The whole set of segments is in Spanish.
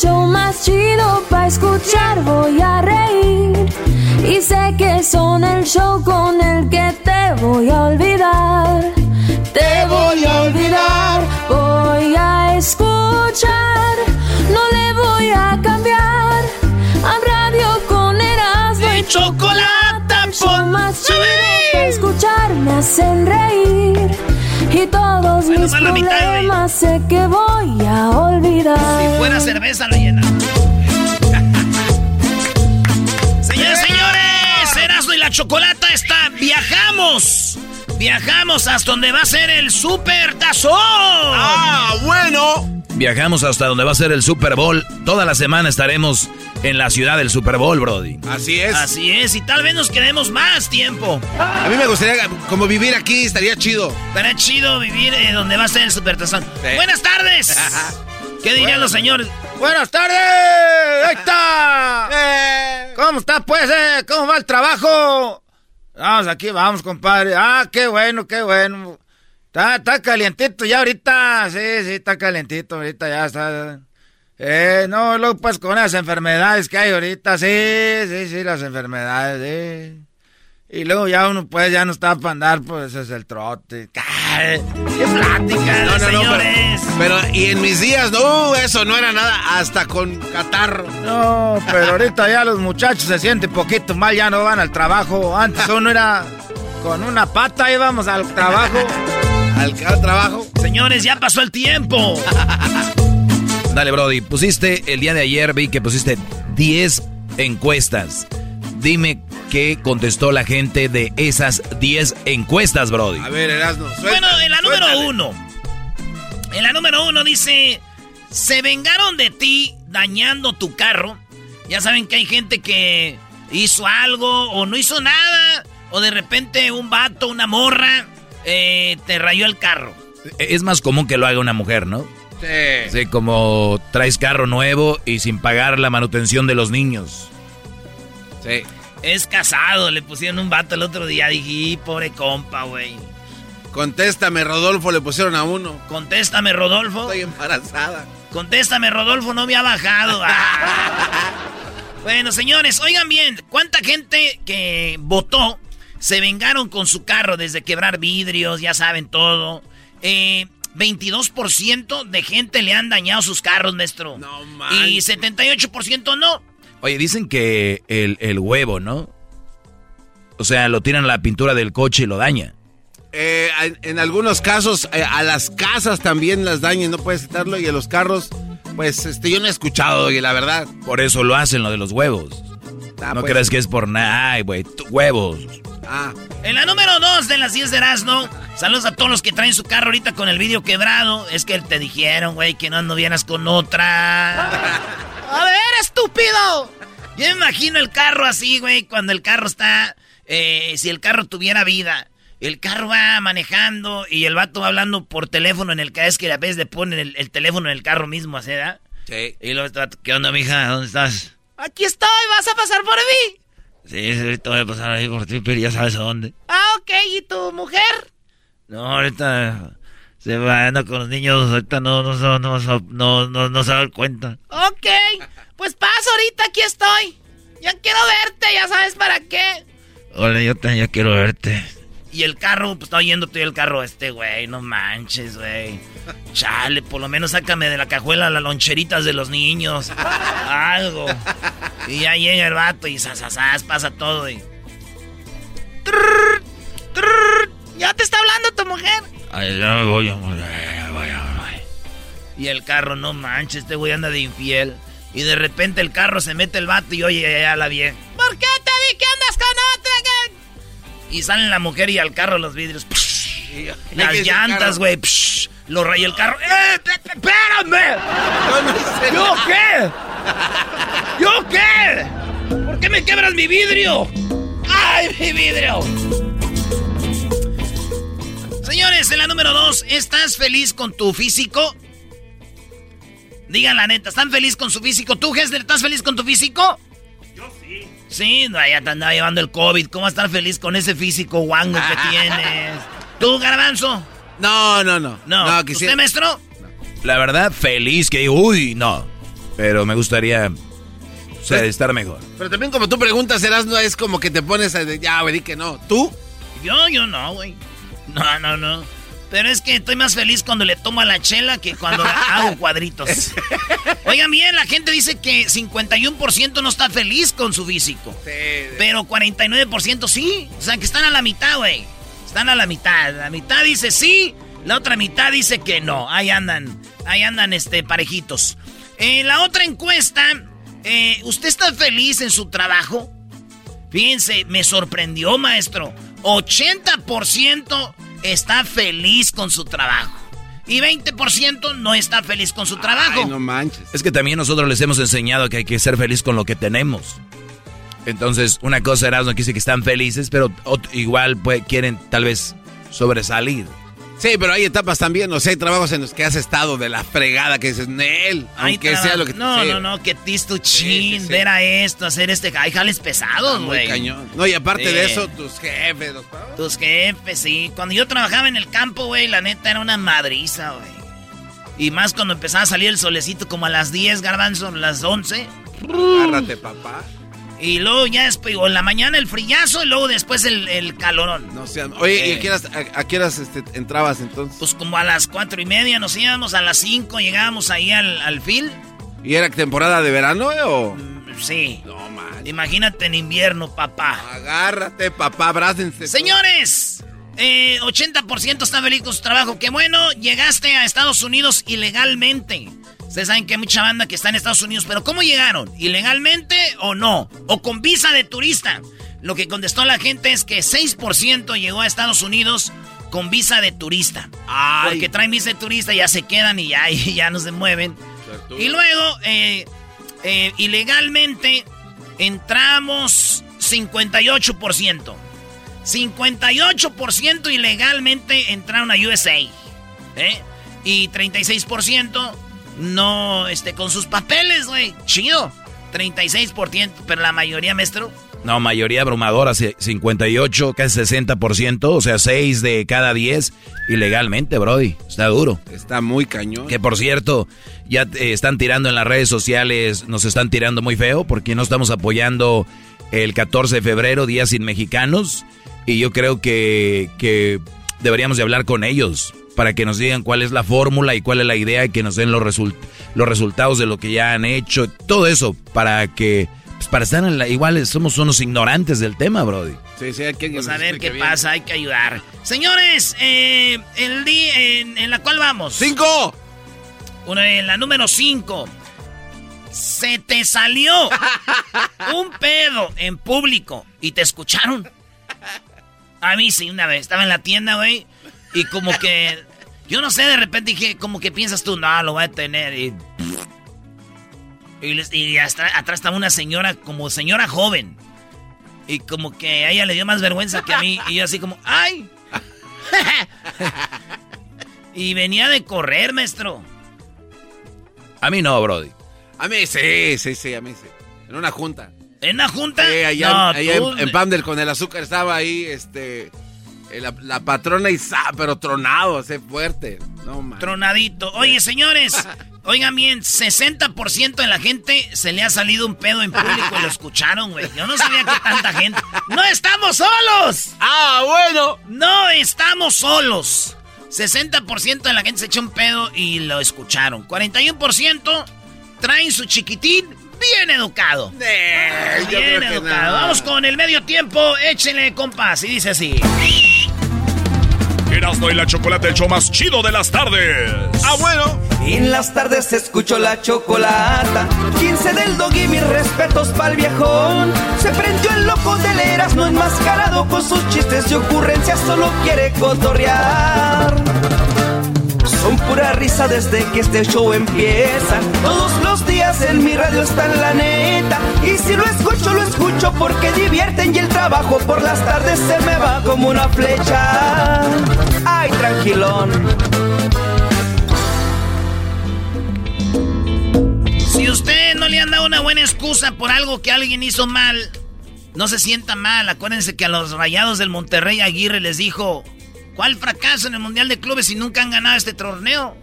Show más chido para escuchar. Voy a reír y sé que son el show con el que te voy a olvidar. Te voy a olvidar, voy a escuchar. No le voy a cambiar a radio con Erasmo Y chocolate, show más chido para escuchar me hacen reír y todos Bueno, mis problemas sé que voy a olvidar. Si fuera cerveza, lo llena. Señores, señores, Erasmo y la Chocolata está. Viajamos. Viajamos hasta donde va a ser el Super Tazón. Ah, bueno. Viajamos hasta donde va a ser el Super Bowl. Toda la semana estaremos en la ciudad del Super Bowl, Brody. Así es. Así es, y tal vez nos quedemos más tiempo. A mí me gustaría como vivir aquí, estaría chido. Estará chido vivir eh, donde va a ser el Super Tazón. Buenas tardes. ¿Qué dirían los señores? Buenas tardes, ahí está. Eh. ¿Cómo está, pues? eh? ¿Cómo va el trabajo? Vamos, aquí vamos, compadre. Ah, qué bueno, qué bueno. Está, está calientito ya ahorita. Sí, sí, está calientito ahorita, ya está. Eh, no, luego pues con las enfermedades que hay ahorita, sí, sí, sí, las enfermedades, sí. Y luego ya uno pues ya no está para andar, pues es el trote. ¡Qué plática, No, no, no, señores! pero, pero, y en mis días, no, eso no era nada, hasta con catarro. No, pero ahorita ya los muchachos se sienten poquito mal, ya no van al trabajo. Antes uno era con una pata íbamos al trabajo. Al, al trabajo. Señores, ya pasó el tiempo. Dale, Brody. Pusiste el día de ayer, vi que pusiste 10 encuestas. Dime qué contestó la gente de esas 10 encuestas, Brody. A ver, Erasmo, Bueno, en la número suéltale. uno. En la número uno dice: Se vengaron de ti dañando tu carro. Ya saben que hay gente que hizo algo o no hizo nada. O de repente un vato, una morra, eh, te rayó el carro. Es más común que lo haga una mujer, ¿no? Sí. Sí, como traes carro nuevo y sin pagar la manutención de los niños. Sí. Es casado, le pusieron un vato el otro día. Dije, "Y, pobre compa, güey. Contéstame, Rodolfo, le pusieron a uno. Contéstame, Rodolfo. Estoy embarazada. Contéstame, Rodolfo, no me ha bajado. Ah. bueno, señores, oigan bien, ¿cuánta gente que votó se vengaron con su carro desde quebrar vidrios, ya saben todo? Eh, 22% de gente le han dañado sus carros, maestro. No y manches. 78% no. Oye, dicen que el, el huevo, ¿no? O sea, lo tiran a la pintura del coche y lo daña. Eh, en, en algunos casos, eh, a las casas también las dañan, no puedes quitarlo. Y a los carros, pues este, yo no he escuchado, y la verdad. Por eso lo hacen, lo de los huevos. Ah, no pues, creas que es por nada. Ay, güey, huevos. Ah, En la número 2 de las 10 de Erasmo, saludos a todos los que traen su carro ahorita con el vidrio quebrado. Es que te dijeron, güey, que no anduvieras con otra. A ver, estúpido. Yo me imagino el carro así, güey, cuando el carro está... eh, si el carro tuviera vida. El carro va manejando y el vato va hablando por teléfono en el que es que a veces le ponen el, el teléfono en el carro mismo, así, ¿verdad? sí. Y luego está, ¿qué onda, mija? ¿Dónde estás? Aquí estoy, ¿vas a pasar por mí? Sí, sí, ahorita voy a pasar ahí por ti, pero ya sabes a dónde. Ah, ok, ¿y tu mujer? No, ahorita se va con los niños, ahorita no, no, no, no, no, no, se da cuenta. Ok, pues paso ahorita, aquí estoy. Ya quiero verte, ya sabes para qué. Hola, yo también ya quiero verte. Y el carro, pues está oyéndote el carro este, güey, no manches, güey. Chale, por lo menos sácame de la cajuela las loncheritas de los niños. Algo. Y ya llega el vato y sasasas, pasa todo y... ¿Ya te está hablando tu mujer? Ay, ya me voy, amor. Y el carro, no manches, este güey anda de infiel. Y de repente el carro se mete el vato y oye, ya la vieja. ¿Por qué te vi que andas con otra? Y salen la mujer y al carro los vidrios. las llantas, güey. Lo raya el carro. ¡Eh! ¡Espérame! ¿Yo qué? ¿Yo qué? ¿Por qué me quebras mi vidrio? ¡Ay, mi vidrio! Señores, en la número dos, ¿estás feliz con tu físico? Digan la neta, ¿están feliz con su físico? ¿Tú, Hester, estás feliz con tu físico? Yo sí. Sí, ya te andaba llevando el COVID. ¿Cómo vas a estar feliz con ese físico guango que tienes? ¿Tú, Garbanzo? No, no, no. No, ¿usted, maestro? La verdad, feliz que... Uy, no. Pero me gustaría pues, estar mejor. Pero también como tú preguntas, serás no es como que te pones a... Ya, güey, que no. ¿Tú? Yo, yo no, güey. No, no, no. Pero es que estoy más feliz cuando le tomo a la chela que cuando hago cuadritos. Oigan bien, la gente dice que 51% no está feliz con su físico. Sí, pero 49% sí. O sea, que están a la mitad, güey. Están a la mitad. La mitad dice sí, la otra mitad dice que no. Ahí andan, ahí andan este, parejitos. En la otra encuesta, eh, ¿usted está feliz en su trabajo? Fíjense, me sorprendió, maestro. 80% está feliz con su trabajo. Y 20% no está feliz con su trabajo. no manches. Es que también nosotros les hemos enseñado que hay que ser feliz con lo que tenemos. Entonces, una cosa era no quiere que están felices, pero igual pues, quieren tal vez sobresalir. Sí, pero hay etapas también, o sea, hay trabajos en los que has estado de la fregada que dices, Nel, aunque sea lo que No, no, no, que tisto chin, ver a esto, hacer este, hay jales pesados, güey. cañón. No, y aparte de eso, tus jefes, los Tus jefes, sí. Cuando yo trabajaba en el campo, güey, la neta era una madriza, güey. Y más cuando empezaba a salir el solecito como a las 10, garbanzo, las 11. Agárrate, papá. Y luego ya después, o en la mañana el frillazo y luego después el, calorón. No. Oye, ¿y a qué horas, este, entrabas entonces? Pues como a las cuatro y media nos íbamos, a las cinco llegábamos ahí al, al fil. ¿Y era temporada de verano, eh, o...? Mm, sí. No, man. Imagínate en invierno, papá. Agárrate, papá, abrácense. Señores, eh, 80% está feliz con su trabajo. Qué bueno, llegaste a Estados Unidos ilegalmente. Ustedes saben que hay mucha banda que está en Estados Unidos, pero ¿cómo llegaron? ¿Ilegalmente o no? ¿O con visa de turista? Lo que contestó la gente es que 6% llegó a Estados Unidos con visa de turista. Porque traen visa de turista, ya se quedan y ya, ya no se mueven. Y luego, eh, eh, ilegalmente, entramos 58%. 58% ilegalmente entraron a USA. ¿eh? Y 36% no, este, con sus papeles, güey. Chido. 36%, pero la mayoría, maestro. No, mayoría abrumadora, 58, casi 60%, o sea, 6 de cada 10 ilegalmente, Brody. Está duro. Está muy cañón. Que por cierto, ya están tirando en las redes sociales, nos están tirando muy feo porque no estamos apoyando el 14 de febrero, Día Sin Mexicanos, y yo creo que, que deberíamos de hablar con ellos para que nos digan cuál es la fórmula y cuál es la idea y que nos den los, los resultados de lo que ya han hecho. Todo eso para que, pues para estar en la, igual somos unos ignorantes del tema, Brody. Sí, sí, hay que pues a ver qué pasa, hay que ayudar. Señores, eh, el día en, la cual vamos. ¡Cinco! Una, en la número cinco. Se te salió un pedo en público y te escucharon. A mí sí, una vez. Estaba en la tienda, güey. Y como que yo no sé, de repente dije, como que piensas tú, no, lo voy a tener. Y, y, atrás estaba una señora, como señora joven. Y como que a ella le dio más vergüenza que a mí. Y yo así como, ¡ay! y venía de correr, maestro. A mí no, Brody. A mí sí, sí, sí, a mí sí. En una junta. ¿En una junta? Sí, allá, allá en, en con el azúcar estaba ahí, este Eh, la, patrona y pero tronado, ese fuerte. No, Tronadito. Oye, señores, oigan bien, 60% de la gente se le ha salido un pedo en público y lo escucharon, güey. Yo no sabía que tanta gente. ¡No estamos solos! ¡Ah, bueno! ¡No estamos solos! 60% de la gente se echó un pedo y lo escucharon. 41% traen su chiquitín bien educado. bien educado. Vamos con el medio tiempo. Échenle compás. Y dice así. Erasmo y la chocolate, el show más chido de las tardes. Ah, bueno. En las tardes se escuchó la chocolata. 15 del dog y mis respetos pa'l viejón. Se prendió el loco del Erasmo enmascarado con sus chistes y ocurrencias. Solo quiere cotorrear. Son pura risa desde que este show empieza. Todos los en mi radio está en la neta. Y si lo escucho, lo escucho porque divierten y el trabajo por las tardes se me va como una flecha. Ay, tranquilón. Si usted no le han dado una buena excusa por algo que alguien hizo mal, no se sienta mal. Acuérdense que a los rayados del Monterrey Aguirre les dijo ¿Cuál fracaso en el Mundial de Clubes si nunca han ganado este torneo?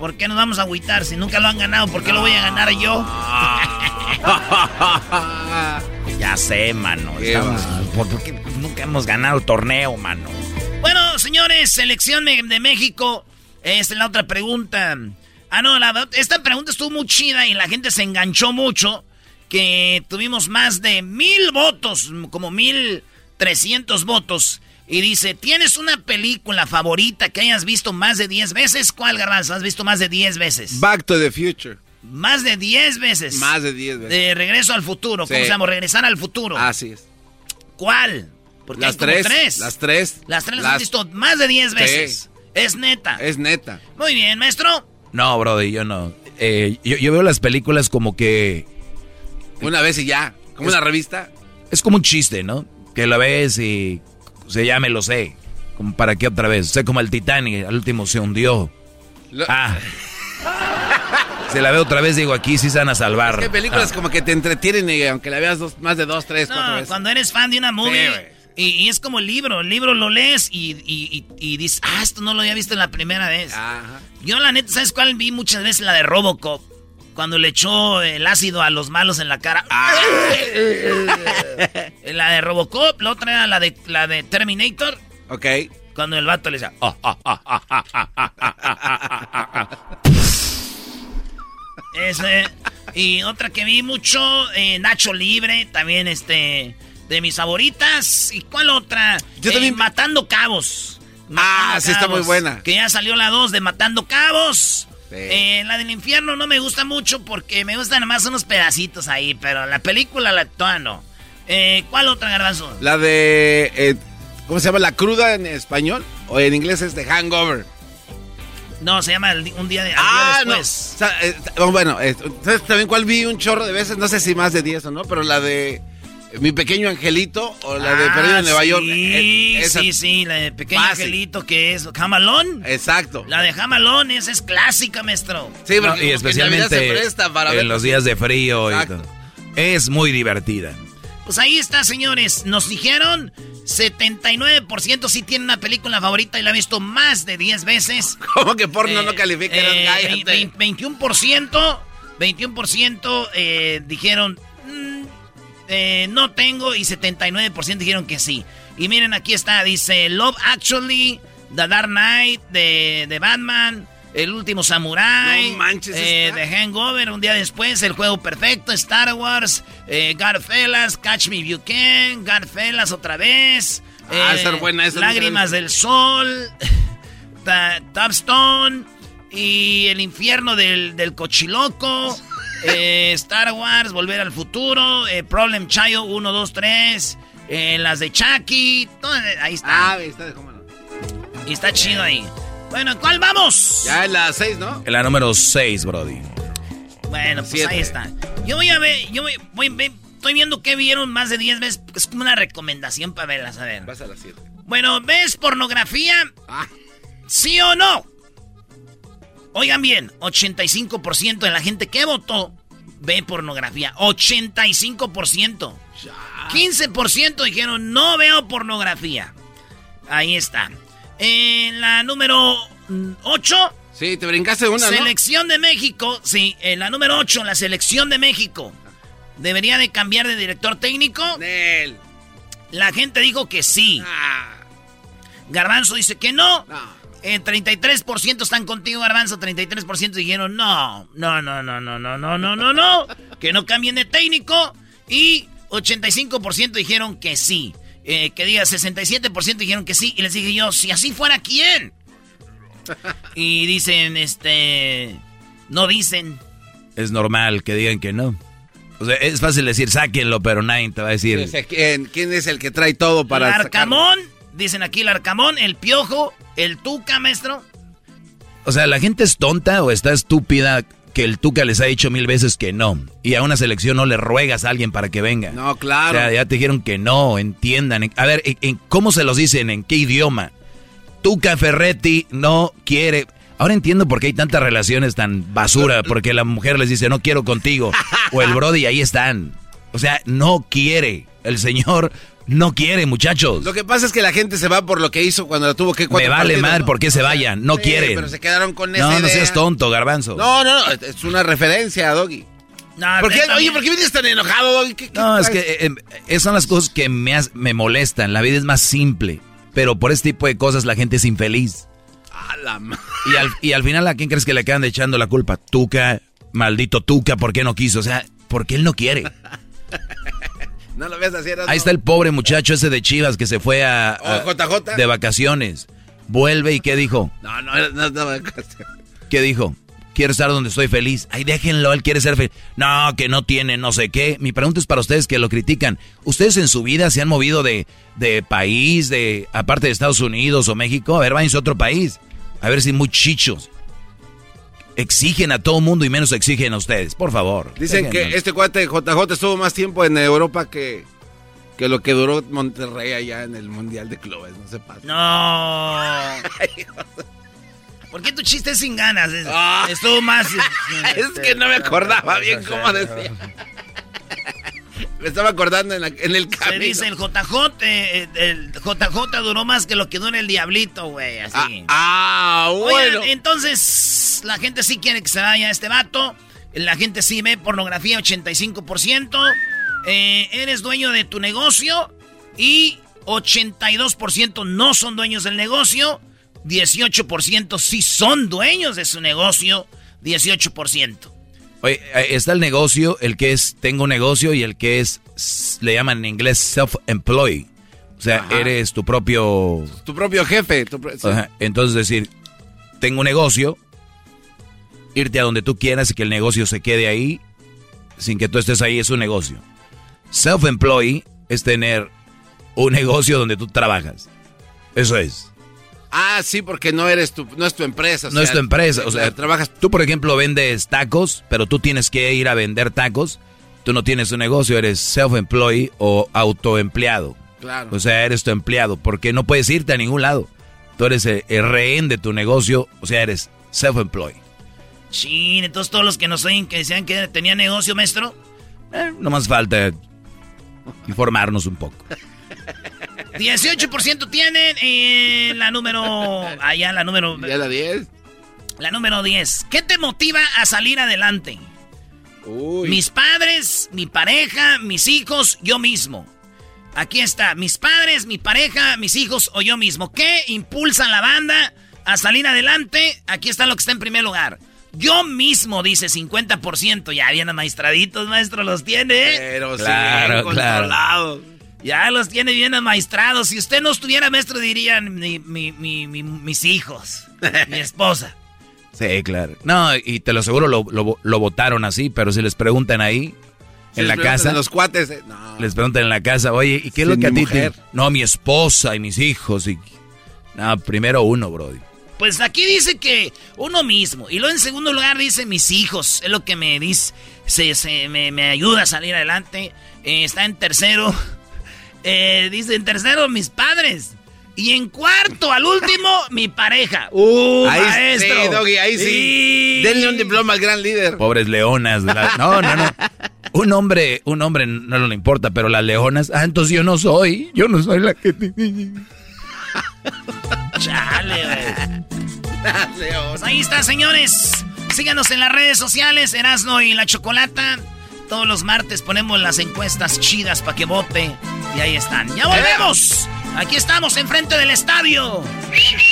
¿Por qué nos vamos a agüitar si nunca lo han ganado? ¿Por qué lo voy a ganar yo? ya sé, mano. ¿por, qué nunca hemos ganado el torneo, mano? Bueno, señores, selección de México. Esta es la otra pregunta. Ah, no, esta pregunta estuvo muy chida y la gente se enganchó mucho. Que tuvimos más de mil votos, como mil trescientos votos. Y dice, ¿tienes una película favorita que hayas visto más de 10 veces? ¿Cuál, Garbanzo? ¿Has visto más de 10 veces? Back to the Future. Más de 10 veces. Más de 10 veces. De Regreso al Futuro. ¿Cómo se llama? Regresar al Futuro. Así es. ¿Cuál? Porque las tres, tres. Las tres. Las tres las has visto más de 10 veces. Es neta. Es neta. Muy bien, maestro. No, Brody, yo no. Eh, yo, veo las películas como que... Una vez y ya. Como una revista. Es como un chiste, ¿no? Que la ves y o sea, ya me lo sé. Como ¿Para qué otra vez? Sé como el Titanic, al último se hundió. Ah. Se la veo otra vez, digo, aquí sí se van a salvar. Es que películas ah. como que te entretienen, y aunque la veas más de dos, tres, cuatro veces. Cuando eres fan de una movie, y, es como el libro, el libro lo lees y, y, dices, ah, esto no lo había visto la primera vez. Yo la neta, ¿sabes cuál vi muchas veces? La de Robocop. Cuando le echó el ácido a los malos en la cara. la de Robocop, la otra era la de, la de Terminator. Ok. Cuando el vato le decía. Ese. Y otra que vi mucho, Nacho Libre, también este. De mis favoritas. ¿Y cuál otra? Yo también. Matando Cabos. ah, sí, está muy buena. Que ya salió la 2 de Matando Cabos. Eh, la del infierno no me gusta mucho porque me gustan más unos pedacitos ahí, pero la película, la toda no. Eh, ¿Cuál otra, Garbanzo? La de... Eh, ¿Cómo se llama? ¿La cruda en español? ¿O en inglés es The Hangover? No, se llama Un día, de, ah, después. No. bueno, ¿sabes también cuál vi un chorro de veces? No sé si más de 10 o no, pero la de... Mi pequeño angelito o la de Perdido en Nueva York. Sí, eh, sí, sí, la de Pequeño Angelito que es Jamalón. Exacto. La de Jamalón, esa es clásica, maestro. Sí, y especialmente en los días de frío y todo. Es muy divertida. Pues ahí está, señores. Nos dijeron 79% sí tiene una película favorita y la ha visto más de 10 veces. ¿Cómo que porno no califica? Eh, 21%, 21% eh, dijeron eh, no tengo y 79% dijeron que sí. Y miren, aquí está, dice Love Actually, The Dark Knight de, Batman, El Último Samurai, eh, The Hangover, un día después, El Juego Perfecto, Star Wars, eh, Catch Me If You Can, Godfellas otra vez. Ah, eh, buena Lágrimas del Sol, Topstone y El Infierno del, del Cochiloco. Eh, Star Wars, Volver al Futuro, eh, Problem Child 1, 2, 3, las de Chucky, ahí está. Ah, está de cómo Y está chido ahí. Bueno, ¿cuál vamos? Ya en la 6, ¿no? En la número 6, Brody. Bueno, pues ahí está. Yo voy a ver, yo voy, voy, estoy viendo que vieron más de 10 veces, es como una recomendación para verlas, a ver. Vas a la 7. Bueno, ¿ves pornografía? Ah. ¿Sí o no? Oigan bien, 85% de la gente que votó ve pornografía. 85%. 15% dijeron no veo pornografía. Ahí está. En la número 8. Sí, te brincaste una, Selección de México. Sí, en la número 8, la selección de México. ¿Debería de cambiar de director técnico? Nel. La gente dijo que sí. Ah. Garbanzo dice que no. El 33% están contigo, Garbanzo. 33% dijeron no. No, no, no, no, no, no, no, no, no. Que no cambien de técnico. Y 85% dijeron que sí. Eh, que diga 67% dijeron que sí. Y les dije yo, si así fuera, ¿quién? Y dicen, este... No dicen. Es normal que digan que no. O sea, es fácil decir, sáquenlo, pero nadie te va a decir. ¿quién, ¿quién, es el que trae todo para El Arcamón, dicen aquí el Arcamón, el Piojo, el Tuca, maestro. O sea, ¿la gente es tonta o está estúpida que el Tuca les ha dicho mil veces que no? Y a una selección no le ruegas a alguien para que venga. No, claro. O sea, ya te dijeron que no, entiendan. A ver, ¿cómo se los dicen? ¿En qué idioma? Tuca Ferretti no quiere... Ahora entiendo por qué hay tantas relaciones tan basura, porque la mujer les dice, no quiero contigo, o el Brody, ahí están. O sea, no quiere. El señor no quiere, muchachos. Lo que pasa es que la gente se va por lo que hizo cuando la tuvo que Me vale mal por qué se vayan, no quiere. Pero se quedaron con esa No, no seas tonto, garbanzo. No, no, no, es una referencia, Doggy. No, ¿Por qué, oye, ¿por qué vienes tan enojado, Doggy? ¿Qué, no, es que eh, esas son las cosas que me, me molestan. La vida es más simple. Pero por este tipo de cosas la gente es infeliz. y, al, y al final, ¿a quién crees que le quedan echando la culpa? Tuca, maldito Tuca, ¿por qué no quiso? O sea, porque él no quiere. No lo ves así. Ahí está el pobre muchacho ese de Chivas que se fue a, JJ. de vacaciones. Vuelve y ¿qué dijo? No, no, no, no, no. ¿Qué dijo? Quiero estar donde estoy feliz. Ay, déjenlo, él quiere ser feliz. No, que no tiene no sé qué. Mi pregunta es para ustedes que lo critican. ¿Ustedes en su vida se han movido de, de país, de aparte de Estados Unidos o México? A ver, váyanse a otro país. A ver si muy chichos. Exigen a todo mundo y menos exigen a ustedes, por favor. Dicen que este cuate JJ estuvo más tiempo en Europa que, que lo que duró Monterrey allá en el Mundial de Clubes. No se pasa. No. ¿Por qué tu chiste es sin ganas? Ah. Estuvo más. es que no me acordaba bien cómo decía. Me estaba acordando en, el camino. Se dice el JJ, eh, el JJ duró más que lo que dura el Diablito, güey, así. Ah, ah bueno. entonces, la gente sí quiere que se vaya este vato. La gente sí ve pornografía 85%. Eh, eres dueño de tu negocio y 82% no son dueños del negocio. 18% sí son dueños de su negocio, 18%. Oye, está el negocio, el que es tengo un negocio y el que es, le llaman en inglés self-employed. O sea, eres tu propio... Tu propio jefe. Entonces decir, tengo un negocio, irte a donde tú quieras y que el negocio se quede ahí, sin que tú estés ahí, es un negocio. Self-employed es tener un negocio donde tú trabajas. Eso es. Ah, sí, porque no eres tu, no es tu empresa. no es tu empresa, o sea, trabajas. Tú, por ejemplo, vendes tacos, pero tú tienes que ir a vender tacos. Tú no tienes un negocio, eres self-employed o autoempleado. Claro. O sea, eres tu empleado, porque no puedes irte a ningún lado. Tú eres el, rehén de tu negocio, o sea, eres self-employed. Sí, entonces todos los que nos oyen que decían que tenía negocio, maestro. Eh, no más falta informarnos un poco. 18% tienen en la número. Allá, la número. ¿Ya la 10? La número 10. ¿Qué te motiva a salir adelante? Mis padres, mi pareja, mis hijos, yo mismo. Aquí está, mis padres, mi pareja, mis hijos o yo mismo. ¿Qué impulsa a la banda a salir adelante? Aquí está lo que está en primer lugar. Yo mismo, dice 50%. Ya bien maestraditos, maestro, los tiene. ¿eh? Pero claro, claro. Ya los tiene bien amaestrados. Si usted no estuviera maestro, dirían mis hijos, mi esposa. Sí, claro. No, y te lo aseguro, lo, votaron así, pero si les preguntan ahí, en la casa. los cuates. Eh, les preguntan en la casa, oye, ¿y qué es lo que a ti te.? No, mi esposa y mis hijos. Y... No, primero uno, Brody. Pues aquí dice que uno mismo. Y luego en segundo lugar dice mis hijos. Es lo que me dice. Se, me, ayuda a salir adelante. Eh, está en tercero. Eh, dice en tercero, mis padres. Y en cuarto, al último, mi pareja. ¡Uh, ahí maestro! Sí, Doggy, ahí sí. Denle un diploma al gran líder. Pobres leonas. No, no, no. Un hombre, un hombre no le importa, pero las leonas... Ah, entonces yo no soy. Yo no soy la que... Chale. Pues ahí está, señores. Síganos en las redes sociales, Erasno y la Chocolata. Todos los martes ponemos las encuestas chidas para que vote. Y ahí están. ¡Ya volvemos! Aquí estamos enfrente del estadio.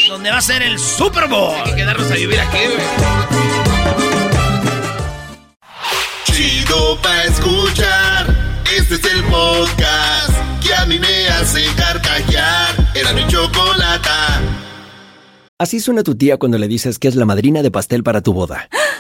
Donde va a ser el Super Bowl. Hay que quedarnos a vivir aquí, güey. Chido pa' escuchar. Este es el podcast que a mí me hace carcajear. Era mi chocolata. Así suena tu tía cuando le dices que es la madrina de pastel para tu boda.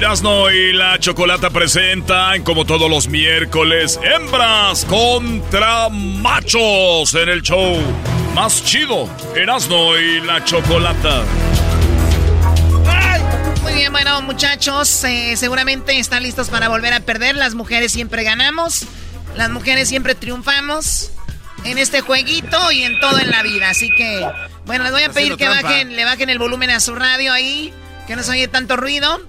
Erasno y la Chocolata presentan, como todos los miércoles, hembras contra machos en el show más chido. Erasno y la Chocolata. Muy bien, bueno, muchachos, eh, seguramente están listos para volver a perder. Las mujeres siempre ganamos, las mujeres siempre triunfamos en este jueguito y en todo en la vida. Así que, bueno, les voy a pedir que bajen, le bajen el volumen a su radio ahí, que no se oye tanto ruido.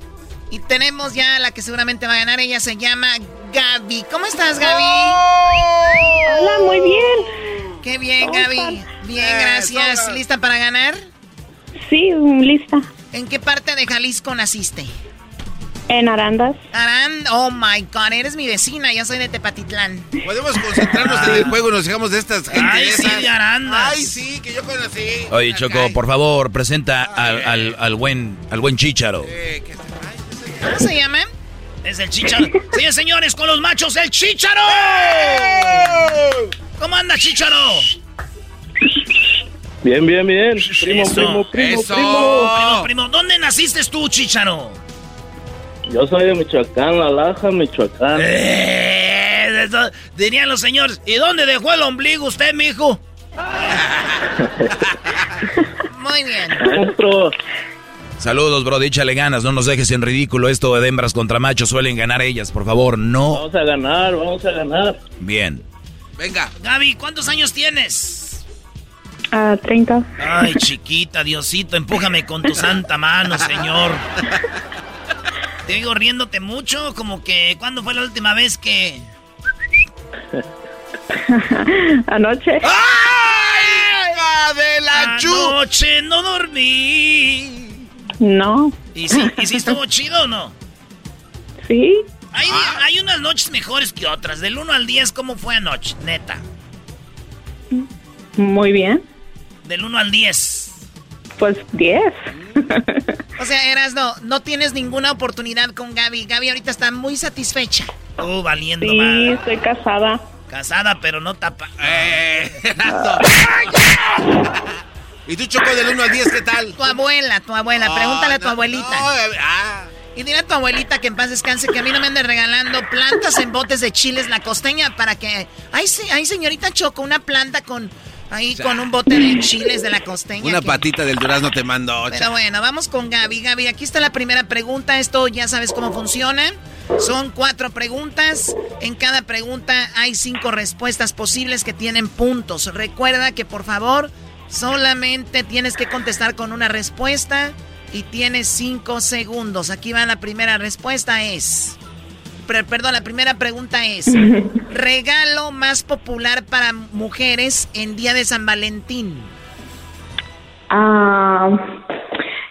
Y tenemos ya la que seguramente va a ganar. Ella se llama Gaby. ¿Cómo estás, Gaby? Hola, muy bien. Qué bien, ¿Cómo Gaby. están? Bien, gracias. ¿Lista para ganar? Sí, lista. ¿En qué parte de Jalisco naciste? En Arandas. Aranda. Oh my God, eres mi vecina. Yo soy de Tepatitlán. Podemos concentrarnos en el juego y nos dejamos de estas Ay, sí, de Arandas. Ay, sí, que yo conocí. Oye, Choco, por favor, presenta al, al- al buen, al buen Chícharo. ¿Cómo se llama? Es el chicharo. Señores, señores, con los machos, el chicharo. ¿Cómo anda, chicharo? Bien, bien, bien. Primo, Eso, primo, primo, eso. primo. Primo, primo. ¿Dónde naciste tú, chicharo? Yo soy de Michoacán, La Laja, Michoacán. Eh, eso dirían los señores. ¿Y dónde dejó el ombligo usted, mijo? Muy bien. Maestro. Saludos, bro, échale ganas, no nos dejes en ridículo esto de hembras contra machos, suelen ganar ellas, por favor, no. Vamos a ganar, vamos a ganar. Bien. Venga. Gaby, ¿cuántos años tienes? A 30. Ay, chiquita, Diosito, empújame con tu santa mano, señor. Te digo riéndote mucho, como que ¿cuándo fue la última vez que Anoche. ¡Hija de la anoche no dormí? No. ¿Y sí, ¿Y sí estuvo chido o no? Sí. Hay, hay unas noches mejores que otras. Del 1 al 10, ¿cómo fue anoche? Neta. Muy bien. Del 1 al 10. Pues 10. O sea, Eras, no, no tienes ninguna oportunidad con Gaby. Gaby ahorita está muy satisfecha. Oh, valiendo Sí, mal. estoy casada. Casada, pero no tapa. Eh, ¿Y tú, Choco, del 1 al 10, qué tal? Tu abuela, tu abuela. Pregúntale a tu no, abuelita. no, eh, ah. Y dile a tu abuelita que en paz descanse que a mí no me ande regalando plantas en botes de chiles la costeña para que... Ay, sí, ay señorita Choco, una planta con... Ahí con un bote de chiles de la costeña. Una que- patita del durazno te mandó. Pero cha- bueno, vamos con Gaby. Gaby, aquí está la primera pregunta. Esto ya sabes cómo funciona. Son cuatro preguntas. En cada pregunta hay cinco respuestas posibles que tienen puntos. Recuerda que por favor solamente tienes que contestar con una respuesta y tienes cinco segundos. Aquí va la primera respuesta es... Perdón, la primera pregunta es... regalo más popular para mujeres en Día de San Valentín. Ah,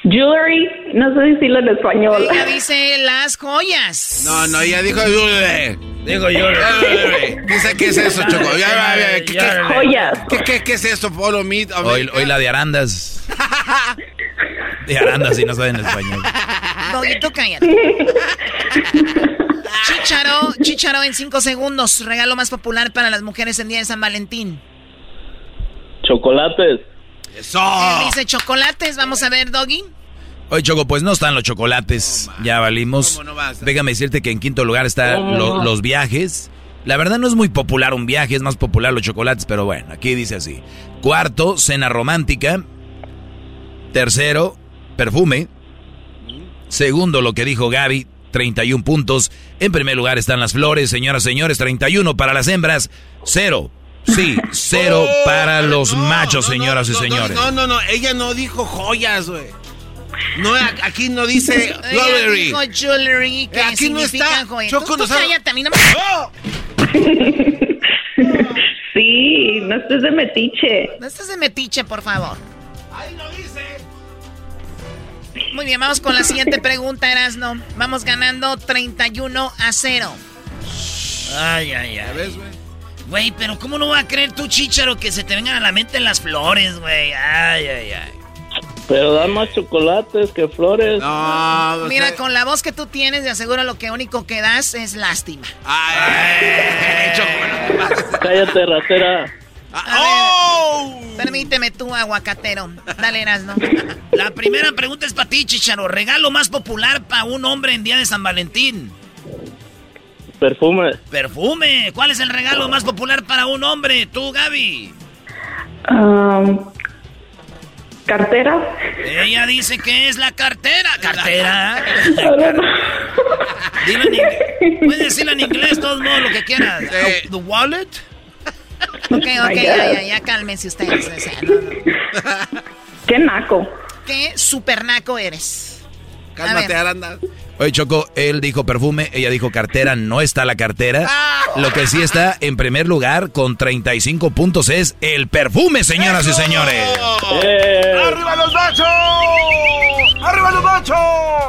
jewelry. No sé decirlo en español. Ella dice las joyas. No, no, ya dijo. eh, Digo yo. Dice, ¿qué es eso, Choco? Ya, ya, ya, ¿qué- qué- Joyas. ¿Qué, qué, qué es esto, Polo Meat? Hoy, hoy la de Arandas. De Arandas, si no saben español. Doggy, tú cállate. Chicharo, Chicharo en cinco segundos. Regalo más popular para las mujeres en día de San Valentín. Chocolates. ¡Eso! Él dice chocolates. Vamos a ver, Doggy. Oye, Choco, pues no están los chocolates. ya valimos. ¿Cómo no? Déjame decirte que en quinto lugar están lo- los viajes. La verdad no es muy popular un viaje, es más popular los chocolates, pero bueno, aquí dice así. Cuarto, cena romántica. Tercero, perfume. Segundo, lo que dijo Gaby, 31 puntos. En primer lugar están las flores, señoras y señores, 31 para las hembras, cero. Sí, cero Oh, para los no, machos, señoras y señores. No, no, no, ella no dijo joyas, güey. No, a- aquí no dice jewelry. dijo jewelry, que Eh, aquí no está. joya. Choco, Tú- tú no sabe- cállate, a mí no me... Sí, no estés de metiche. No estés de metiche, por favor. Muy bien, vamos con la siguiente pregunta, Erasno. Vamos ganando 31 a 0. Ay, ay, ay. ¿Ves, güey? Güey, pero ¿cómo no va a creer tú, chicharo, que se te vengan a la mente las flores, güey? Ay, ay, ay. Pero dan más chocolates que flores. No, o Mira, con la voz que tú tienes, de aseguro lo que único que das es lástima. Ay, Choco. Cállate, ratera. ¡Oh! Permíteme tú, aguacatero. Dale, Erasno. La primera pregunta es para ti, chicharo. Regalo más popular para un hombre en día de San Valentín. Perfume. Perfume. ¿Cuál es el regalo más popular para un hombre? Tú, Gaby. Um, cartera. Ella dice que es la cartera. ¿Cartera? Dilo en inglés. Puedes decirlo en inglés, de todos modos, lo que quieras. Sí. ¿The wallet? Ok, ok, ya, ya, ya cálmense ustedes. o sea, no, no. Qué naco. ¿Qué supernaco eres? Cálmate. Aranda. Oye, Choco, él dijo perfume, ella dijo cartera, no está la cartera. Lo que sí está en primer lugar con 35 puntos es el perfume, señoras y señores. ¡Eh! ¡Arriba los machos! ¡Arriba los machos!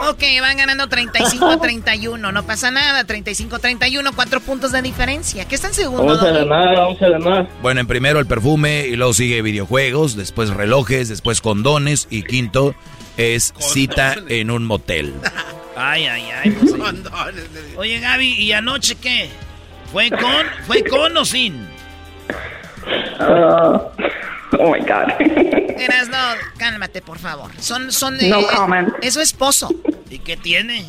Ok, van ganando 35 a 31. No pasa nada. 35 a 31, cuatro puntos de diferencia. ¿Qué está en segundo? Vamos a ganar, vamos a ganar. Bueno, en primero el perfume y luego sigue videojuegos, después relojes, después condones y quinto es cita en un motel. Ay, ay, ay. pues sí. Oye, Gaby, ¿y anoche qué? ¿Fue con, fue con o sin? Uh, oh my God. Eras, no, cálmate, por favor. Son, son. No comment. Es su esposo. ¿Y qué tiene?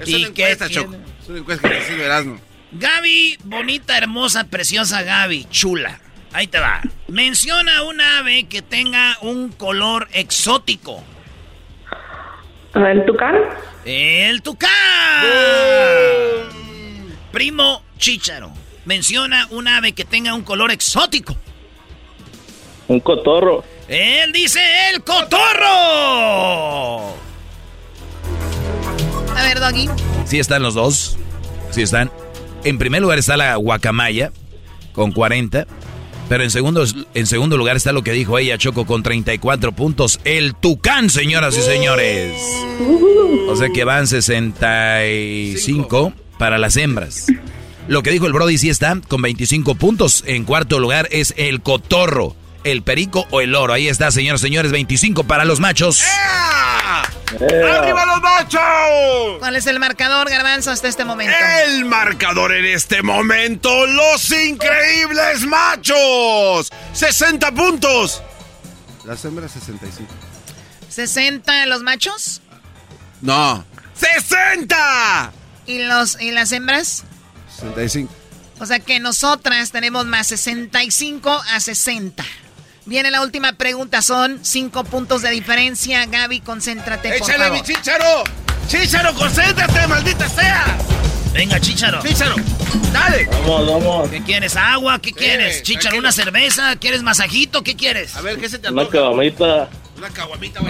Es ¿Y una qué encuesta, tiene? Choco. Es una encuesta que Erasmo. Gaby, bonita, hermosa, preciosa Gaby, chula. Ahí te va. Menciona un ave que tenga un color exótico. ¿El tucán? El tucán. Primo Chícharo. Menciona un ave que tenga un color exótico. Un cotorro. Él dice el cotorro. A ver, Doggy. Sí están los dos, sí están. En primer lugar está la guacamaya con 40, pero en segundo, en segundo lugar está lo que dijo ella, Choco, con 34 puntos. El tucán, señoras y señores. O sea que van 65 para las hembras. Lo que dijo el Brody sí está con 25 puntos. En cuarto lugar es el cotorro, el perico o el loro. Ahí está, señoras y señores, 25 para los machos. ¡Arriba los machos! ¿Cuál es el marcador, Garbanzo, hasta este momento? El marcador en este momento, los increíbles machos. 60 puntos. Las hembras 65. ¿60 los machos? No. ¡60! ¿Y, los, ¿Y las hembras? 65. O sea que nosotras tenemos más 65 a 60. Viene la última pregunta, son 5 puntos de diferencia. Gaby, concéntrate, por ¡Échale, favor. mi chícharo! ¡Chícharo, concéntrate, maldita sea! Venga, Chícharo. ¡Chícharo! ¡Dale! Vamos, vamos. ¿Qué quieres? ¿Agua? ¿Qué quieres? Chícharo, tranquilo. una cerveza. ¿Quieres masajito? ¿Qué quieres? A ver, ¿qué se te Una antoja? cabamita. Una caguamita,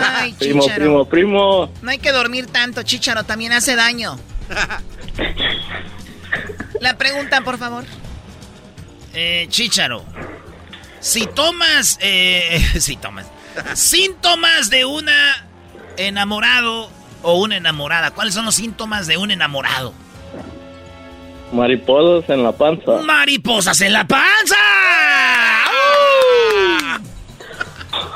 Ay, Primo, primo, primo. No hay que dormir tanto, Chícharo, también hace daño. La pregunta, por favor. Eh, Chícharo. Si tomas, eh, si tomas, síntomas de una enamorado o una enamorada? ¿Cuáles son los síntomas de un enamorado? Mariposas en la panza. ¡Mariposas en la panza!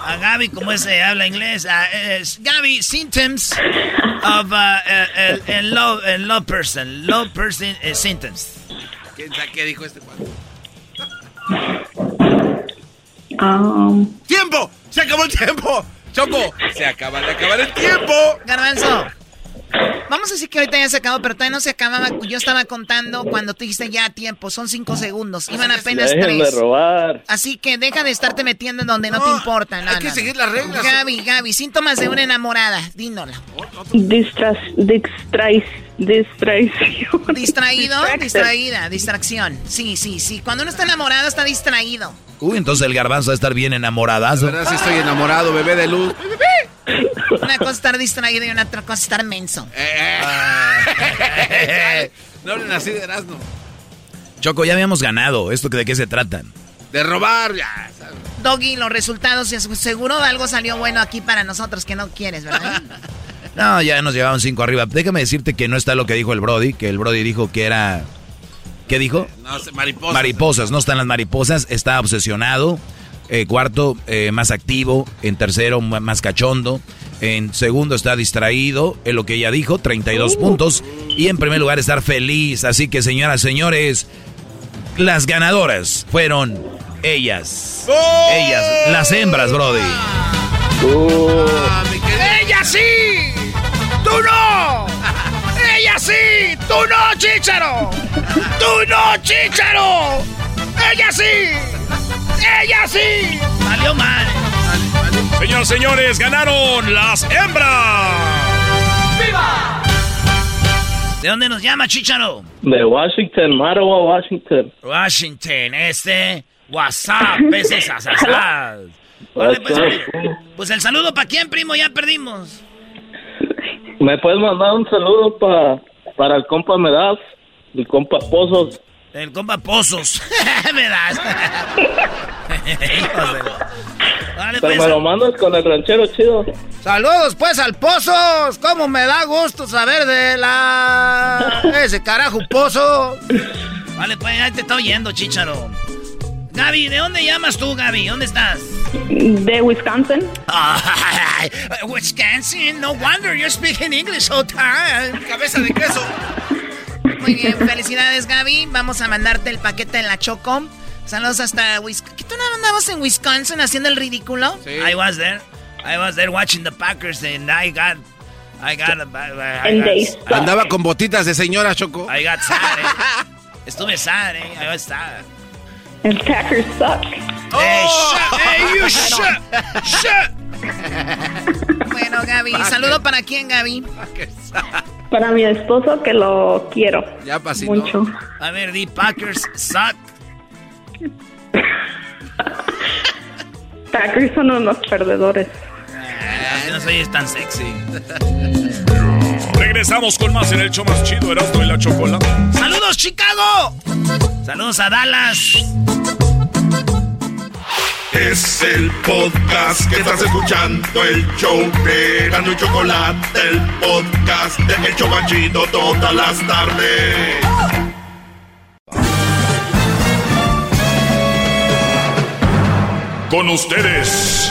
A Gaby, ¿cómo se habla inglés? Uh, Gaby, symptoms of uh, uh, a, low, a low person. Low person uh, symptoms. ¿Qué dijo este cuadro? Um, ¡Tiempo! ¡Se acabó el tiempo! ¡Choco! Se acaba de acabar el tiempo. Garbanzo. Vamos a decir que ahorita ya se acabó, pero todavía no se acababa. Yo estaba contando cuando tú dijiste ya tiempo, son cinco segundos. Iban apenas tres. robar. Así que deja de estarte metiendo en donde no, te importa. hay que seguir las reglas. Gaby, Gaby, síntomas de una enamorada. Dínola. Distras, distrais, distracción. Distraído, distraída, distracción. Sí, sí, sí. Cuando uno está enamorado, está distraído. Uy, entonces el garbanzo va a estar bien enamoradazo. verdad sí estoy enamorado, bebé de luz. Una cosa estar distraído y una otra cosa estar menso. Eh. no hablen así de Erasmo. Choco, ya habíamos ganado. ¿Esto de qué se trata? De robar, ya. Doggy, los resultados, seguro algo salió bueno aquí para nosotros que no quieres, ¿verdad? no, ya nos llevaban cinco arriba. Déjame decirte que no está lo que dijo el Brody, que el Brody dijo que era... ¿Qué dijo? No, mariposas. Mariposas, no están las mariposas, está obsesionado. Eh, cuarto, eh, más activo. En tercero, más cachondo. En segundo está distraído, en lo que ella dijo, 32 uh. puntos. Y en primer lugar estar feliz. Así que señoras, señores, las ganadoras fueron ellas. ¡Oh! Ellas, las hembras, Brody. ¡Oh! ¡Ella sí! ¡Tú no! ¡Ella sí! ¡Tú no, Chicharo! ¡Tú no, Chicharo! ¡Ella sí! ¡Ella sí! Salió mal. Señoras señores, ganaron las hembras. ¡Viva! ¿De dónde nos llama, Chicharo? De Washington, Marawa, Washington. Washington, este. WhatsApp, ese Vale, pues, pues, el saludo para quién, primo, ya perdimos. ¿Me puedes mandar un saludo para para el compa Medaz, el compa Pozos? El compa Pozos. me das. Pero pues. me lo mandas con el ranchero chido. Saludos pues al Pozos. Cómo me da gusto saber de la... Ese carajo Pozo. Vale, pues ya te está oyendo, chicharo. Gaby, ¿de dónde llamas tú, Gaby? ¿Dónde estás? De Wisconsin. Wisconsin, no wonder you're speaking English all time. Cabeza de queso. Muy bien, felicidades, Gaby. Vamos a mandarte el paquete en la Choco. Saludos hasta Wisconsin. ¿Qué tú no andabas en Wisconsin haciendo el ridículo? Sí. I was there. I was there watching the Packers and I got... I got... Andaba con botitas de señora, Choco. I got sad, eh. Estuve sad, eh. I was sad. And Packers suck. Oh. Hey, shut! Hey, you shut! Shut! Bueno, Gaby, saludo para quién, Gaby. Para mi esposo que lo quiero. Ya pasito. Mucho. A ver, di Packers suck. Packers son unos perdedores. Ah, no soy tan sexy. Regresamos con más en el show más chido, Erasmo y la Chocolate. ¡Saludos, Chicago! ¡Saludos a Dallas! Es el podcast que estás escuchando, el show de Gano y Chocolate, el podcast de El Chocachito todas las tardes. Con ustedes.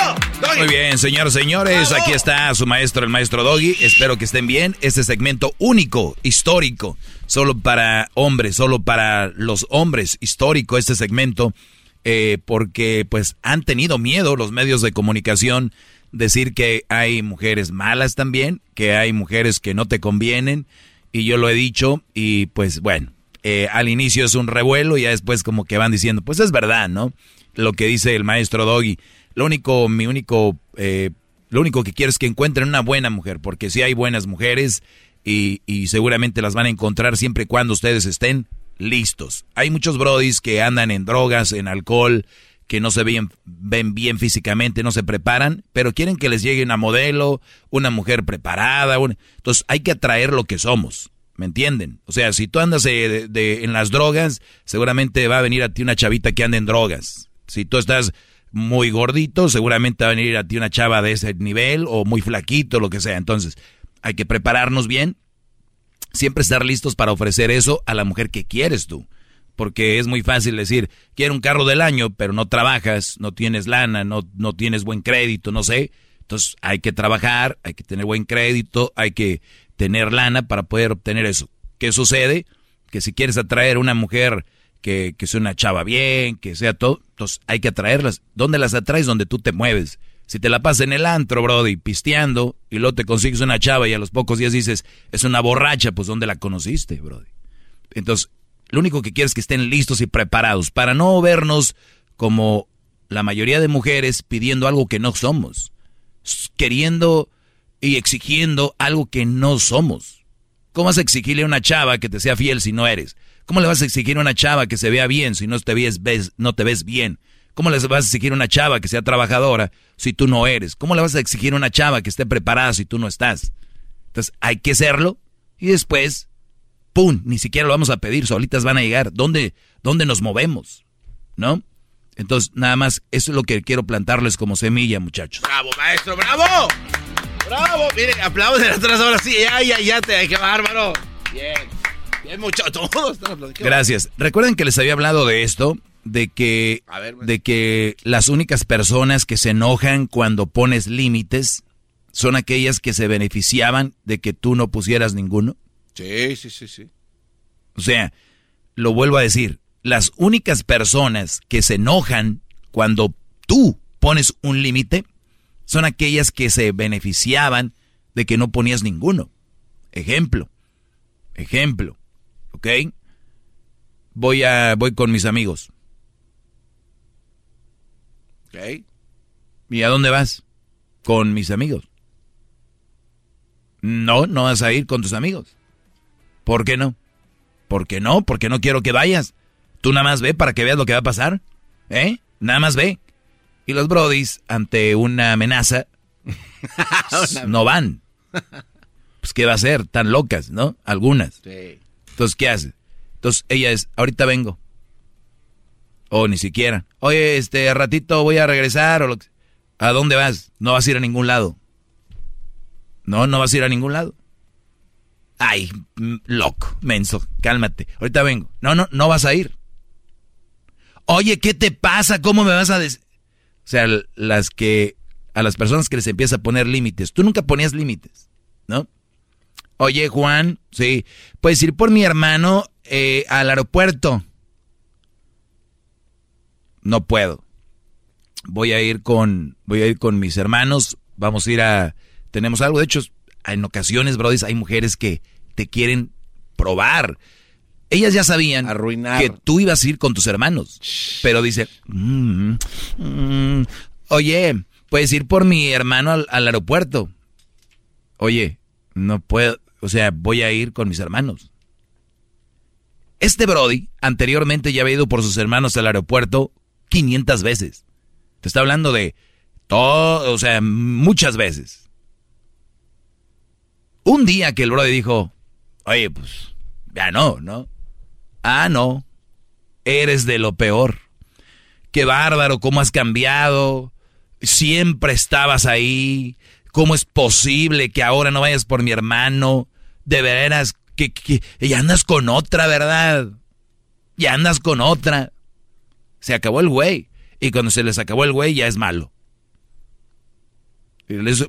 Muy bien, señores, señores, aquí está su maestro, el maestro Doggy. Espero que estén bien. Este segmento único, histórico, solo para hombres, solo para los hombres, histórico este segmento, eh, porque pues han tenido miedo los medios de comunicación decir que hay mujeres malas también, que hay mujeres que no te convienen, y yo lo he dicho, y pues bueno, eh, al inicio es un revuelo y ya después como que van diciendo, pues es verdad, ¿no? Lo que dice el maestro Doggy. Lo único, mi único, eh, lo único que quiero es que encuentren una buena mujer, porque si hay buenas mujeres y, y seguramente las van a encontrar siempre y cuando ustedes estén listos. Hay muchos brodis que andan en drogas, en alcohol, que no se ven, bien físicamente, no se preparan, pero quieren que les llegue una modelo, una mujer preparada. Entonces hay que atraer lo que somos. ¿Me entienden? O sea, si tú andas en las drogas, seguramente va a venir a ti una chavita que anda en drogas. Si tú estás muy gordito, seguramente va a venir a ti una chava de ese nivel o muy flaquito, lo que sea. Entonces, hay que prepararnos bien, siempre estar listos para ofrecer eso a la mujer que quieres tú porque es muy fácil decir, quiero un carro del año, pero no trabajas, no tienes lana, no, no tienes buen crédito, no sé. Entonces hay que trabajar, hay que tener buen crédito, hay que tener lana para poder obtener eso. ¿Qué sucede? Que si quieres atraer una mujer que, que sea una chava bien, que sea todo, entonces hay que atraerlas. ¿Dónde las atraes? Donde tú te mueves. Si te la pasas en el antro, brody, pisteando, y luego te consigues una chava y a los pocos días dices, es una borracha, pues ¿dónde la conociste, brody? Entonces, lo único que quiero es que estén listos y preparados para no vernos como la mayoría de mujeres pidiendo algo que no somos, queriendo y exigiendo algo que no somos. ¿Cómo vas a exigirle a una chava que te sea fiel si no eres? ¿Cómo le vas a exigir a una chava que se vea bien si no te ves, no te ves bien? ¿Cómo le vas a exigir a una chava que sea trabajadora si tú no eres? ¿Cómo le vas a exigir a una chava que esté preparada si tú no estás? Entonces hay que serlo y después ¡pum! Ni siquiera lo vamos a pedir, solitas van a llegar. ¿Dónde, dónde nos movemos? ¿No? Entonces, nada más, eso es lo que quiero plantarles como semilla, muchachos. ¡Bravo, maestro! ¡Bravo! ¡Bravo! Mire, aplauden atrás ahora sí. ¡Ya, ya, ya! Te, ¡Qué bárbaro! Bien. Todos Gracias. Recuerden que les había hablado de esto, de que, de que las únicas personas que se enojan cuando pones límites son aquellas que se beneficiaban de que tú no pusieras ninguno. Sí, sí, sí, sí. O sea, lo vuelvo a decir, las únicas personas que se enojan cuando tú pones un límite son aquellas que se beneficiaban de que no ponías ninguno. Ejemplo, ejemplo, ¿ok? Voy a, voy con mis amigos. ¿Ok? ¿Y a dónde vas? Con mis amigos. No, no vas a ir con tus amigos. ¿Por qué no? ¿Por qué no? Porque no quiero que vayas. Tú nada más ve para que veas lo que va a pasar. ¿Eh? Nada más ve. Y los brodis, ante una amenaza, no van. Pues, ¿qué va a hacer? Tan locas, ¿no? Algunas. Sí. Entonces, ¿qué hace? Entonces, ella es, ahorita vengo. O ni siquiera. Oye, este ratito voy a regresar o lo que... ¿A dónde vas? No vas a ir a ningún lado. No, no vas a ir a ningún lado. Ay, loco, menso, cálmate. Ahorita vengo. No, no, no vas a ir. Oye, ¿qué te pasa? ¿Cómo me vas a decir? O sea, las que a las personas que les empieza a poner límites. Tú nunca ponías límites, ¿no? Oye, Juan, sí, puedes ir por mi hermano eh, al aeropuerto. No puedo. Voy a ir con, voy a ir con mis hermanos. Vamos a ir a, tenemos algo. De hecho, en ocasiones, Brody, hay mujeres que te quieren probar. Ellas ya sabían que tú ibas a ir con tus hermanos. Pero dice, mm, mm, oye, puedes ir por mi hermano al, al, aeropuerto. Oye, no puedo, o sea, voy a ir con mis hermanos. Este Brody anteriormente ya había ido por sus hermanos al aeropuerto 500 veces. Te está hablando de todo, o sea, muchas veces. Un día que el Brody dijo, oye, pues, ya no, ¿no? Ah, no, eres de lo peor. Qué bárbaro, cómo has cambiado. Siempre estabas ahí. ¿Cómo es posible que ahora no vayas por mi hermano? De veras, que, que ya andas con otra, ¿verdad? Ya andas con otra. Se acabó el güey. Y cuando se les acabó el güey ya es malo.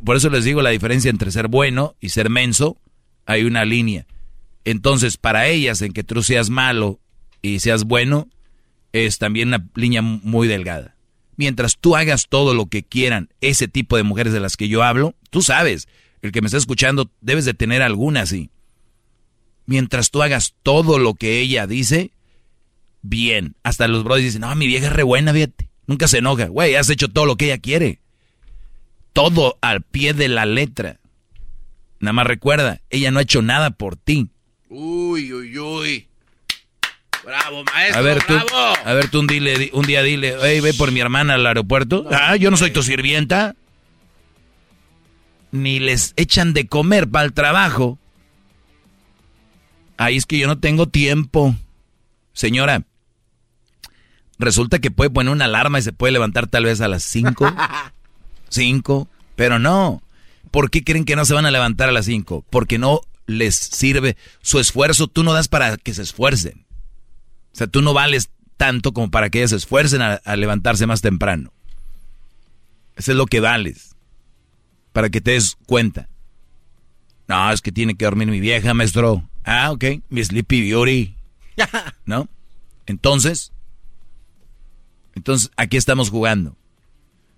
Por eso les digo la diferencia entre ser bueno y ser menso. Hay una línea. Entonces, para ellas, en que tú seas malo y seas bueno, es también una línea muy delgada. Mientras tú hagas todo lo que quieran ese tipo de mujeres de las que yo hablo, tú sabes, el que me está escuchando, debes de tener alguna así. Mientras tú hagas todo lo que ella dice, bien. Hasta los brothers dicen, no, mi vieja es re buena, fíjate. Nunca se enoja. Güey, has hecho todo lo que ella quiere todo al pie de la letra. Nada más recuerda, ella no ha hecho nada por ti. Uy, uy, uy. Bravo, maestro. A ver, tú, bravo. a ver, tú un, dile, un día dile, hey, ve por mi hermana al aeropuerto. ah, yo no soy tu sirvienta. Ni les echan de comer para el trabajo. Ahí es que yo no tengo tiempo. Señora, resulta que puede poner una alarma y se puede levantar tal vez a las 5. 5, pero no. ¿Por qué creen que no se van a levantar a las 5? Porque no les sirve su esfuerzo. Tú no das para que se esfuercen. O sea, tú no vales tanto como para que ellas se esfuercen a, a levantarse más temprano. Eso es lo que vales. Para que te des cuenta. No, es que tiene que dormir mi vieja, maestro. Ah, ok. Mi Sleepy Beauty. ¿No? Entonces, entonces, aquí estamos jugando.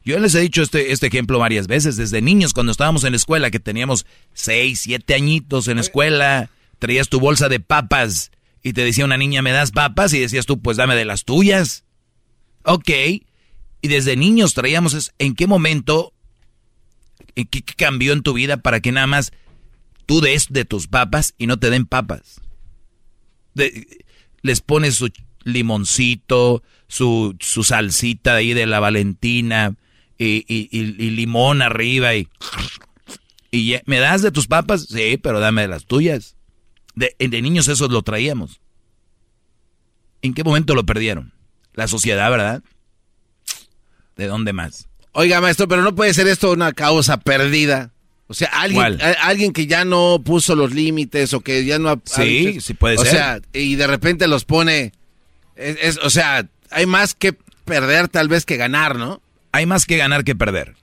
Yo les he dicho este, este ejemplo varias veces, desde niños, cuando estábamos en la escuela, que teníamos seis, siete añitos en la escuela, traías tu bolsa de papas y te decía una niña, ¿me das papas? Y decías tú, pues dame de las tuyas. Ok. Y desde niños traíamos, es- ¿en qué momento, en qué, cambió en tu vida para que nada más tú des de tus papas y no te den papas? De- les pones su limoncito, su, su salsita ahí de la Valentina y, y- limón arriba y... y ¿Me das de tus papas? Sí, pero dame de las tuyas. De, de niños eso lo traíamos. ¿En qué momento lo perdieron? La sociedad, ¿verdad? ¿De dónde más? Oiga, maestro, pero no puede ser esto una causa perdida. O sea, alguien, alguien que ya no puso los límites o que ya no ha... Sí, sí puede o ser. sea, y de repente los pone... es- es- o sea, hay más que perder tal vez que ganar, ¿no? Hay más que ganar que perder.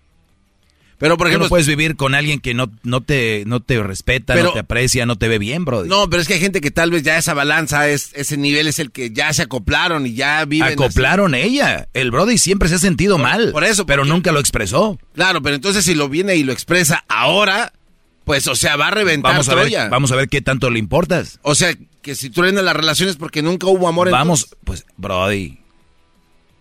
Pero, por ejemplo... no puedes vivir con alguien que no, no, te, no te respeta, Pero- no te aprecia, no te ve bien, bro. No, pero es que hay gente que tal vez ya esa balanza, es, ese nivel es el que ya se acoplaron y ya viven... Acoplaron ella. El Brody siempre se ha sentido mal. por eso, Pero nunca lo expresó. Claro, pero entonces si lo viene y lo expresa ahora, pues, o sea, va a reventar Vamos a, Troya. ver, vamos a ver qué tanto le importas. O sea, que si truenan las relaciones porque nunca hubo amor en Vamos, pues, Brody.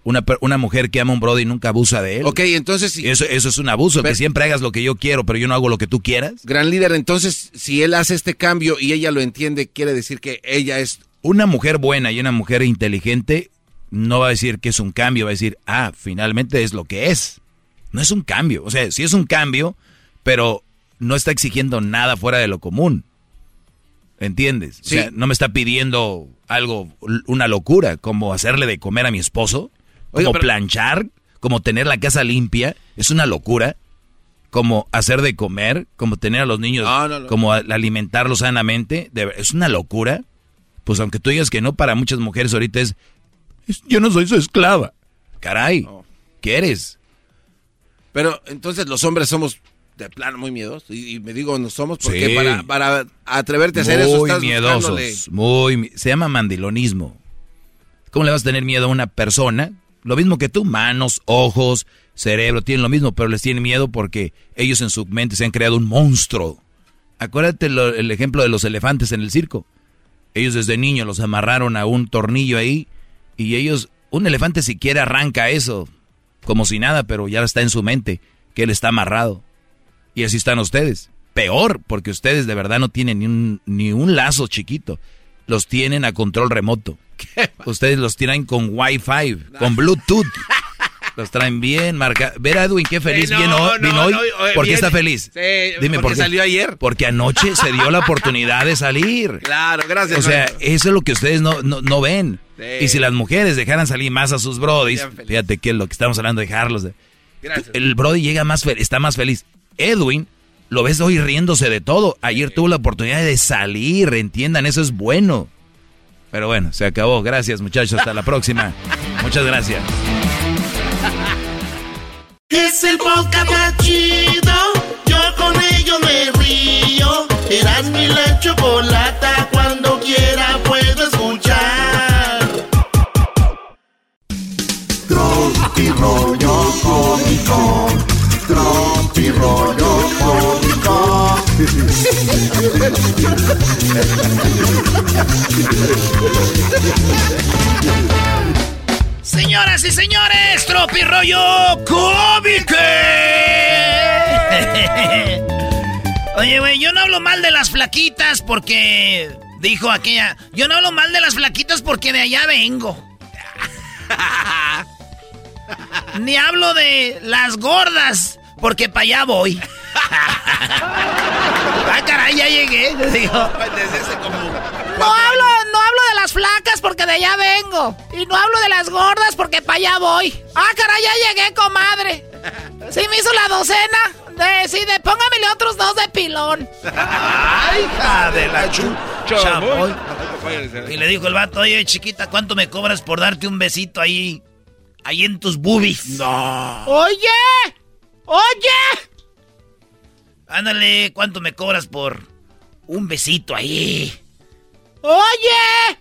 Una, una mujer que ama a un Brody nunca abusa de él. Ok, entonces si... Eso, eso es un abuso, Pero- que siempre hagas lo que yo quiero, pero yo no hago lo que tú quieras. Gran líder, entonces, si él hace este cambio y ella lo entiende, quiere decir que ella es... Una mujer buena y una mujer inteligente no va a decir que es un cambio, va a decir, ah, finalmente es lo que es. No es un cambio. O sea, sí es un cambio, pero no está exigiendo nada fuera de lo común. ¿Entiendes? Sí. O sea, no me está pidiendo algo, una locura, como hacerle de comer a mi esposo, como pero- planchar, como tener la casa limpia. Es una locura. Como hacer de comer, como tener a los niños, No, no, no. como alimentarlos sanamente. de es una locura. Pues aunque tú digas que no, para muchas mujeres ahorita es, yo no soy su esclava. Caray, ¿qué eres? Pero entonces los hombres somos de plano muy miedosos. Y, y me digo, no somos porque Sí. para, para atreverte a hacer eso muy estás miedosos, buscándole- muy, se llama mandilonismo. ¿Cómo le vas a tener miedo a una persona? Lo mismo que tú, manos, ojos, cerebro, tienen lo mismo, pero les tienen miedo porque ellos en su mente se han creado un monstruo. Acuérdate el ejemplo de los elefantes en el circo. Ellos desde niños los amarraron a un tornillo ahí y ellos, un elefante siquiera arranca eso, como si nada, pero ya está en su mente, que él está amarrado. Y así están ustedes. Peor, porque ustedes de verdad no tienen ni ni un lazo chiquito. Los tienen a control remoto. Ustedes los tienen con Wi-Fi, con Bluetooth. Los traen bien marcados. Ver a Edwin, qué feliz Sí, no, hoy. no, vino hoy. no, oye, ¿Por qué está feliz? Sí, Dime porque por qué. salió ayer. Porque anoche se dio la oportunidad de salir. Claro, gracias. O sea, eso es lo que ustedes no, ven. Sí. Y si las mujeres dejaran salir más a sus brodis, fíjate que es lo que estamos hablando de dejarlos. de- Gracias. El brody llega más está más feliz. Edwin, lo ves hoy riéndose de todo. Ayer tuvo la oportunidad de salir, entiendan, eso es bueno. Pero bueno, se acabó. Gracias, muchachos. Hasta la próxima. Muchas gracias. Es el podcast más chido. Yo con ello me río. Eras mi la chocolata. Cuando quiera puedo escuchar. Tropi rollo cómico. Tropi rollo. Señoras y señores, Tropi Rollo Cómico. Oye, güey, yo no hablo mal de las flaquitas porque Dijo aquella, yo no hablo mal de las flaquitas porque de allá vengo. Ni hablo de las gordas porque para allá voy. Ah, caray, ya llegué. Digo. como no hablo, no hablo de las flacas porque de allá vengo. Y no hablo de las gordas porque para allá voy. Ah, caray, ya llegué, comadre. Sí me hizo la docena. De, sí, de póngamele otros dos de pilón. Ay, hija de la chucha. Y le dijo el vato, oye, chiquita, ¿cuánto me cobras por darte un besito ahí? Ahí en tus boobies. No. Oye, oye. Ándale, ¿cuánto me cobras por un besito ahí? Oye.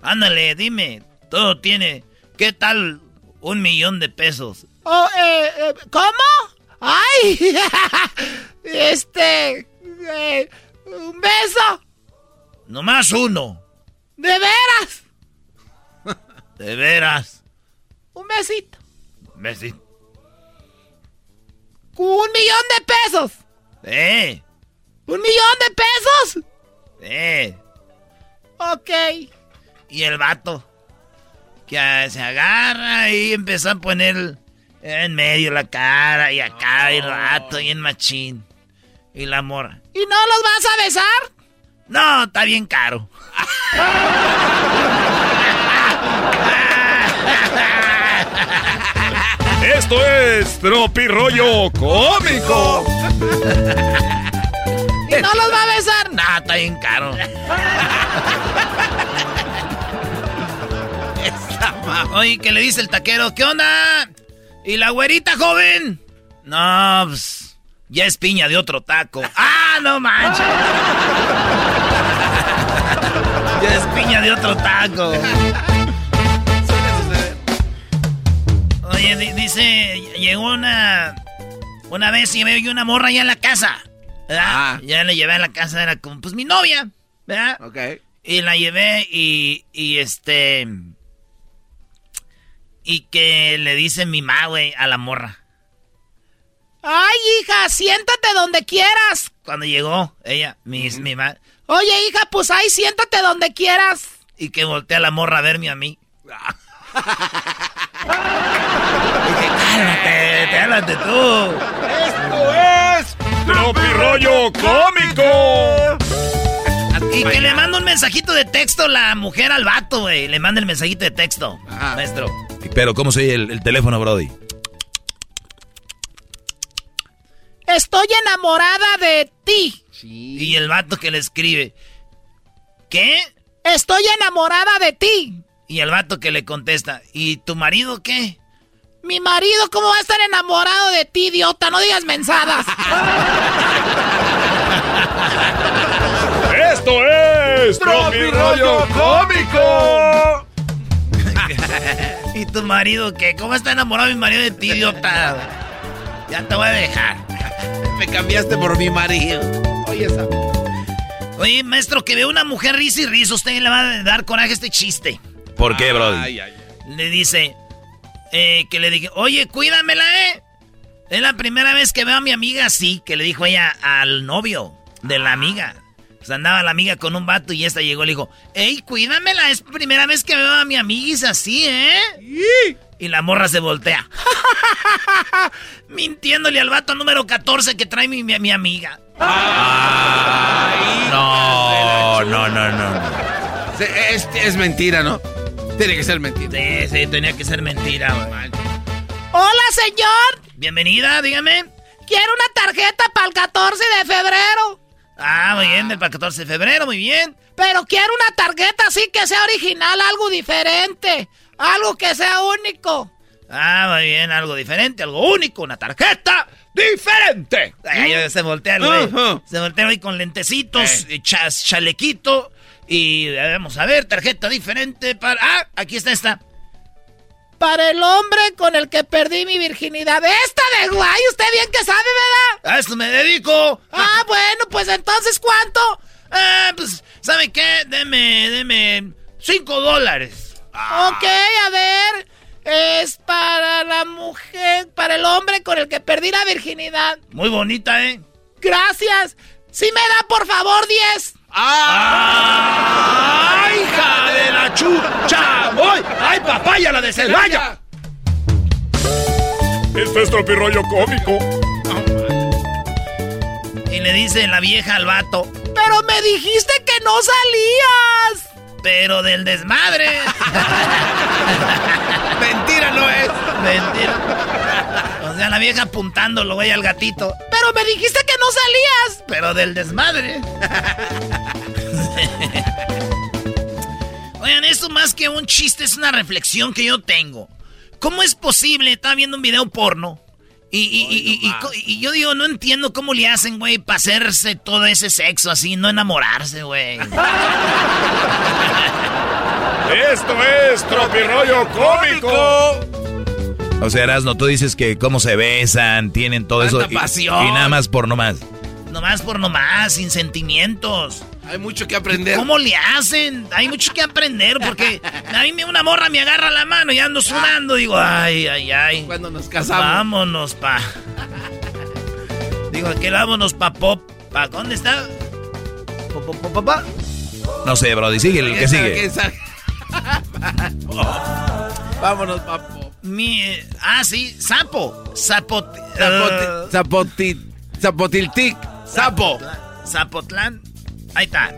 Ándale, dime, todo tiene, ¿qué tal un millón de pesos? Oh, eh, eh, ¿Cómo? ¡Ay! este... Eh, ¿Un beso? Nomás uno. ¿De veras? De veras. Un besito. Besito. Un millón de pesos. Eh. ¿Un millón de pesos? Eh. Ok. Y el vato. Que se agarra y empieza a poner en medio la cara y acá y el vato y en machín. Y la mora. ¿Y no los vas a besar? No, está bien caro. Esto es Tropirollo Cómico. ¿Y no los va a besar? No, está bien caro. Oye, ¿qué le dice el taquero? ¿Qué onda? ¿Y la güerita, joven? No, pues, ya es piña de otro taco. ¡Ah, no manches! ya es piña de otro taco. Oye, dice, llegó una... Una vez y yo una morra allá en la casa. ¿verdad? Ah. Ya la llevé a la casa, era como, pues mi novia, ¿verdad? Ok. Y la llevé y, y este... Y que le dice mi ma, güey, a la morra. Ay, hija, siéntate donde quieras. Cuando llegó ella, mi, mi ma. Oye, hija, pues ahí siéntate donde quieras. Y que voltea la morra a verme a mí. Dije, cálmate, cálmate tú. Esto es Tropirollo Cómico. Y que le manda un mensajito de texto la mujer al vato, güey. Le manda el mensajito de texto, maestro. Pero, ¿cómo se oye el, el teléfono, Brody? Estoy enamorada de ti. Y el vato que le escribe, ¿qué? Estoy enamorada de ti. Y el vato que le contesta, ¿y tu marido qué? Mi marido, ¿cómo va a estar enamorado de ti, idiota? No digas mensadas. Esto es Tropirollo Cómico. ¿Y tu marido qué? ¿Cómo está enamorado mi marido de ti, idiota? Ya te voy a dejar. Me cambiaste por mi marido. Oye, esa. Oye, maestro, que ve una mujer risa y risa, usted le va a dar coraje a este chiste. ¿Por qué, ay. Le dice, eh, que le dije, oye, cuídamela, ¿eh? Es la primera vez que veo a mi amiga así, que le dijo ella al novio de la amiga. Pues andaba la amiga con un vato y esta llegó y le dijo, ey, cuídamela, es primera vez que veo a mi amiga así, ¿eh? Y la morra se voltea. Mintiéndole al vato número 14 que trae mi, mi, mi amiga. No, no, no, no. Sí, Es, es mentira, ¿no? Tiene que ser mentira. Sí, sí, tenía que ser mentira, güey. Hola, señor. Bienvenida, dígame. Quiero una tarjeta para el 14 de febrero. Ah, muy bien, del para el 14 de febrero, muy bien. Pero quiero una tarjeta así que sea original, algo diferente. Algo que sea único. Ah, muy bien, algo diferente, algo único, una tarjeta diferente. Ay, se voltea el güey. Se voltea ahí con lentecitos, y chas- chalequito. Y eh, vamos a ver, tarjeta diferente para. Ah, aquí está esta. Para el hombre con el que perdí mi virginidad. Esta de guay, usted bien que sabe, ¿verdad? A esto me dedico. Ah, bueno, pues entonces, ¿cuánto? Ah, pues, ¿sabe qué? Deme, deme cinco dólares. Ok, a ver. Es para la mujer, para el hombre con el que perdí la virginidad. Muy bonita, ¿eh? Gracias. Sí me da, por favor, 10. ¡Ah! ¡Ay, hija de la chucha! ¡Voy! ¡Ay, papaya la de Celaya! Esto es tropirollo cómico. Y le dice la vieja al vato: ¡Pero me dijiste que no salías! Pero del desmadre. Mentira no es. Mentira. O sea, la vieja apuntándolo, güey, al gatito. Pero me dijiste que no salías. Pero del desmadre. Oigan, esto más que un chiste es una reflexión que yo tengo. ¿Cómo es posible? Estaba viendo un video porno. Y, y- y- y- yo digo, no entiendo cómo le hacen, güey, para hacerse todo ese sexo así, no enamorarse, güey. Esto es tropirollo cómico. O sea, Erasno, tú dices que cómo se besan, tienen todo eso. Tanta y- pasión. Y, nada más por nomás. Nomás por nomás, sin sentimientos. Hay mucho que aprender. ¿Cómo le hacen? Hay mucho que aprender porque a mí me- una morra me agarra la mano y ando sudando. Digo, ay, ay, ay. Cuando nos casamos. Vámonos, pa. Digo, que vámonos pa pop. ¿Pa dónde está? Pop, pop, pop, pop, pa. No sé, Brody, sigue el que sigue. Vámonos, papo. Mi, ah, sí, sapo. Sapo. Zapoti- zapoti- Zapotiltic. Sapo. Zapotlán. Ahí está.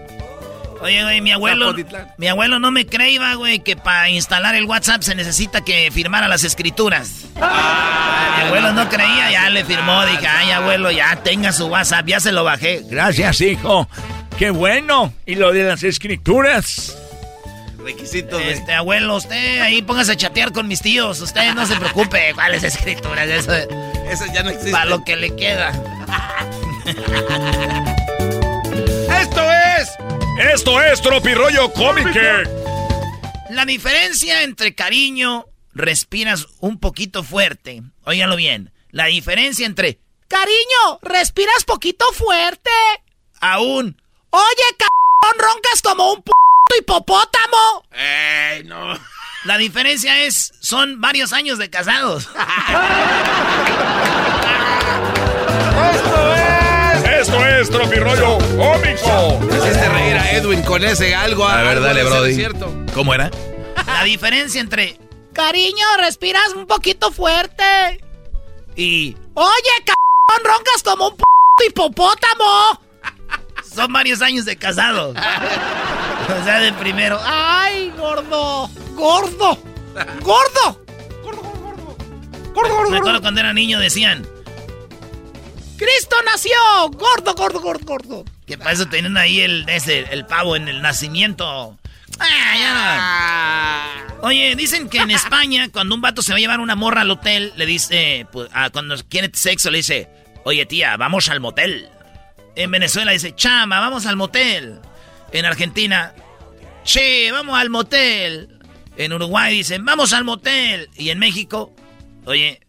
Oye, güey, mi abuelo. Zapotitlán. Mi abuelo no me creía, güey, que para instalar el WhatsApp se necesita que firmara las escrituras. Ah, mi abuelo no creía, ya le firmó. Dije, ay, abuelo, ya tenga su WhatsApp, ya se lo bajé. Gracias, hijo. Qué bueno. Y lo de las escrituras. Requisito de. Este, abuelo, usted ahí póngase a chatear con mis tíos. Usted no se preocupe. ¿Cuáles escrituras? Eso, Eso ya no existe. para lo que le queda. Esto es. Esto es tropirollo cómico. La diferencia entre cariño, respiras un poquito fuerte. Óiganlo bien. La diferencia entre cariño, respiras poquito fuerte. Aún. Oye, cabrón, roncas como un p hipopótamo. ¡Ey, no! La diferencia es, son varios años de casados. Esto es tropirollo cómico. Hiciste reír a Edwin con ese algo. A ver, algo dale, Brody. cierto. ¿Cómo era? La diferencia entre cariño, respiras un poquito fuerte. Y oye, cabrón, roncas como un p hipopótamo. Son varios años de casado. O sea, de primero. ¡Ay, gordo! ¡Gordo! ¡Gordo! Me acuerdo cuando era niño decían. ¡Cristo nació! ¡Gordo, gordo, gordo, gordo! Que para eso tenían ahí el, ese, el pavo en el nacimiento. Ah, ya no. Oye, dicen que en España, cuando un vato se va a llevar una morra al hotel, le dice, pues, ah, cuando quiere sexo, le dice, oye tía, vamos al motel. En Venezuela dice, chama, vamos al motel. En Argentina, che, vamos al motel. En Uruguay dicen, vamos al motel. Y en México, oye,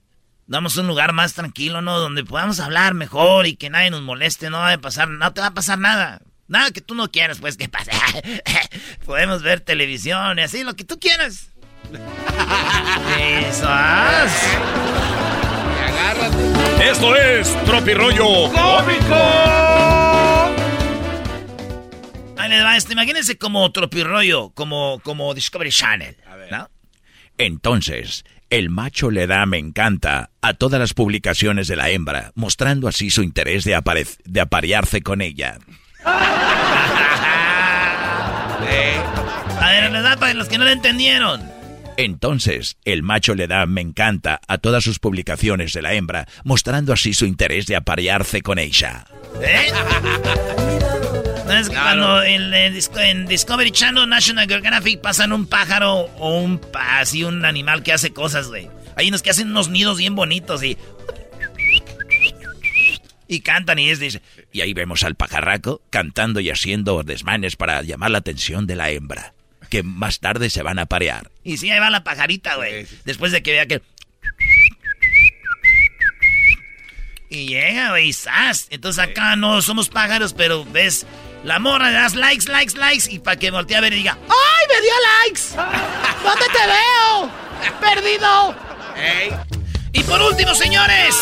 damos un lugar más tranquilo, ¿no? Donde podamos hablar mejor y que nadie nos moleste, no va a pasar, no te va a pasar nada. Nada que tú no quieras, pues, que pase. Podemos ver televisión y así, lo que tú quieras. Eso. Esto es tropirollo cómico. Ahí les va, este, imagínense como tropirollo, como, como Discovery Channel, ¿no? Entonces, el macho le da me encanta a todas las publicaciones de la hembra, mostrando así su interés de, de aparearse con ella. A ver, les da para los que no lo entendieron. Entonces, el macho le da me encanta a todas sus publicaciones de la hembra, mostrando así su interés de aparearse con ella. ¿Eh? No, es que cuando en, en Disco- en Discovery Channel, National Geographic pasan un pájaro o un así un animal que hace cosas, güey. Hay unos que hacen unos nidos bien bonitos y y cantan y es dice Y ahí vemos al pajarraco cantando y haciendo desmanes para llamar la atención de la hembra, que más tarde se van a aparear. y sí ahí va la pajarita, güey. Después de que vea que y llega, güey, ¡zas! Entonces acá no somos pájaros, pero ves la morra, le das likes, likes, likes y para que voltee a ver y diga, ¡ay, me dio likes! ¿Dónde te veo? ¡Perdido! Y por último, señores.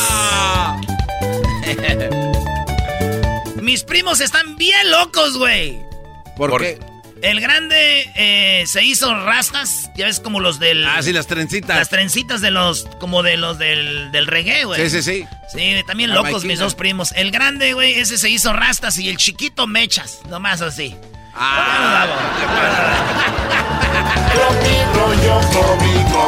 Mis primos están bien locos, güey. ¿Por, qué? El grande eh, se hizo rastas, ya ves como los del... Ah, sí, las trencitas. Las trencitas de los, como de los del, del reggae, güey. Sí, sí, sí. Sí, también La locos mis dos primos. El grande, güey, ese se hizo rastas y el chiquito mechas, nomás así. Ah. Tropi rollo cómico,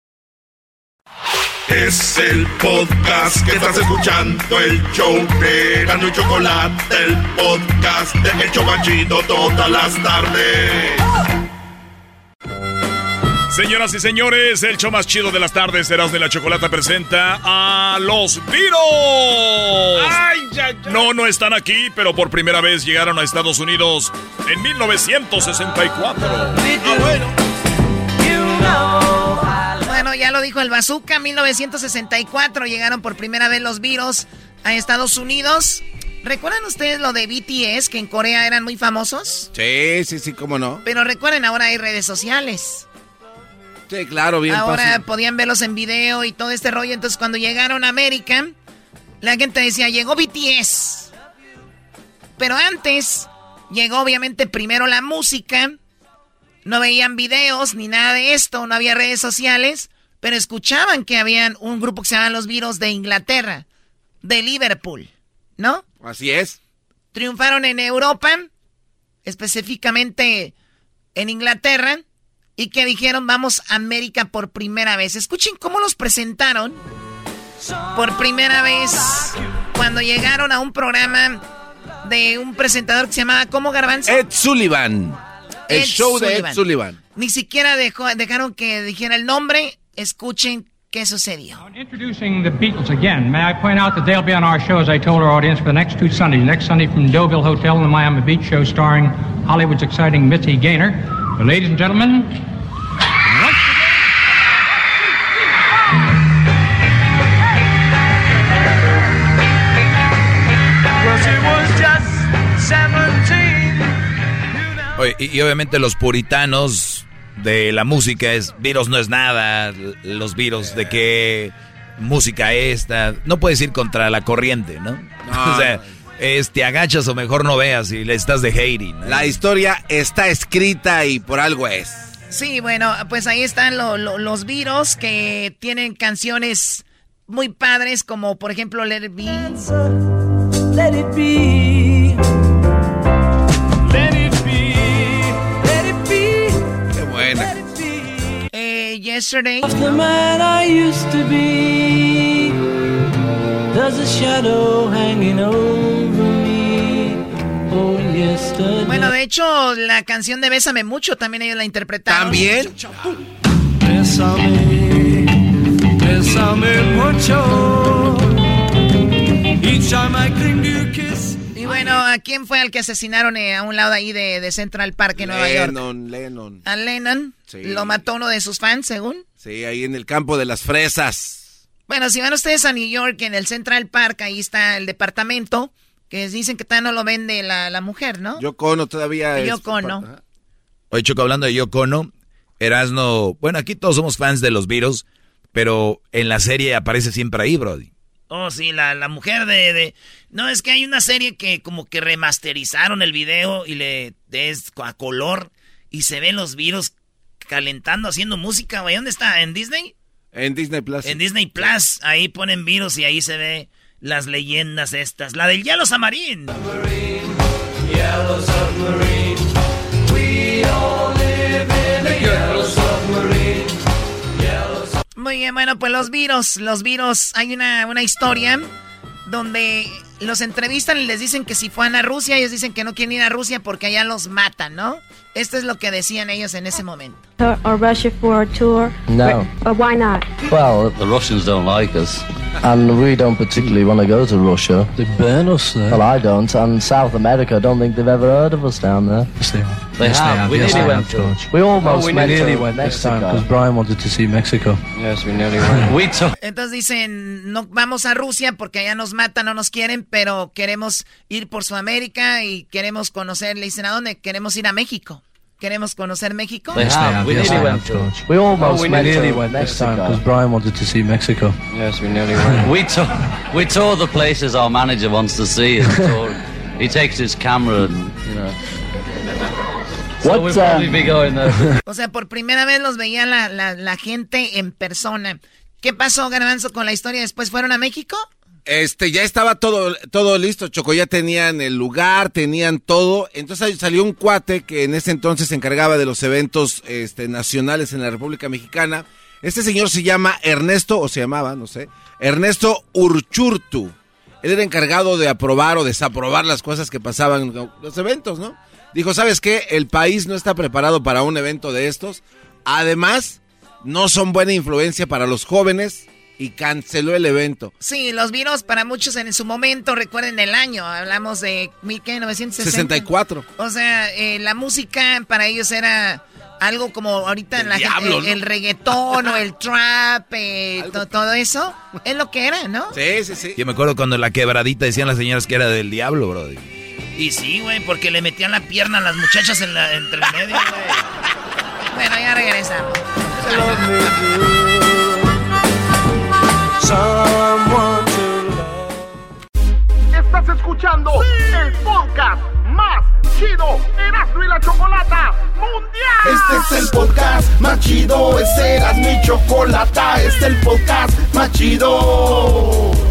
Es el podcast que estás escuchando, el show de Gano y Chocolate, el podcast de El Chobachito todas las tardes. Señoras y señores, el show más chido de las tardes, Eras de la Chocolata, presenta a los Beatles. No, no están aquí, pero por primera vez llegaron a Estados Unidos en 1964. Bueno, ya lo dijo el Bazooka, 1964 llegaron por primera vez los virus a Estados Unidos. ¿Recuerdan ustedes lo de BTS, que en Corea eran muy famosos? Sí, sí, sí, cómo no. Pero recuerden, ahora hay redes sociales. Sí, claro, bien Ahora fácil. podían verlos en video y todo este rollo. Entonces, cuando llegaron a América, la gente decía, llegó BTS. Pero antes, llegó obviamente primero la música. No veían videos ni nada de esto, no había redes sociales. Pero escuchaban que habían un grupo que se llamaban los Virus de Inglaterra, de Liverpool, ¿no? Así es. Triunfaron en Europa, específicamente en Inglaterra, y que dijeron vamos a América por primera vez. Escuchen cómo los presentaron por primera vez cuando llegaron a un programa de un presentador que se llamaba ¿Cómo Garbanzo? Ed Sullivan. El Ed show de Ed Sullivan. Sullivan. Ni siquiera dejó, dejaron que dijera el nombre. Escuchen qué sucedió. Introducing the Beatles again, may I point out that they'll be on our show, as I told our audience, for the next two Sundays. Next Sunday from Deauville Hotel in the Miami Beach show starring Hollywood's exciting Mitzi Gaynor. Ladies and gentlemen, Oye, y, y obviamente los puritanos de la música es virus no es nada, los virus de qué música esta, no puedes ir contra la corriente, ¿no? No, o sea, es, te agachas o mejor no veas y le estás de hating. ¿no? La historia está escrita y por algo es. Sí, bueno, pues ahí están lo- lo- los virus que tienen canciones muy padres, como por ejemplo Let It Be. Let it be. Yesterday. The man I used to be. There's a shadow hanging over me. Oh, yesterday. Bueno, de hecho, la canción de Bésame Mucho también ellos la interpretaron. ¿También? Bésame. Bésame mucho. Each time I cling to your kiss. Bueno, ¿a quién fue el que asesinaron eh, a un lado ahí de, de Central Park en Nueva York? Lennon, Lennon. A Lennon. Sí. Lo mató uno de sus fans, según. Sí, ahí en el campo de las fresas. Bueno, si van ustedes a New York, en el Central Park, ahí está el departamento, que dicen que todavía no lo vende la, la mujer, ¿no? Yoko Ono todavía es... Yoko Ono. Oye, Choco, hablando de Yoko Ono, Erasno, bueno, aquí todos somos fans de los virus, pero en la serie aparece siempre ahí, Brody. Oh, sí, la, la mujer de, de- No, es que hay una serie que como que remasterizaron el video y le es a color y se ven los virus calentando, haciendo música, güey. ¿Dónde está? ¿En Disney? En Disney Plus. En Disney Plus. Ahí ponen virus y ahí se ve las leyendas estas. La del Yellow Submarine. Muy bien, bueno, pues los virus, los virus, hay una, una historia donde los entrevistan y les dicen que si fueran a Rusia, ellos dicen que no quieren ir a Rusia porque allá los matan, ¿no? Esto es lo que decían ellos en ese momento. Or Russia for a tour? No. But why not? Well, the Russians don't like us. And we don't particularly want to go to Russia. They burn us there. Well, I don't. And South America, I don't think they've ever heard of us down there. Yes, they. They yes, have. They. We yes, nearly went George. We almost oh, we went nearly went this time because Brian wanted to see Mexico. Yes, we nearly went. we took. Entonces dicen, no vamos a Rusia porque allá nos matan, no nos quieren, pero queremos ir por Sudamérica y queremos conocer, le dicen, ¿a dónde? Queremos ir a México. ¿Queremos conocer México? They have. We yes, nearly went, George. We almost oh, we went nearly went this time because Brian wanted to see Mexico. Yes, we nearly went. we took. We tour the places our manager wants to see. And tour. he takes his camera and, you know. So What, uh, we'll probably be going there. O sea, por primera vez los veía la, la, la gente en persona. ¿Qué pasó, Garbanzo, con la historia? ¿Después fueron a México? Este, ya estaba todo, todo listo, Choco, ya tenían el lugar, tenían todo. Entonces salió un cuate que en ese entonces se encargaba de los eventos este, nacionales en la República Mexicana. Este señor se llama Ernesto, o se llamaba, no sé, Ernesto Urchurtu. Él era encargado de aprobar o desaprobar las cosas que pasaban en los eventos, ¿no? Dijo, ¿sabes qué? El país no está preparado para un evento de estos. Además, no son buena influencia para los jóvenes y canceló el evento. Sí, los virus para muchos en su momento, recuerden el año, hablamos de 1960. 64. O sea, eh, la música para ellos era algo como ahorita El la diablo, gente, el, ¿no? el reggaetón o el trap, eh, to- todo eso, es lo que era, ¿no? Sí, sí, sí. Yo me acuerdo cuando la quebradita decían las señoras que era del diablo, brody. Y sí, güey, porque le metían la pierna a las muchachas en la, entre el medio, güey. Bueno, ya regresamos. Estás escuchando el podcast más chido Erasmo y la Chocolata Mundial. Este es el podcast más chido, este era mi chocolata, este es el podcast más chido.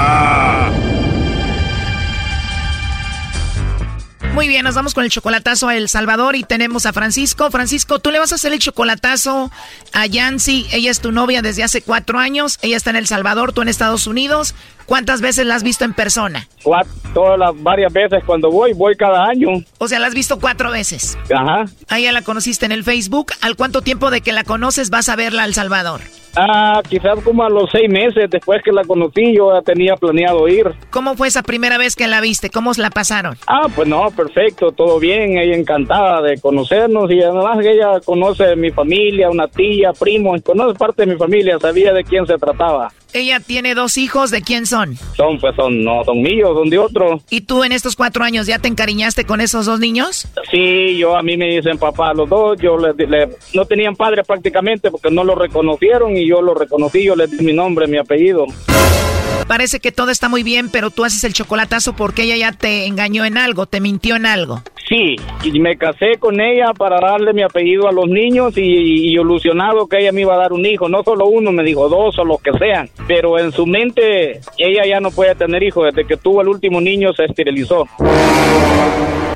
Muy bien, nos vamos con el chocolatazo a El Salvador y tenemos a Francisco. Francisco, tú le vas a hacer el chocolatazo a Yancy. Ella es tu novia desde hace cuatro años. Ella está en El Salvador, tú en Estados Unidos. ¿Cuántas veces la has visto en persona? Cuatro, todas las varias veces cuando voy, voy cada año. O sea, la has visto cuatro veces. Ajá. A ella la conociste en el Facebook. ¿Al cuánto tiempo de que la conoces vas a verla a El Salvador? Ah, quizás como a los seis meses después que la conocí, yo ya tenía planeado ir. ¿Cómo fue esa primera vez que la viste? ¿Cómo la pasaron? Ah, pues no, perfecto, todo bien, ella encantada de conocernos y además ella conoce mi familia, una tía, primo, conoce parte de mi familia, sabía de quién se trataba. Ella tiene dos hijos. ¿De quién son? Son, pues son, no son míos, son de otro. ¿Y tú en estos cuatro años ya te encariñaste con esos dos niños? Sí, yo a mí me dicen papá los dos, yo le, le- no tenían padre prácticamente porque no lo reconocieron y yo lo reconocí, yo les di mi nombre, mi apellido. Parece que todo está muy bien, pero tú haces el chocolatazo porque ella ya te engañó en algo, te mintió en algo. Sí, y me casé con ella para darle mi apellido a los niños y, y ilusionado que ella me iba a dar un hijo, no solo uno, me dijo dos o los que sean, pero en su mente ella ya no puede tener hijos, desde que tuvo el último niño se esterilizó.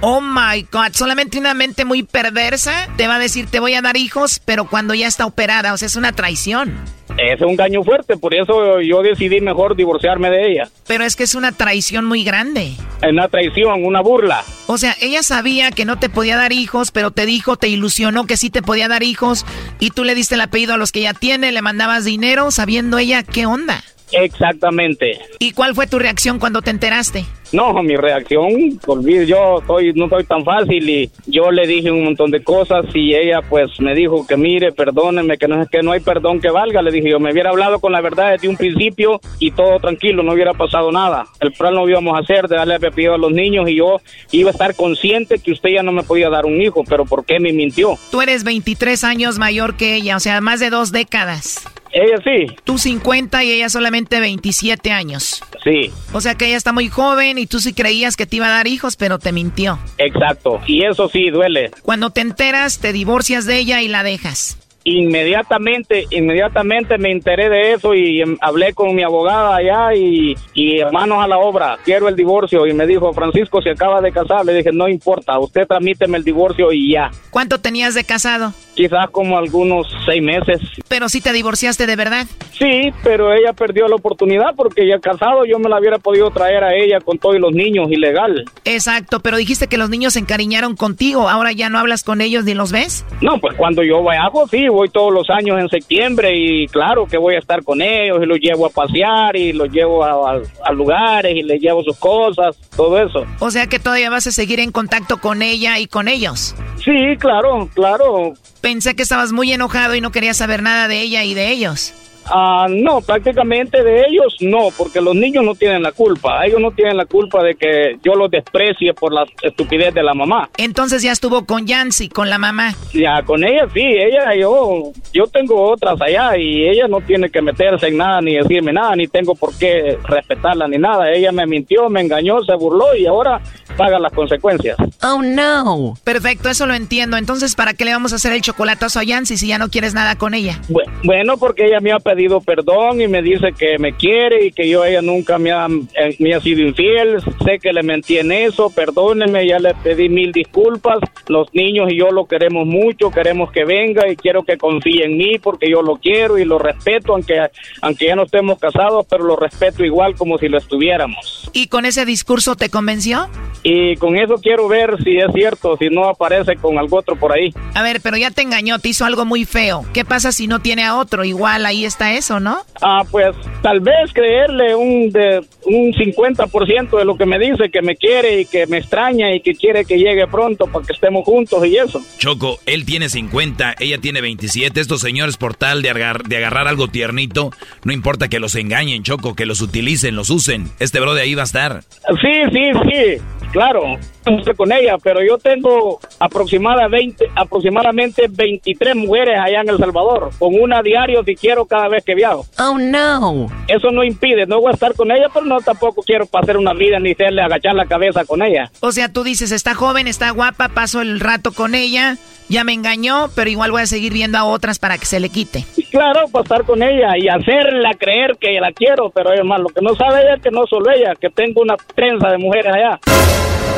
Oh my God, solamente una mente muy perversa te va a decir te voy a dar hijos, pero cuando ya está operada, o sea, es una traición. Es un engaño fuerte, por eso yo decidí mejor divorciarme de ella. Pero es que es una traición muy grande. Es una traición, una burla. O sea, ella sabía que no te podía dar hijos, pero te dijo, te ilusionó que sí te podía dar hijos y tú le diste el apellido a los que ya tiene, le mandabas dinero sabiendo ella qué onda. Exactamente. ¿Y cuál fue tu reacción cuando te enteraste? No, mi reacción, olvide, yo soy, no soy tan fácil y yo le dije un montón de cosas y ella pues me dijo que mire, perdóneme, que no es que no hay perdón que valga. Le dije yo, me hubiera hablado con la verdad desde un principio y todo tranquilo, no hubiera pasado nada. El plan lo íbamos a hacer de darle apellido a los niños y yo iba a estar consciente que usted ya no me podía dar un hijo, pero ¿por qué me mintió? Tú eres 23 años mayor que ella, o sea, más de dos décadas. Ella sí. Tú 50 y ella solamente 27 años. Sí. O sea que ella está muy joven y tú sí creías que te iba a dar hijos, pero te mintió. Exacto. Y eso sí duele. Cuando te enteras, te divorcias de ella y la dejas. Inmediatamente, inmediatamente me enteré de eso y em, hablé con mi abogada allá y, y manos a la obra, quiero el divorcio y me dijo, Francisco, se acaba de casar, le dije, no importa, usted tramíteme el divorcio y ya. ¿Cuánto tenías de casado? Quizás como algunos seis meses. Pero sí te divorciaste de verdad. Sí, pero ella perdió la oportunidad porque ya casado yo me la hubiera podido traer a ella con todos los niños ilegal. Exacto, pero dijiste que los niños se encariñaron contigo, ahora ya no hablas con ellos ni los ves. No, pues cuando yo viajo, sí, voy todos los años en septiembre y claro que voy a estar con ellos y los llevo a pasear y los llevo a, a- a lugares y les llevo sus cosas, todo eso. O sea que todavía vas a seguir en contacto con ella y con ellos. Sí, claro, claro. Pensé que estabas muy enojado y no querías saber nada de ella y de ellos. Ah, no, prácticamente de ellos no, porque los niños no tienen la culpa. Ellos no tienen la culpa de que yo los desprecie por la estupidez de la mamá. Entonces ya estuvo con Yancy, con la mamá. Ya, con ella sí, ella, yo, yo tengo otras allá y ella no tiene que meterse en nada ni decirme nada, ni tengo por qué respetarla ni nada. Ella me mintió, me engañó, se burló y ahora paga las consecuencias. Oh no. Perfecto, eso lo entiendo. Entonces, ¿para qué le vamos a hacer el chocolatazo a Yancy si ya no quieres nada con ella? Bu- Bueno, porque ella me ha pedido perdón y me dice que me quiere y que yo a ella nunca me ha, eh, me ha sido infiel. Sé que le mentí en eso, perdóneme, ya le pedí mil disculpas. Los niños y yo lo queremos mucho, queremos que venga y quiero que confíe en mí porque yo lo quiero y lo respeto, aunque, aunque ya no estemos casados, pero lo respeto igual como si lo estuviéramos. ¿Y con ese discurso te convenció? Y con eso quiero ver si es cierto, si no aparece con algo otro por ahí. A ver, pero ya te engañó, te hizo algo muy feo. ¿Qué pasa si no tiene a otro? Igual ahí está eso, ¿no? Ah, pues tal vez creerle un de un 50% de lo que me dice, que me quiere y que me extraña y que quiere que llegue pronto para que estemos juntos y eso. Choco, él tiene 50, ella tiene 27. Estos señores, por tal de, agar- de agarrar algo tiernito, no importa que los engañen, Choco, que los utilicen, los usen. Este bro de ahí va a estar. Sí, sí, sí, claro, estoy con ella, pero yo tengo aproximada 20, aproximadamente 23 mujeres allá en El Salvador, con una diario si quiero cada vez que viajo. Oh no. Eso no impide, no voy a estar con ella, pero no tampoco quiero pasar una vida ni hacerle agachar la cabeza con ella. O sea, tú dices, está joven, está guapa, paso el rato con ella, ya me engañó, pero igual voy a seguir viendo a otras para que se le quite. Y claro, pasar con ella y hacerla creer que la quiero, pero además lo que no sabe ella es que no solo ella, que tengo una trenza de mujeres allá.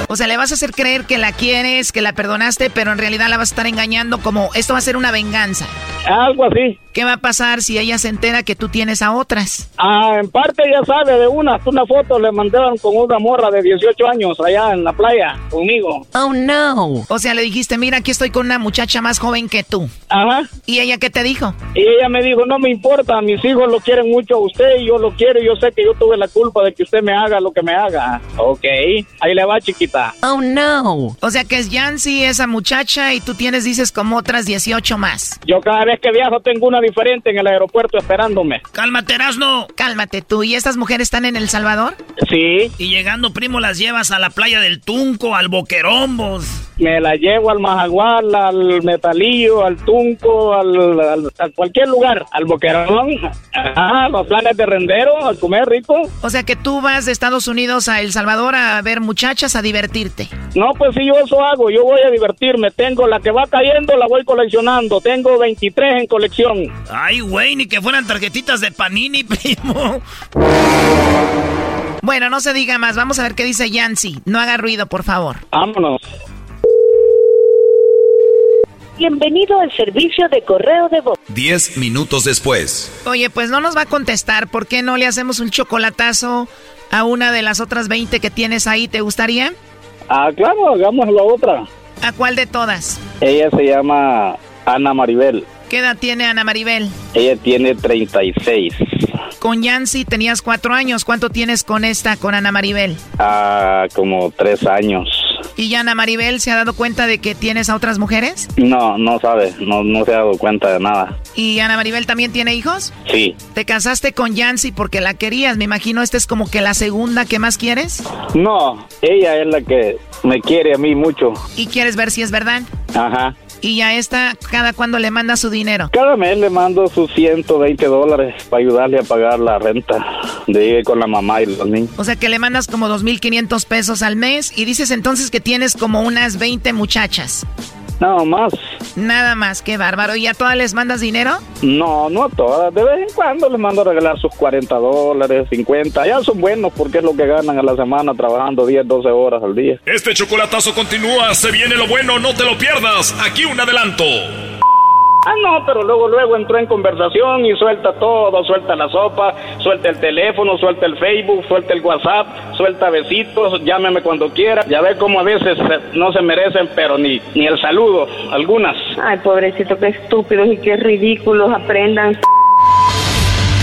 O sea, le vas a hacer creer que la quieres, que la perdonaste, pero en realidad la vas a estar engañando como esto va a ser una venganza. Algo así. ¿Qué va a pasar si ella se entera que tú tienes a otras? Ah, en parte ya sabe de una, una foto le mandaron con una morra de 18 años allá en la playa conmigo. Oh no. O sea, le dijiste, mira, aquí estoy con una muchacha más joven que tú. Ajá. ¿Y ella qué te dijo? Y ella me dijo, no me importa, mis hijos lo quieren mucho a usted y yo lo quiero y yo sé que yo tuve la culpa de que usted me haga lo que me haga. Ok, ahí le va chiquita. Oh no. O sea que es Yancy, esa muchacha, y tú tienes, dices, como otras 18 más. Yo cada vez que viajo tengo una diferente en el aeropuerto esperándome. Cálmate, Erasno. Cálmate tú. ¿Y estas mujeres están en El Salvador? Sí. Y llegando, primo, las llevas a la playa del Tunco, al Boquerombos. Me la llevo al Majagual, al Metalillo, al Tunco, al, al- a cualquier lugar, al Boquerón, a los planes de rendero, a comer rico. O sea que tú vas de Estados Unidos a El Salvador a ver muchachas, a divertirte. No, pues si yo eso hago, yo voy a divertirme. Tengo la que va cayendo, la voy coleccionando. Tengo 23 en colección. Ay, güey, ni que fueran tarjetitas de Panini, primo. Bueno, no se diga más. Vamos a ver qué dice Yancy. No haga ruido, por favor. Vámonos. Bienvenido al servicio de correo de voz. Diez minutos después. Oye, pues no nos va a contestar. ¿Por qué no le hacemos un chocolatazo a una de las otras 20 que tienes ahí? ¿Te gustaría? Ah, claro, hagamos la otra. ¿A cuál de todas? Ella se llama Ana Maribel. ¿Qué edad tiene Ana Maribel? Ella tiene 36. Con Yancy tenías cuatro años. ¿Cuánto tienes con esta, con Ana Maribel? Ah, como tres años. ¿Y Ana Maribel se ha dado cuenta de que tienes a otras mujeres? No, no sabe, no, no se ha dado cuenta de nada. ¿Y Ana Maribel también tiene hijos? Sí. ¿Te casaste con Yancy porque la querías? Me imagino esta es como que la segunda que más quieres. No, ella es la que me quiere a mí mucho. ¿Y quieres ver si es verdad? Ajá. ¿Y a esta cada cuándo le manda su dinero? Cada mes le mando sus 120 dólares para ayudarle a pagar la renta de ir con la mamá y los niños. O sea que le mandas como 2.500 pesos al mes y dices entonces que tienes como unas 20 muchachas. Nada más. Nada más, qué bárbaro. ¿Y a todas les mandas dinero? No, no a todas. De vez en cuando les mando a regalar sus 40 dólares, 50. Ya son buenos porque es lo que ganan a la semana trabajando 10, 12 horas al día. Este chocolatazo continúa, se viene lo bueno, no te lo pierdas. Aquí un adelanto. Ah, no, pero luego, luego entró en conversación y suelta todo, suelta la sopa, suelta el teléfono, suelta el Facebook, suelta el WhatsApp, suelta besitos, llámeme cuando quiera. Ya ve cómo a veces no se merecen, pero ni, ni el saludo, algunas. Ay, pobrecito, qué estúpidos y qué ridículos. Aprendan.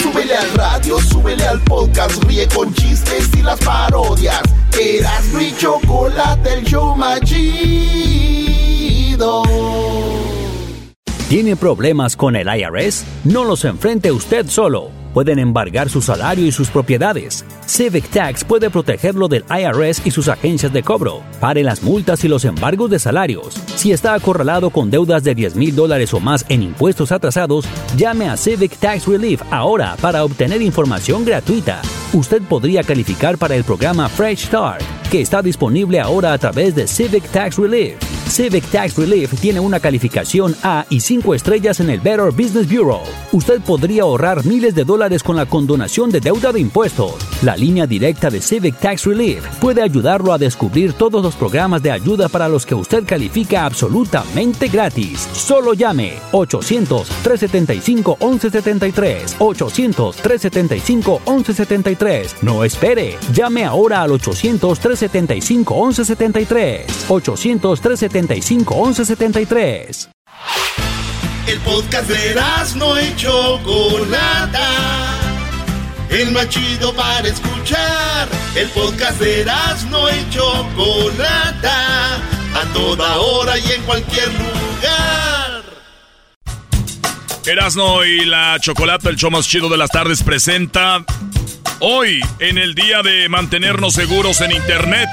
Súbele al radio, súbele al podcast, ríe con chistes y las parodias. Eras mi chocolate, el show más chido. ¿Tiene problemas con el IRS? No los enfrente usted solo. Pueden embargar su salario y sus propiedades. Civic Tax puede protegerlo del IRS y sus agencias de cobro. Pare las multas y los embargos de salarios. Si está acorralado con deudas de 10 mil dólares o más en impuestos atrasados, llame a Civic Tax Relief ahora para obtener información gratuita. Usted podría calificar para el programa Fresh Start, que está disponible ahora a través de Civic Tax Relief. Civic Tax Relief tiene una calificación A y 5 estrellas en el Better Business Bureau. Usted podría ahorrar miles de dólares con la condonación de deuda de impuestos. La línea directa de Civic Tax Relief puede ayudarlo a descubrir todos los programas de ayuda para los que usted califica absolutamente gratis. Solo llame 800-375-1173. 800-375-1173. No espere. Llame ahora al 800-375-1173. 800-375-1173. El podcast de no y Chocolata. El más chido para escuchar. El podcast de no y Chocolata. A toda hora y en cualquier lugar. Erasno y la Chocolata, el show más chido de las tardes, presenta hoy, en el día de mantenernos seguros en Internet,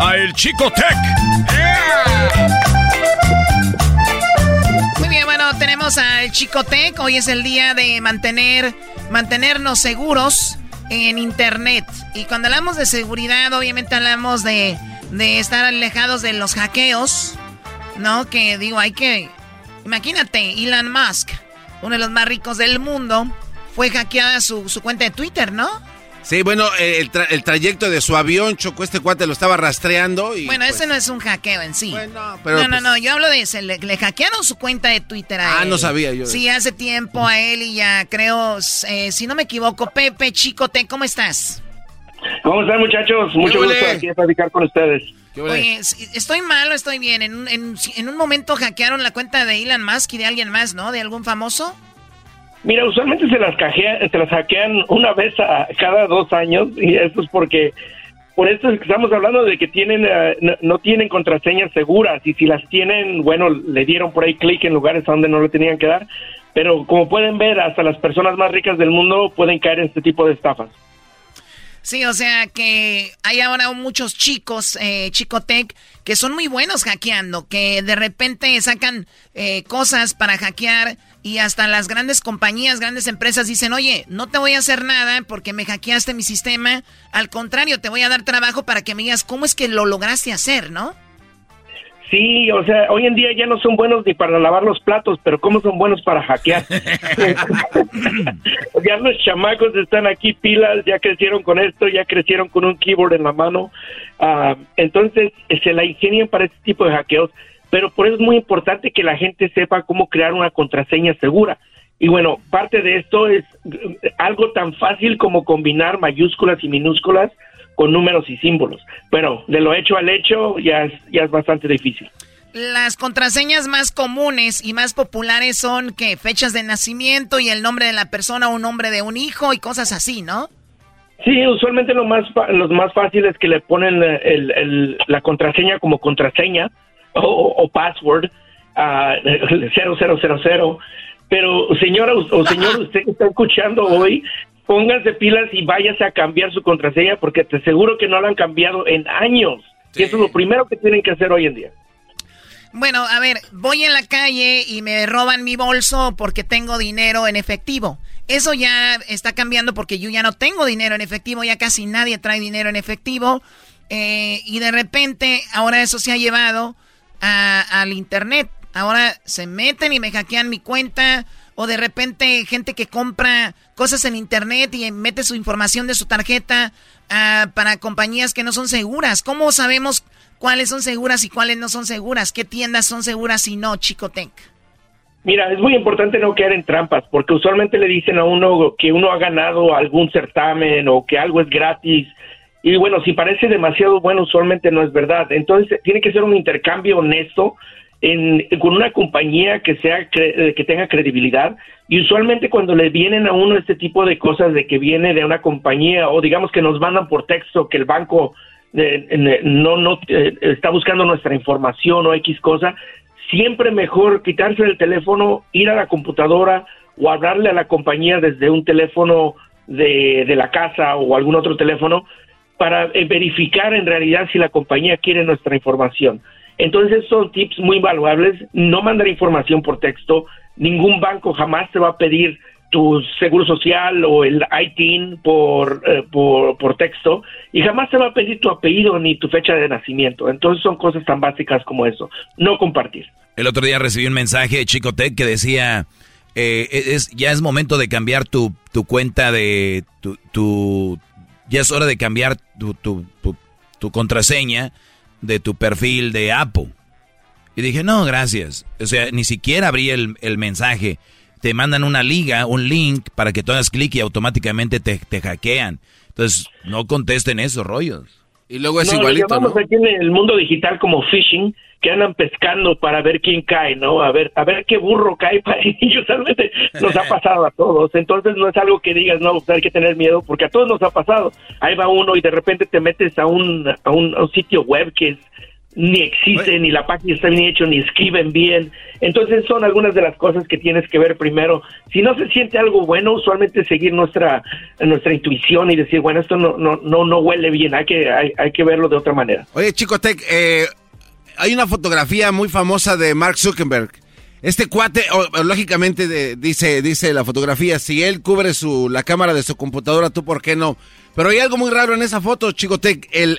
a El Chico Tech. Muy bien, bueno, tenemos al Chico Tech. Hoy es el día de mantener, mantenernos seguros en Internet. Y cuando hablamos de seguridad, obviamente hablamos de, de estar alejados de los hackeos, ¿no? Que digo, hay que... Imagínate, Elon Musk, uno de los más ricos del mundo, fue hackeada su, su cuenta de Twitter, ¿no? Sí, bueno, eh, el, tra- el trayecto de su avión chocó este cuate, lo estaba rastreando y... Bueno, pues, ese no es un hackeo en sí. pero, no, no, pues- no, yo hablo de ese. Le, le hackearon su cuenta de Twitter a Ah, él. no sabía yo Sí, hace tiempo a él y ya creo, eh, si no me equivoco, Pepe Chicote, ¿cómo estás? ¿Cómo están, muchachos? Mucho ¿Qué gusto aquí de platicar con ustedes. Oye, ¿estoy mal o estoy bien? En, un- en- en un momento hackearon la cuenta de Elon Musk y de alguien más, ¿no? ¿De algún famoso? Mira, usualmente se las, cajea- se las hackean una vez a cada dos años y eso es porque por esto es que estamos hablando de que tienen eh, no, no tienen contraseñas seguras y si las tienen, bueno, le dieron por ahí clic en lugares a donde no lo tenían que dar, pero como pueden ver, hasta las personas más ricas del mundo pueden caer en este tipo de estafas. Sí, o sea que hay ahora muchos chicos, eh, Chicotec, que son muy buenos hackeando, que de repente sacan eh, cosas para hackear y hasta las grandes compañías, grandes empresas dicen, oye, no te voy a hacer nada porque me hackeaste mi sistema, al contrario, te voy a dar trabajo para que me digas cómo es que lo lograste hacer, ¿no? Sí, o sea, hoy en día ya no son buenos ni para lavar los platos, pero ¿cómo son buenos para hackear? ya los chamacos están aquí pilas, ya crecieron con esto, ya crecieron con un keyboard en la mano. Ah, entonces, se la ingenian para este tipo de hackeos, pero por eso es muy importante que la gente sepa cómo crear una contraseña segura. Y bueno, parte de esto es eh, algo tan fácil como combinar mayúsculas y minúsculas con números y símbolos. Pero de lo hecho al hecho ya es, ya es bastante difícil. Las contraseñas más comunes y más populares son que fechas de nacimiento y el nombre de la persona o un nombre de un hijo y cosas así, ¿no? Sí, usualmente lo más los más fáciles que le ponen el, el, la contraseña como contraseña o, o password a uh, 0000. Pero señora o señor, usted que está escuchando hoy, pónganse pilas y váyase a cambiar su contraseña porque te aseguro que no la han cambiado en años. Y eso es lo primero que tienen que hacer hoy en día. Bueno, a ver, voy en la calle y me roban mi bolso porque tengo dinero en efectivo. Eso ya está cambiando porque yo ya no tengo dinero en efectivo, ya casi nadie trae dinero en efectivo. Eh, y de repente ahora eso se ha llevado al internet. Ahora se meten y me hackean mi cuenta o de repente gente que compra cosas en internet y mete su información de su tarjeta uh, para compañías que no son seguras. ¿Cómo sabemos cuáles son seguras y cuáles no son seguras? ¿Qué tiendas son seguras y no, Chicotec? Mira, es muy importante no caer en trampas, porque usualmente le dicen a uno que uno ha ganado algún certamen o que algo es gratis. Y bueno, si parece demasiado bueno, usualmente no es verdad. Entonces, tiene que ser un intercambio honesto en, con una compañía que sea eh, que tenga credibilidad y usualmente cuando le vienen a uno este tipo de cosas de que viene de una compañía o digamos que nos mandan por texto que el banco eh, no no eh, está buscando nuestra información o x cosa siempre mejor quitarse el teléfono ir a la computadora o hablarle a la compañía desde un teléfono de, de la casa o algún otro teléfono para verificar en realidad si la compañía quiere nuestra información entonces son tips muy valuables, no mandar información por texto, ningún banco jamás te va a pedir tu seguro social o el ITIN por, eh, por, por, texto y jamás te va a pedir tu apellido ni tu fecha de nacimiento. Entonces son cosas tan básicas como eso. No compartir. El otro día recibí un mensaje de Chicotec que decía, eh, es, ya es momento de cambiar tu, tu cuenta de tu, ya es hora de cambiar tu, tu, tu contraseña de tu perfil de Apple. Y dije, no, gracias. O sea, ni siquiera abrí el, mensaje. Te mandan una liga, un link para que tú hagas clic y automáticamente te, te hackean. Entonces, no contesten esos rollos. Y luego es igualito, ¿no? aquí en el mundo digital como phishing, que andan pescando para ver quién cae, ¿no? A ver, a ver qué burro cae para ellos. Realmente nos ha pasado a todos. Entonces no es algo que digas, no, pues hay que tener miedo, porque a todos nos ha pasado. Ahí va uno y de repente te metes a un, a un, sitio web que es ni existe, ni la página está bien hecho, ni escriben bien. Entonces son algunas de las cosas que tienes que ver primero. Si no se siente algo bueno, usualmente seguir nuestra nuestra intuición y decir, bueno, esto no no no, no huele bien, hay que hay, hay que verlo de otra manera. Oye, Chico Tech, eh, hay una fotografía muy famosa de Mark Zuckerberg. Este cuate, lógicamente, dice, dice la fotografía, si él cubre su, la cámara de su computadora, tú por qué no. Pero hay algo muy raro en esa foto, Chicotec. El,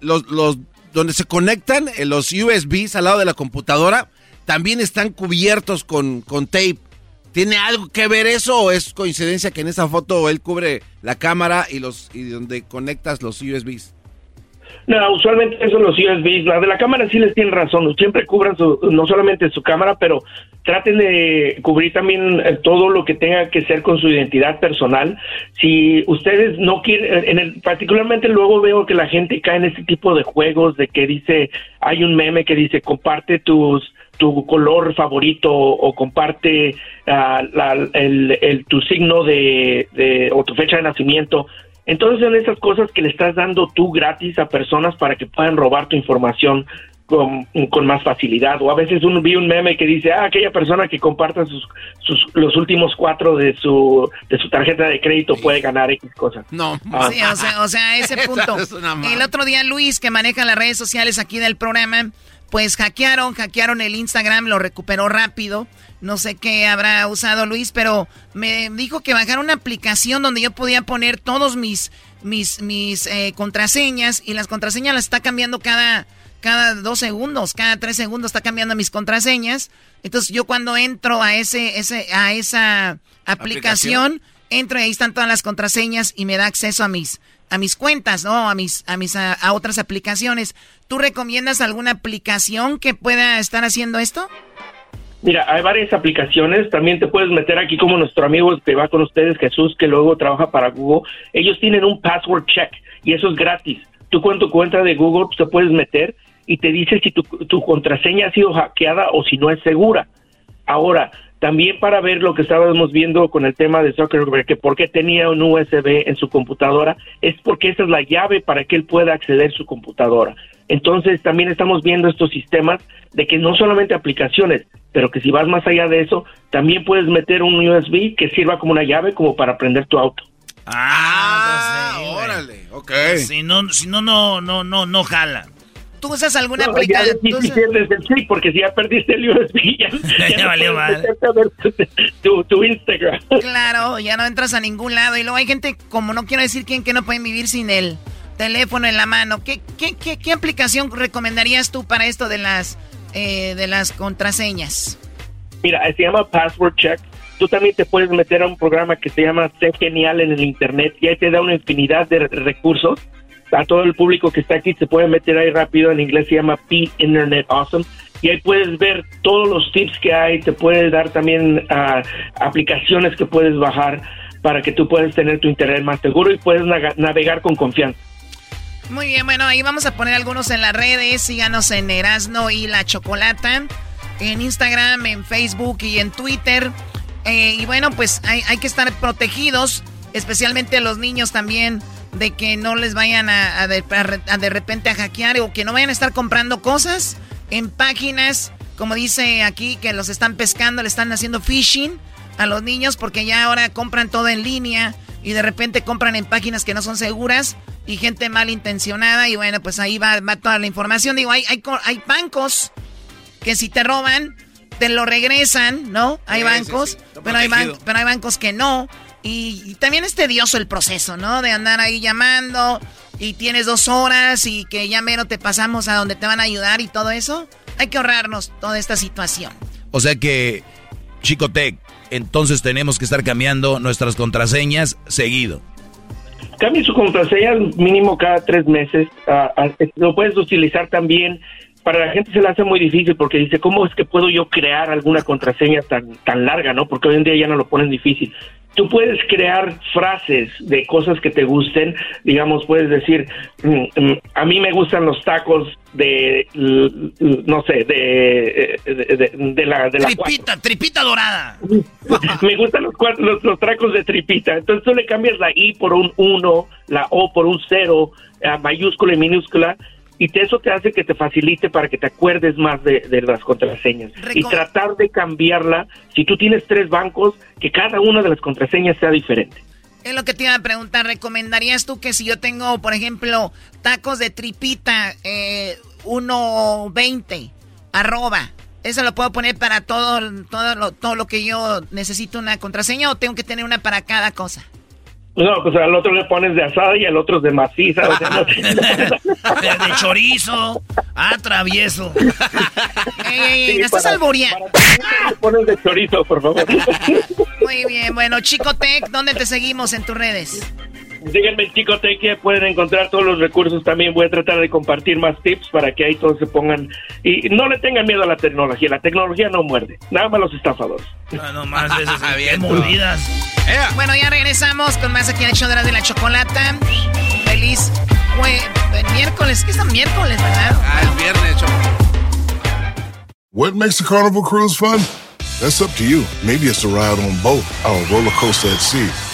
los, los, donde se conectan eh, los USBs al lado de la computadora, también están cubiertos con, con tape. ¿Tiene algo que ver eso o es coincidencia que en esa foto él cubre la cámara y los y donde conectas los USBs? No, usualmente eso los USBs, la de la cámara sí les tienen razón, siempre cubran su, no solamente su cámara, pero traten de cubrir también eh, todo lo que tenga que ser con su identidad personal. Si ustedes no quieren, en el, particularmente luego veo que la gente cae en este tipo de juegos de que dice, hay un meme que dice, comparte tus tu color favorito o comparte el, el, tu signo de, de, o tu fecha de nacimiento entonces son esas cosas que le estás dando tú gratis a personas para que puedan robar tu información con, con más facilidad. O a veces uno vi un meme que dice, ah, aquella persona que comparta sus, sus, los últimos cuatro de su, de su tarjeta de crédito puede ganar X cosas. No. Ah. Sí, o sea, o sea, ese punto. es El otro día Luis, que maneja las redes sociales aquí del programa, pues hackearon, hackearon el Instagram, lo recuperó rápido. No sé qué habrá usado Luis, pero me dijo que bajara una aplicación donde yo podía poner todos mis, mis, mis eh, contraseñas y las contraseñas las está cambiando cada, cada dos segundos, cada tres segundos está cambiando mis contraseñas. Entonces yo cuando entro a ese, ese, a esa aplicación, entro y ahí están todas las contraseñas y me da acceso a mis, a mis cuentas, ¿no? A mis, a mis, a, a otras aplicaciones. ¿Tú recomiendas alguna aplicación que pueda estar haciendo esto? Mira, hay varias aplicaciones. También te puedes meter aquí como nuestro amigo que va con ustedes, Jesús, que luego trabaja para Google. Ellos tienen un password check y eso es gratis. Tú con tu cuenta de Google te puedes meter y te dice si tu, tu contraseña ha sido hackeada o si no es segura. Ahora, también para ver lo que estábamos viendo con el tema de Zuckerberg, que por qué tenía un USB en su computadora, es porque esa es la llave para que él pueda acceder a su computadora. Entonces, también estamos viendo estos sistemas de que no solamente aplicaciones, pero que si vas más allá de eso, también puedes meter un USB que sirva como una llave como para prender tu auto. Ah, órale, ok. Si no, si no, no, no, no, no jala. ¿Tú usas alguna No, ya aplicación? sí pierdes el sí, porque si ya perdiste el USB, ya, Ya no valió ver tu, Instagram. Claro, ya no entras a ningún lado. Y luego hay gente, como no quiero decir quién, que no pueden vivir sin el teléfono en la mano. ¿Qué, qué, qué, qué aplicación recomendarías tú para esto de las, eh, de las contraseñas? Mira, se llama Password Check. Tú también te puedes meter a un programa que se llama Sé Genial en el Internet y ahí te da una infinidad de re- recursos. A todo el público que está aquí se puede meter ahí rápido. En inglés se llama P Internet Awesome. Y ahí puedes ver todos los tips que hay. Te puede dar también ah, aplicaciones que puedes bajar para que tú puedas tener tu internet más seguro y puedes navegar con confianza. Muy bien, bueno, ahí vamos a poner algunos en las redes. Síganos en Erasno y la Chocolata. En Instagram, en Facebook y en Twitter. Eh, y bueno, pues hay, hay que estar protegidos, especialmente los niños también, de que no les vayan a, a de, a repente a hackear o que no vayan a estar comprando cosas en páginas, como dice aquí, que los están pescando, le están haciendo phishing a los niños porque ya ahora compran todo en línea y de repente compran en páginas que no son seguras y gente malintencionada y bueno, pues ahí va, va toda la información. Digo, hay, hay, hay bancos que si te roban, te lo regresan, ¿no? Hay Sí, bancos, sí, sí. Está pero, hay ban- pero hay bancos que no. Y, y también es tedioso el proceso, ¿no? De andar ahí llamando y tienes dos horas y que ya mero te pasamos a donde te van a ayudar y todo eso. Hay que ahorrarnos toda esta situación. O sea que, Chicotec, entonces tenemos que estar cambiando nuestras contraseñas seguido. Cambie su contraseña mínimo cada tres meses. Ah, ah, lo puedes utilizar también. Para la gente se le hace muy difícil porque dice, ¿cómo es que puedo yo crear alguna contraseña tan, tan larga, no? Porque hoy en día ya no lo ponen difícil. Tú puedes crear frases de cosas que te gusten. Digamos, puedes decir, mm, mm, a mí me gustan los tacos de, no sé, de, de, de- de la... De la Tripita, tripita dorada. me gustan los, los, los tracos de tripita. Entonces tú le cambias la I por un 1, la O por un 0, mayúscula y minúscula, y te- eso te hace que te facilite para que te acuerdes más de, de las contraseñas. y tratar de cambiarla, si tú tienes tres bancos, que cada una de las contraseñas sea diferente. Es lo que te iba a preguntar. ¿Recomendarías tú que si yo tengo, por ejemplo, tacos de tripita eh, 1.20, arroba, ¿eso lo puedo poner para todo, todo, lo, todo lo que yo necesito una contraseña o tengo que tener una para cada cosa? No, pues al otro le pones de asada y al otro es de maciza. o sea, no- de chorizo. Ah, travieso. Ey, ey, ey, Sí, ¿me estás alboreando? le pones de chorizo, por favor. Muy bien, bueno, Chico Tech, ¿dónde te seguimos en tus redes? Síganme en Chicotequia, pueden encontrar todos los recursos también. Voy a tratar de compartir más tips para que ahí todos se pongan. Y no le tengan miedo a la tecnología. La tecnología no muerde. Nada más los estafadores. No, no más de esas bien mordidas. Bueno, ya regresamos con más aquí en el show de la, de la chocolata. Feliz jue- miércoles, ¿qué es miércoles, verdad? Ah, el viernes, Choco. What makes a carnival cruise fun? That's up to you. Maybe it's a ride on boat, or a roller coaster at sea,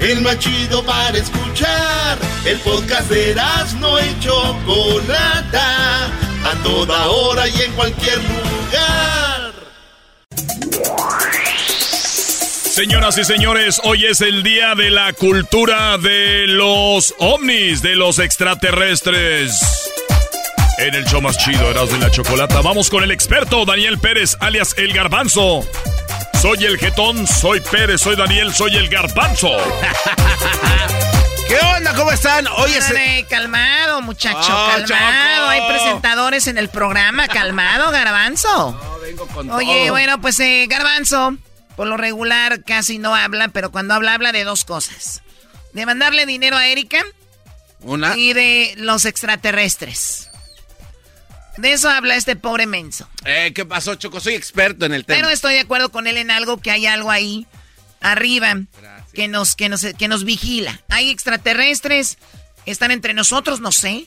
El más chido para escuchar. El podcast de no y Chocolata. A toda hora y en cualquier lugar. Señoras y señores, hoy es el día de la cultura de los ovnis, de los extraterrestres. En el show más chido, Eras de la Chocolata, vamos con el experto Daniel Pérez, alias El Garbanzo. Soy el jetón, soy Pérez, soy Daniel, soy el Garbanzo. ¿Qué onda? ¿Cómo están? Oye, Dale, calmado, muchacho, Oh, calmado. Choco. Hay presentadores en el programa, calmado, Garbanzo. Oye, todo. bueno, pues eh, Garbanzo, por lo regular casi no habla, pero cuando habla, habla de dos cosas. De mandarle dinero a Erika Una. y de los extraterrestres. De eso habla este pobre menso. Eh, ¿Qué pasó, Choco? Soy experto en el tema. Pero estoy de acuerdo con él en algo, que hay algo ahí arriba que nos, que, nos, que nos vigila. Hay extraterrestres, están entre nosotros, no sé.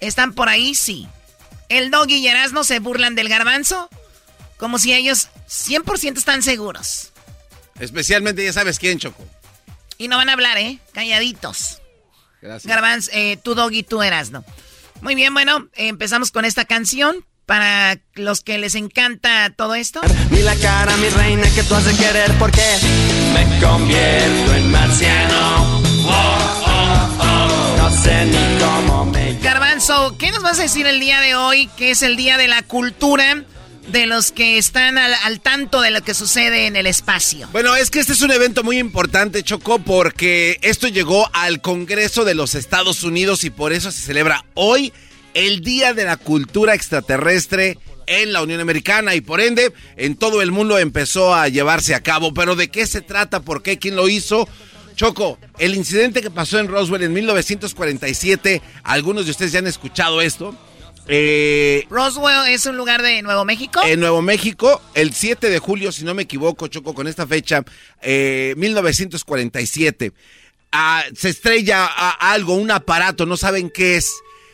Están por ahí, sí. El doggy y Erasmo se burlan del garbanzo como si ellos 100% están seguros. Especialmente ya sabes quién, Choco. Y no van a hablar, ¿eh? Calladitos. Gracias. Garbanzo, eh, tú doggy, tú Erasmo. Muy bien, bueno, empezamos con esta canción. Para los que les encanta todo esto. Mi la cara, mi reina, que tú has de querer porque me convierto en marciano. Oh, oh, oh. No sé ni cómo me Garbanzo, ¿qué nos vas a decir el día de hoy, que es el día de la cultura de los que están al, al tanto de lo que sucede en el espacio? Bueno, es que este es un evento muy importante, Choco, porque esto llegó al Congreso de los Estados Unidos y por eso se celebra hoy el Día de la Cultura Extraterrestre en la Unión Americana y por ende en todo el mundo empezó a llevarse a cabo. Pero ¿de qué se trata? ¿Por qué? ¿Quién lo hizo? Choco, el incidente que pasó en Roswell en 1947, algunos de ustedes ya han escuchado esto. Eh, Roswell es un lugar de Nuevo México. en Nuevo México, el 7 de julio, si no me equivoco, Choco, con esta fecha, eh, 1947. Ah, se estrella a- algo, un aparato, no saben qué es.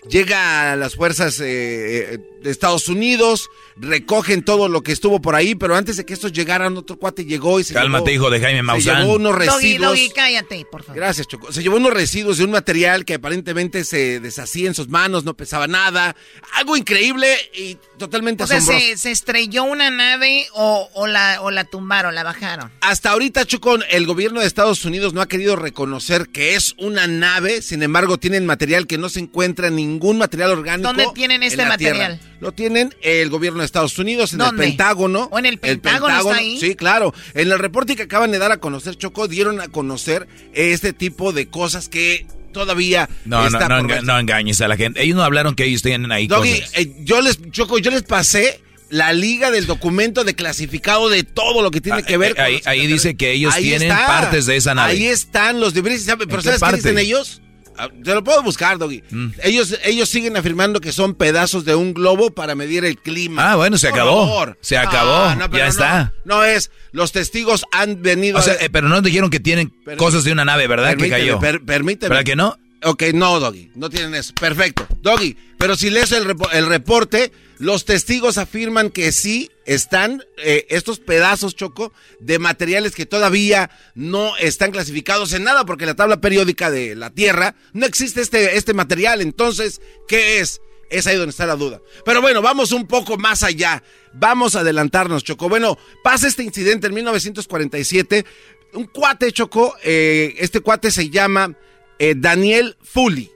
Llega a las fuerzas eh, eh, de Estados Unidos, recogen todo lo que estuvo por ahí, pero antes de que estos llegaran, otro cuate llegó y se Cálmate, llevó- hijo de Jaime Se Maussan. llevó unos residuos. Doggy, cállate, por favor. Gracias, Choco. Se llevó unos residuos de un material que aparentemente se deshacía en sus manos, no pesaba nada. Algo increíble y totalmente O sea, asombroso. se, se estrelló una nave o, o la, o la tumbaron, la bajaron. Hasta ahorita, Choco, el gobierno de Estados Unidos no ha querido reconocer que es una nave. Sin embargo, tienen material que no se encuentra en ningún material orgánico. ¿Dónde tienen en este la Tierra. Lo tienen el gobierno de Estados Unidos, en ¿Dónde? el Pentágono. ¿O en el Pentágono está ahí? Sí, claro. En el reporte que acaban de dar a conocer, Choco, dieron a conocer este tipo de cosas que todavía No, no, está no, enga- verse. no engañes a la gente. Ellos no hablaron que ellos tienen ahí Doggy, cosas. eh, yo les, Choco, yo les pasé la liga del documento de clasificado de todo lo que tiene Ah, que ver eh, ahí- los ahí dice que ellos Ahí tienen está. partes de esa nave. Ahí están los. ¿sabe? Pero qué ¿sabes qué dicen ellos? Ah, Te lo puedo buscar, Doggy. Mm. Ellos, ellos siguen afirmando que son pedazos de un globo para medir el clima. Ah, bueno, se Por acabó. favor. Se acabó. pero Ya está. No es. Los testigos han venido. O sea, a- eh, pero no dijeron que tienen cosas de una nave, ¿verdad? que cayó. per- permíteme. ¿Verdad que no? Ok, no, Doggy, no tienen eso. Perfecto. Doggy, pero si lees el, repo- el reporte, los testigos afirman que sí están eh, estos pedazos, Choco, de materiales que todavía no están clasificados en nada, porque en la tabla periódica de la Tierra no existe este, este material. Entonces, ¿qué es? Es ahí donde está la duda. Pero bueno, vamos un poco más allá. Vamos a adelantarnos, Choco. Bueno, pasa este incidente en 1947. Un cuate, Choco, eh, este cuate se llama eh, Daniel Fully.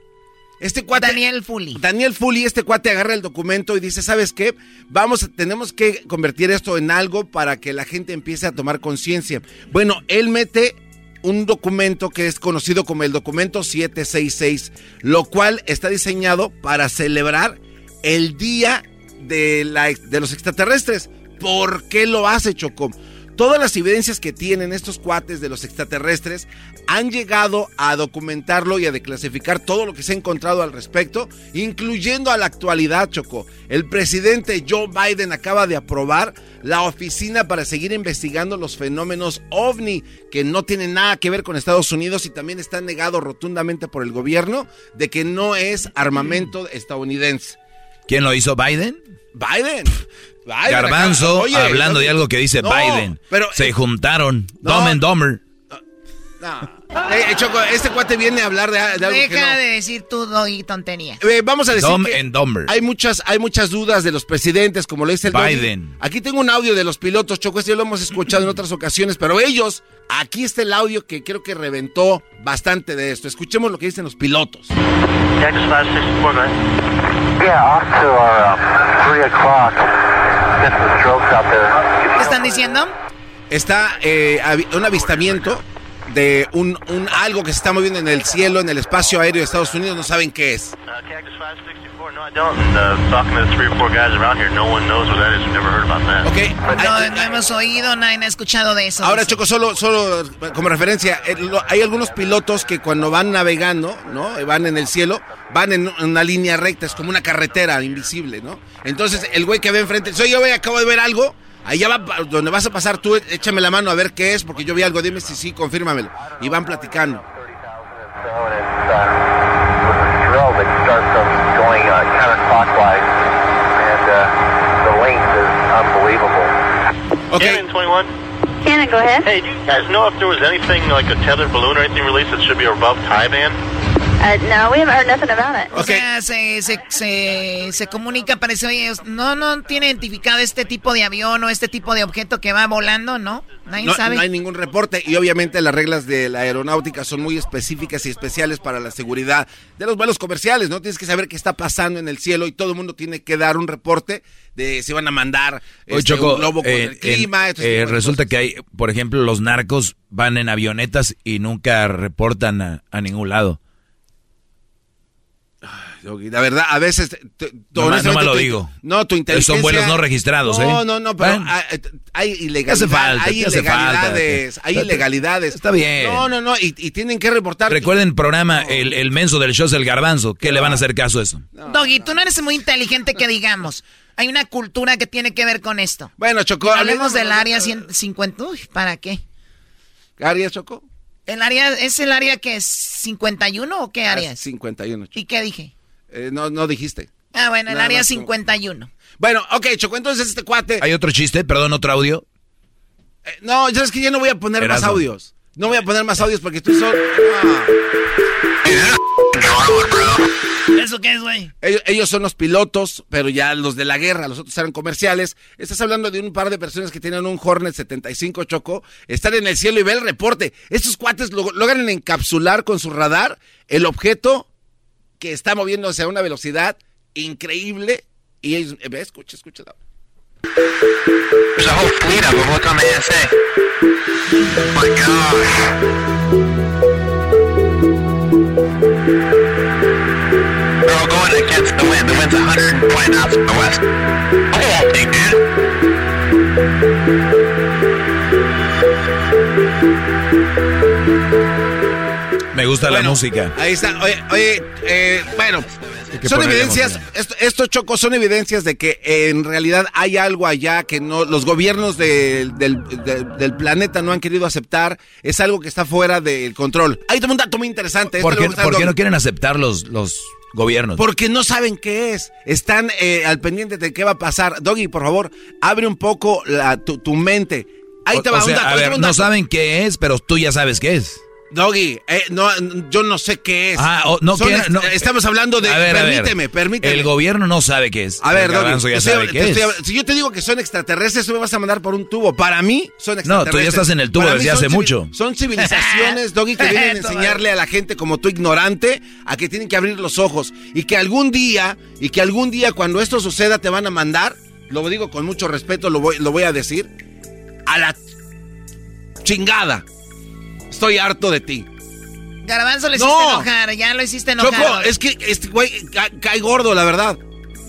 Este cuate, Daniel Fully. Daniel Fully, este cuate agarra el documento y dice, ¿sabes qué? Vamos, tenemos que convertir esto en algo para que la gente empiece a tomar conciencia. Bueno, él mete un documento que es conocido como el documento 766, lo cual está diseñado para celebrar el día de, la, de los extraterrestres. ¿Por qué lo hace, Choco? Todas las evidencias que tienen estos cuates de los extraterrestres han llegado a documentarlo y a declasificar todo lo que se ha encontrado al respecto, incluyendo a la actualidad, Choco. El presidente Joe Biden acaba de aprobar la oficina para seguir investigando los fenómenos ovni, que no tienen nada que ver con Estados Unidos y también está negado rotundamente por el gobierno de que no es armamento estadounidense. ¿Quién lo hizo? ¿Biden? Biden. Garbanzo, oye, hablando de algo que dice no, Biden. pero- Se juntaron. No. Dumb and Dumber. No. Eh, eh, Choco, este cuate viene a hablar de, de algo que Deja no. de decir tú y tonterías. Eh, vamos a decir Dumb que and Dumber. hay muchas, hay muchas dudas de los presidentes, como lo dice el Doggy. Biden. Aquí tengo un audio de los pilotos, Choco, este ya lo hemos escuchado en otras ocasiones, pero ellos, aquí está el audio que creo que reventó bastante de esto. Escuchemos lo que dicen los pilotos. Texas 564, right? Yeah, off to our uh, 3 o'clock. Get some strokes out there. ¿Qué están diciendo? Está eh, un avistamiento de un, un algo que se está moviendo en el cielo, en el espacio aéreo de Estados Unidos, no saben qué es. Uh, Cactus 564, no, I don't. And talking to the three or four guys around here, no one knows what that is. We've never heard about that. Okay. No, no hemos oído, nadie ha escuchado de eso. Ahora, Choco, solo, solo como referencia, eh, lo- hay algunos pilotos que cuando van navegando, ¿no? Van en el cielo, van en una línea recta, es como una carretera invisible, ¿no? Entonces, el güey que ve enfrente, soy yo, güey, acabo de ver algo, allá va, donde vas a pasar tú, échame la mano a ver qué es, porque yo vi algo, dime si sí, confírmamelo. Y van platicando. Okay. Cannon 21. Cannon, go ahead. Hey, do you guys know if there was anything like a tethered balloon or anything released that should be above tie band? Uh, no, we haven't heard nothing about it. O sea, se, se, se, se comunica, parece, oye, no, no tiene identificado este tipo de avión o este tipo de objeto que va volando, ¿no? Nadie No, sabe. no hay ningún reporte y obviamente las reglas de la aeronáutica son muy específicas y especiales para la seguridad de los vuelos comerciales, ¿no? Tienes que saber qué está pasando en el cielo y todo el mundo tiene que dar un reporte de si van a mandar Oye, este, Choco, un globo con eh, el clima. en- eh, resulta que hay, por ejemplo, los narcos van en avionetas y nunca reportan a, a ningún lado. La verdad, a veces... No no más lo tu- digo. No, tu inteligencia... Son vuelos no registrados, no, ¿eh? No, no, pero Bueno. hay, hay ilegalidades. hace falta? Hay ¿Qué hace ilegalidades. falta? Hay ilegalidades. Está bien. No, no, no. Y, y tienen que reportar... Recuerden el programa, el, el menso del show es el garbanzo. ¿Qué le van a hacer caso a eso? Doggy, tú no eres muy inteligente que digamos. Hay una cultura que tiene que ver con esto. Bueno, Choco... Hablemos del área 150. Uy, ¿para qué? ¿Qué área, Choco? ¿El área es el área que es 51 o qué área Ah, es? 51. Choco. ¿Y qué dije? Eh, no, no dijiste. Ah, bueno, el área más como- 51. Bueno, ok, Choco, entonces este cuate... ¿Hay otro chiste? Perdón, otro audio. Eh, no, ya es que ya no voy a poner más audios. No voy a poner más audios porque tú son... ¿Eso qué es, güey? Ellos, ellos son los pilotos, pero ya los de la guerra, los otros eran comerciales. Estás hablando de un par de personas que tienen un Hornet 75 Choco, están en el cielo y ve el reporte. Estos cuates lo- logran encapsular con su radar el objeto que está moviéndose a una velocidad increíble. Y eh, ve, escucha, escucha. Gusta la música. Ahí está. Oye, oye, eh, bueno, son evidencias, esto, esto, Choco, son evidencias de que eh, en realidad hay algo allá que no los gobiernos del, del- planeta no han querido aceptar. Es algo que está fuera del control. Hay un dato muy interesante. ¿Por Esto qué, por qué no quieren aceptar los, los gobiernos? Porque no saben qué es. Están eh, al pendiente de qué va a pasar. Doggy, por favor, abre un poco la- tu, tu mente. Ahí O- te va o un sea, dato, a ahí ver, un no dato. saben qué es, pero tú ya sabes qué es. Doggy, eh, no, yo no sé qué es. Ah, o- no Son no. estamos hablando de. A ver, a ver. permíteme, permíteme. El gobierno no sabe qué es. A ver, Doggy, ya sabe qué estoy es. si yo te digo que son extraterrestres, tú me vas a mandar por un tubo. Para mí, son No, extraterrestres. tú ya estás en el tubo Para desde hace mucho. Son civilizaciones, Doggy, que vienen a enseñarle a la gente como tú ignorante a que tienen que abrir los ojos. Y que algún día, y que algún día cuando esto suceda te van a mandar, lo digo con mucho respeto, lo voy, lo voy a decir, a la chingada. Estoy harto de ti. Garbanzo le No. hiciste enojar, ya lo hiciste enojar. Choco, es que este güey ca- cae gordo, la verdad.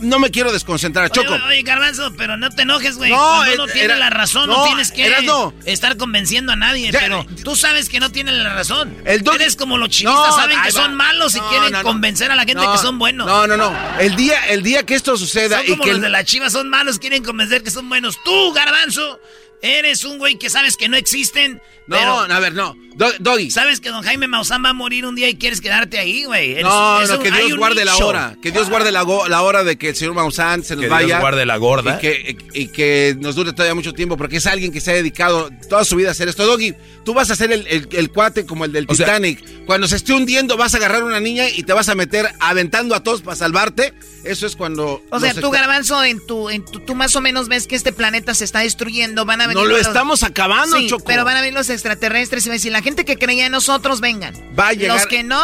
no me quiero desconcentrar, Choco. Oye, oye, Garbanzo, pero no te enojes, güey. No, No, eh, no tiene la razón, no, no, tienes que no. estar convenciendo a nadie, Ya, pero tú sabes que no tienen la razón. El Eres como los chivistas, No, saben que son malos y quieren convencer a la gente que son buenos. No, no, no. El día, el día que esto suceda Son y como que los el- de la chivas son malos, quieren convencer que son buenos. Tú, Garbanzo, eres un güey que sabes que no existen. No, pero a ver, no. Do- Doggy. Sabes que don Jaime Maussan va a morir un día y quieres quedarte ahí, güey. Eres- No, es no, un- que Dios guarde la hora. Que Dios guarde la, hora de que el señor Maussan se nos Que vaya. Dios guarde la gorda. Y que, y que nos dure todavía mucho tiempo, porque es alguien que se ha dedicado toda su vida a hacer esto. Doggy, tú vas a ser el, el- el cuate como el del O sea- Titanic. Cuando se esté hundiendo, vas a agarrar una niña y te vas a meter aventando a todos para salvarte. Eso es cuando. O sea, tú, Garbanzo, en tu, en tu, tú más o menos ves que este planeta se está destruyendo, van a venir... No lo los- estamos acabando, Sí, Choco. pero van a venir los extraterrestres y van a decir, la gente que creía en nosotros, vengan. Va a llegar- Los que no,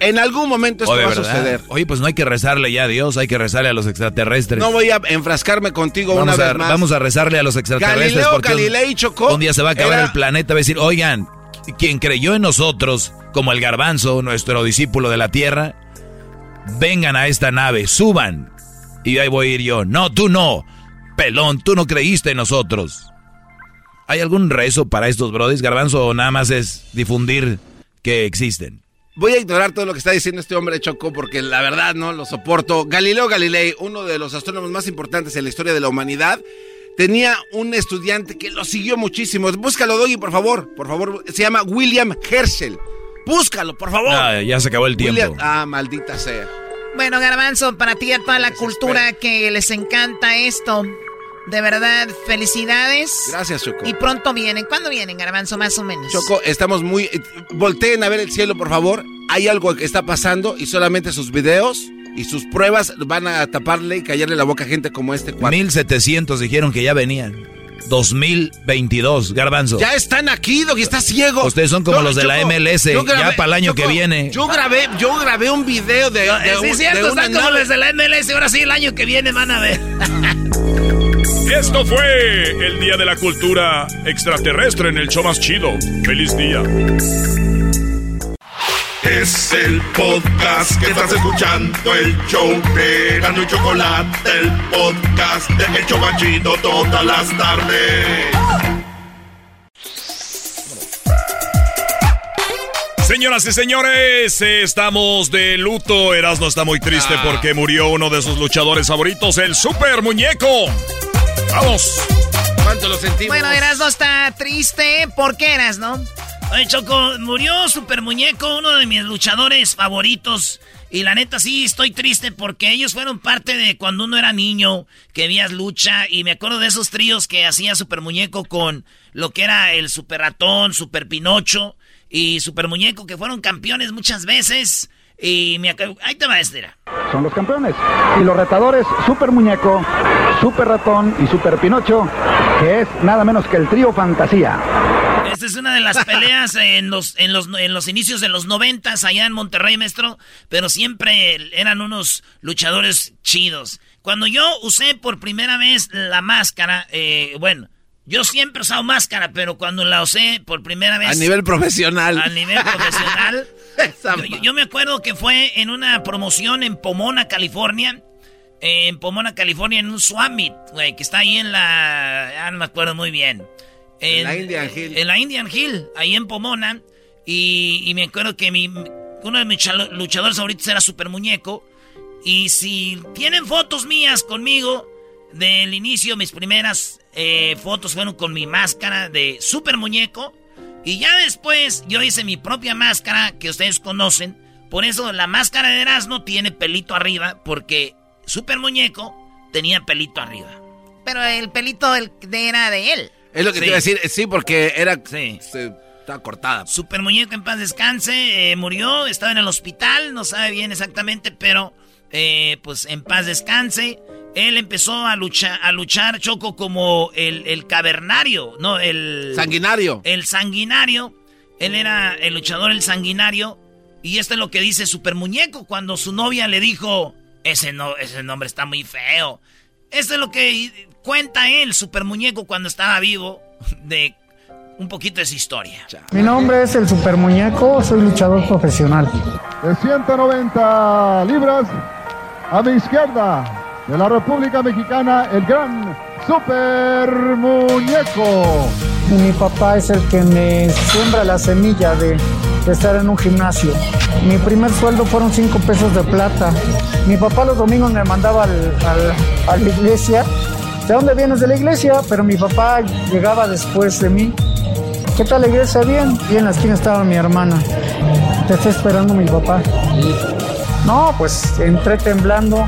En algún momento esto va a suceder. Oye, pues no hay que rezarle ya a Dios, hay que rezarle a los extraterrestres. No voy a enfrascarme contigo vamos, una a, vez más. vamos a rezarle a los extraterrestres Galileo porque Galilei chocó. un, día se va a acabar Era- el planeta. Va a decir, oigan, quien creyó en nosotros, como el garbanzo, nuestro discípulo de la tierra, vengan a esta nave, suban. Y ahí voy a ir yo. No, tú no. Pelón, tú no creíste en nosotros. ¿Hay algún rezo para estos brodis, garbanzo, o nada más es difundir que existen? Voy a ignorar todo lo que está diciendo este hombre Choco porque la verdad no lo soporto. Galileo Galilei, uno de los astrónomos más importantes en la historia de la humanidad, tenía un estudiante que lo siguió muchísimo. Búscalo, Doggy, por favor. Por favor, se llama William Herschel. Búscalo, por favor. Ah, ya se acabó el tiempo. William- ah, maldita sea. bueno, Garbanzo, para ti y a toda la cultura que les encanta esto, de verdad, felicidades. Gracias, Choco. Y pronto vienen. ¿Cuándo vienen, Garbanzo, más o menos? Choco, estamos muy... eh, Volteen a ver el cielo, por favor. Hay algo que está pasando y solamente sus videos y sus pruebas van a taparle y callarle la boca a gente como este cuate. 1700 dijeron que ya venían. 2022, garbanzo. Ya están aquí, Doggy, está ciego. Ustedes son como los de la MLS, grabé- ya para el año Choco, que viene. Yo grabé, yo grabé un video de, de, sí, un- es cierto, de están como los de la MLS. Ahora sí, el año que viene van a ver. Esto fue el Día de la Cultura Extraterrestre en el show más chido. ¡Feliz día! Es el podcast que estás escuchando, el show de Gano y Chocolate, el podcast de El Chobachito todas las tardes. Señoras y señores, estamos de luto. Erasmo está muy triste Ah. porque murió uno de sus luchadores favoritos, el Super Muñeco. ¡Vamos! ¿Cuánto lo sentimos? Bueno, Erasno está triste. ¿Por qué Erasno? Oye, Choco, murió Super Muñeco, uno de mis luchadores favoritos. Y la neta sí estoy triste porque ellos fueron parte de cuando uno era niño, que veías lucha. Y me acuerdo de esos tríos que hacía Super Muñeco con lo que era el Super Ratón, Super Pinocho y Super Muñeco, que fueron campeones muchas veces. Y me acuerdo, ahí te va este. Son los campeones. Y los retadores, Super Muñeco, Super Ratón y Super Pinocho, que es nada menos que el trío Fantasía. Esta es una de las peleas en los, en los, en los inicios de los noventas allá en Monterrey, maestro. Pero siempre eran unos luchadores chidos. Cuando yo usé por primera vez la máscara, eh, bueno, yo siempre he usado máscara, pero cuando la usé por primera vez... A nivel profesional. A nivel profesional. yo, me acuerdo que fue en una promoción en Pomona, California. Eh, En Pomona, California, en un Swamit, güey, que está ahí en la... Ah, no me acuerdo muy bien. En la Indian Hill. En la Indian Hill, ahí en Pomona. Y, y me acuerdo que mi, uno de mis luchadores favoritos era Super Muñeco. Y si tienen fotos mías conmigo del inicio, mis primeras eh, fotos fueron con mi máscara de Super Muñeco. Y ya después yo hice mi propia máscara que ustedes conocen. Por eso la máscara de Erasmo tiene pelito arriba, porque Super Muñeco tenía pelito arriba. Pero el pelito del- de- era de él. Es lo que Sí. te iba a decir, sí, porque era... Sí. se- estaba cortada. Super Muñeco en paz descanse, eh, murió, estaba en el hospital, no sabe bien exactamente, pero eh, pues en paz descanse. Él empezó a luchar, a luchar Choco como el, el cavernario, no, el... Sanguinario. El sanguinario. Él era el luchador, el sanguinario. Y esto es lo que dice Super Muñeco cuando su novia le dijo, ese, no, ese nombre está muy feo. Esto es lo que cuenta él, Super Muñeco, cuando estaba vivo, de un poquito de su historia. Mi nombre es el Super Muñeco, soy luchador profesional. De 190 libras a mi izquierda, de la República Mexicana, el gran Super Muñeco. Mi papá es el que me siembra la semilla de, estar en un gimnasio. Mi primer sueldo fueron 5 pesos de plata. Mi papá los domingos me mandaba a la iglesia. ¿De dónde vienes de la iglesia? Pero mi papá llegaba después de mí. ¿Qué tal la iglesia? Bien. Y en la esquina estaba mi hermana. Te está esperando mi papá. No, pues entré temblando,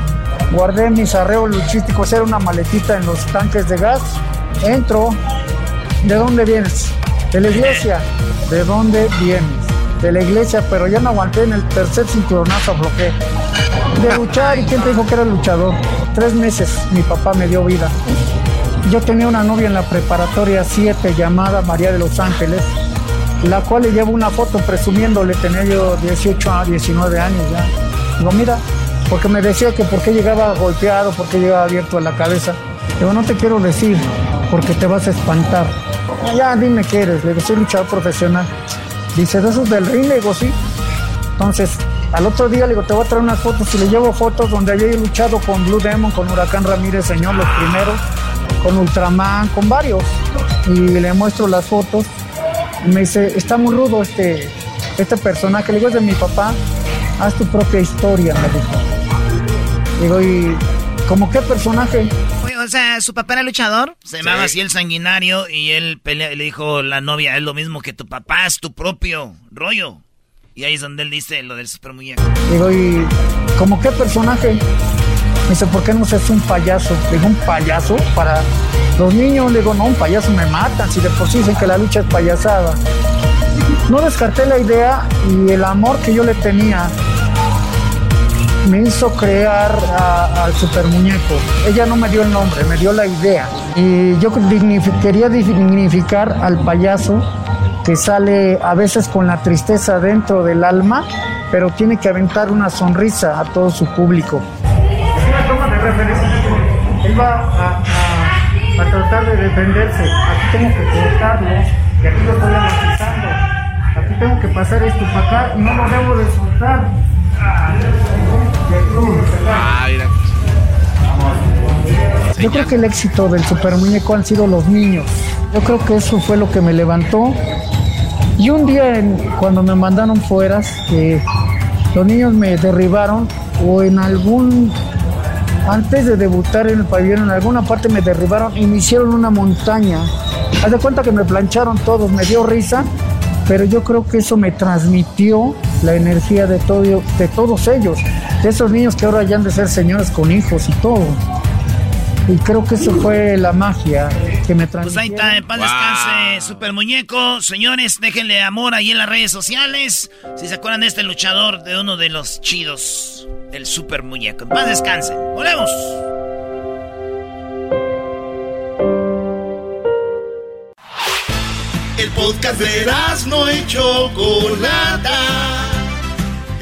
guardé mis arreos luchísticos, era una maletita en los tanques de gas. Entro. ¿De dónde vienes? De la iglesia. ¿De dónde vienes? De la iglesia, pero ya no aguanté en el tercer cinturonazo, aflojé. De luchar, ¿y quién te dijo que era luchador? Tres meses mi papá me dio vida. Yo tenía una novia en la preparatoria 7 llamada María de los Ángeles, la cual le llevo una foto presumiéndole, tenía yo 18 a 19 años ya. Digo, mira, porque me decía que por qué llegaba golpeado, por qué llegaba abierto a la cabeza. Digo, no te quiero decir, porque te vas a espantar. "Ah, Ya, dime qué eres. Le digo, soy luchador profesional. Dice, ¿de esos del ring? Le digo, sí. Entonces, al otro día le digo, te voy a traer unas fotos y le llevo fotos donde había luchado con Blue Demon, con Huracán Ramírez, señor, los primeros, con Ultraman, con varios. Y le muestro las fotos. Y me dice, está muy rudo este, este personaje. Le digo, es de mi papá. Haz tu propia historia, me dijo. Digo, ¿y como qué personaje? Oye, o sea, ¿su papá era luchador? Se llamaba así el sanguinario y él pelea- le dijo la novia, es lo mismo que tu papá, es tu propio rollo. Y ahí es donde él dice lo del super muñeco. Digo, ¿y como qué personaje? Me dice, ¿por qué no seas un payaso? Le digo, ¿un payaso? Para los niños, le digo, no, un payaso me matan, si de por sí dicen que la lucha es payasada. No descarté la idea y el amor que yo le tenía me hizo crear al super muñeco. Ella no me dio el nombre, me dio la idea. Y yo quería dignificar al payaso que sale a veces con la tristeza dentro del alma, pero tiene que aventar una sonrisa a todo su público. Una toma de referencia. Él va a, tratar de defenderse. Aquí tengo que cortarlo y aquí lo estoy amortizando. Aquí tengo que pasar esto para acá y no lo debo de soltar. Ah. Yo creo que el éxito del super muñeco han sido los niños. Yo creo que eso fue lo que me levantó. Y un día cuando me mandaron fueras, los niños me derribaron o en algún antes de debutar en el pabellón, en alguna parte me derribaron y me hicieron una montaña. Haz de cuenta que me plancharon todos, me dio risa, pero yo creo que eso me transmitió la energía de, todo, de todos ellos, de esos niños que ahora ya han de ser señores con hijos y todo. Y creo que eso fue la magia que me transmitió. Pues ahí está, en paz descanse, super muñeco. Señores, déjenle amor ahí en las redes sociales. Si se acuerdan de este luchador, de uno de los chidos, el super muñeco. En paz descanse. Volvemos. El podcast de no y Chocolata.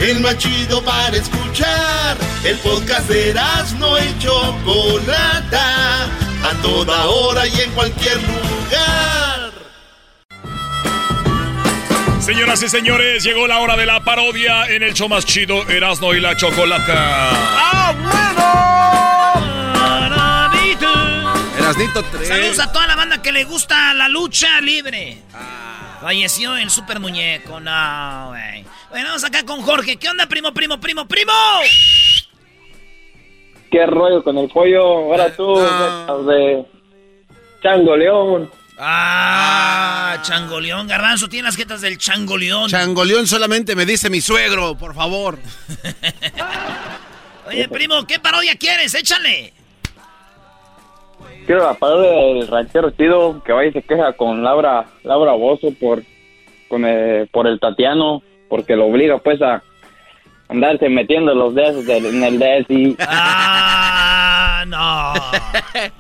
El más chido para escuchar. El podcast de no y Chocolata. A toda hora y en cualquier lugar. Señoras y señores, llegó la hora de la parodia en el show más chido, Erasmo y la Chocolata. ¡Ah, Erasnito 3. Saludos a toda la banda que le gusta la lucha libre. Falleció el super muñeco, no, güey. Bueno, vamos acá con Jorge. ¿Qué onda, primo, primo, primo, primo? ¿Qué rollo con el pollo? Ahora tú, de Chango León. Ah, Changoleón. Garbanzo, tiene las jetas del Changoleón. Changoleón solamente me dice mi suegro, por favor. Oye, primo, ¿qué parodia quieres? Échale. Quiero la parodia del ranchero chido que va y se queja con Laura Laura Bozo por con el- por el Tatiano porque lo obliga pues a andarse metiendo los dedos del- en el dedo y Ah, no.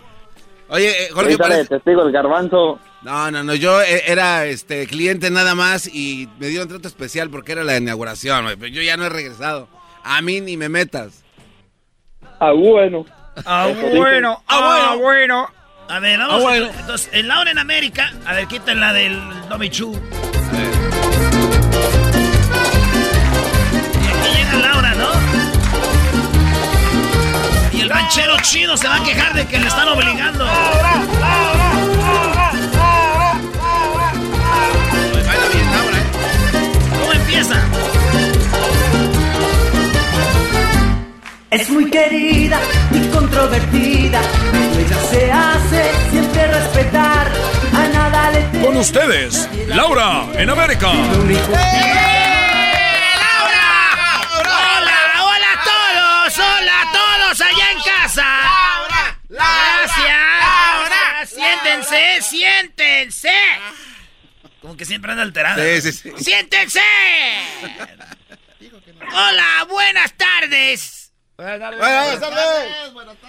Oye, eh, Jorge, parece- de testigo el garbanzo. No, no, no, yo eh, era este cliente nada más y me dieron trato especial porque era la inauguración, pero yo ya no he regresado. A mí ni me metas. Ah, bueno. Ah, Eso dice. bueno, ah, bueno. A ver, vamos. Ah, bueno. Entonces, en Laura en América. A ver, quiten la del Domi Chu. Y aquí llega Laura, ¿no? Y el ranchero chido se va a quejar de que le están obligando. ¿Cómo empieza? Es muy querida y controvertida, ella se hace siempre respetar, a nada le Con ustedes, Laura en América. ¡Hola! ¡Hola a todos! ¡Hola a todos allá en casa! ¡Gracias! ¡Siéntense! ¡Siéntense! Como que siempre anda alterada. Sí, sí, sí. ¡Siéntense! Hola, buenas tardes. Buenas tardes.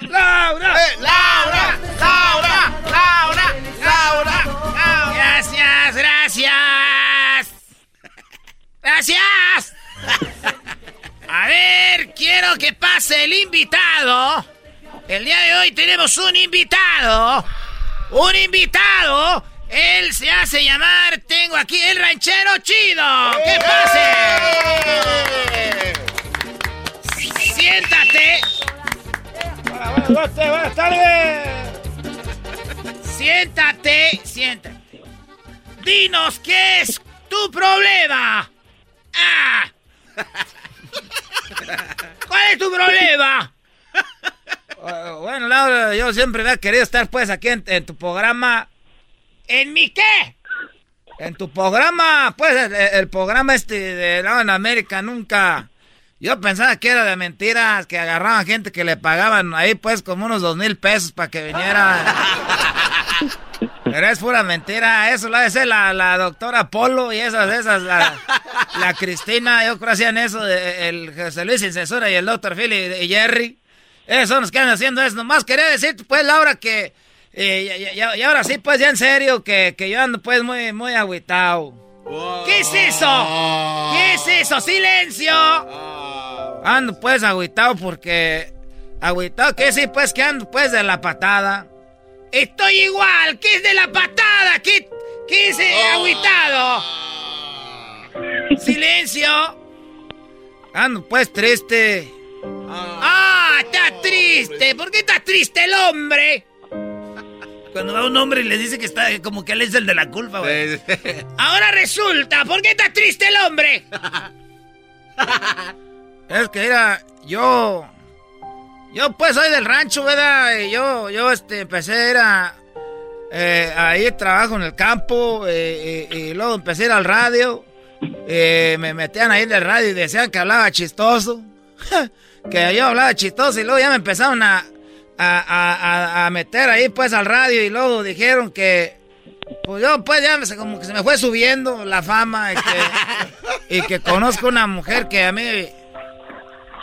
Laura, Laura, Laura, Laura, Laura, Gracias, gracias. Gracias. A ver, quiero que pase el invitado. El día de hoy tenemos un invitado. Un invitado. Él se hace llamar, tengo aquí el ranchero chido. ¡Que pase! Siéntate. Buenas tardes. Siéntate, siéntate. Dinos qué es tu problema. Ah. ¿Cuál es tu problema? Bueno, Laura, yo siempre había querido estar pues aquí en, en tu programa. ¿En mi qué? En tu programa, pues el, el programa este de Laura en América nunca. Yo pensaba que era de mentiras, que agarraban gente que le pagaban ahí pues como unos dos mil pesos para que viniera. Pero es pura mentira, eso lo hace la, la doctora Polo y esas, esas, la, Cristina, yo creo que hacían eso, el José Luis Sin Censura y el doctor Phil y, Jerry. Esos son los que andan haciendo eso. Nomás quería decirte, pues, Laura, que... eh, y ahora sí, pues, ya en serio, que, que yo ando, pues, muy, muy agüitado. ¿Qué es eso? ¿Qué es eso? ¡Silencio! Ando, pues, agüitado porque... Agüitado, que sí, pues, que ando, pues, de la patada. Estoy igual. ¿Qué es de la patada? ¿Qué, qué es eh, agüitado? ¡Silencio! Ando, pues, triste. ¡Ah! ¡Está triste! ¿Por qué está triste el hombre? Cuando va un hombre y le dice que está como que él es el de la culpa, güey. Ahora resulta, ¿por qué está triste el hombre? Es que era, yo, yo pues soy del rancho, ¿verdad? Y yo, yo este, empecé a ir a, eh, ahí trabajo en el campo, eh, y, y luego empecé a ir al radio, eh, me metían ahí en el radio y decían que hablaba chistoso, que yo hablaba chistoso y luego ya me empezaron a, a, a- a- meter ahí pues al radio y luego dijeron que, pues yo pues ya me- como que se me fue subiendo la fama y que, y que conozco una mujer que a mí...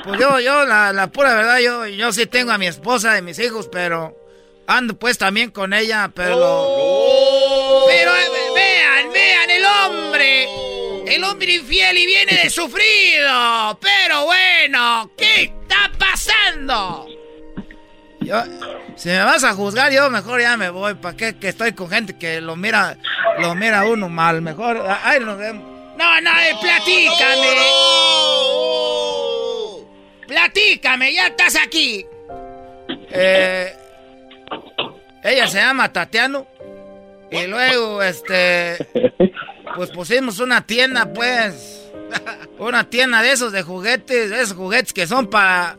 Pues yo, yo, la, la pura verdad, yo, yo sí tengo a mi esposa y mis hijos, pero ando pues también con ella, pero... lo- Pero eh, vean, vean el hombre. El hombre infiel y viene de sufrido. Pero bueno, ¿qué está pasando? Yo, si me vas a juzgar, yo mejor ya me voy. ¿Para qué? Que estoy con gente que lo mira, lo mira uno mal. Mejor, ay, nos vemos. No, no, eh, platícame. Platícame, ya estás aquí. Eh, ella se llama Tatiano. Y luego, este, pues pusimos una tienda, pues. Una tienda de esos de juguetes, de esos juguetes que son para,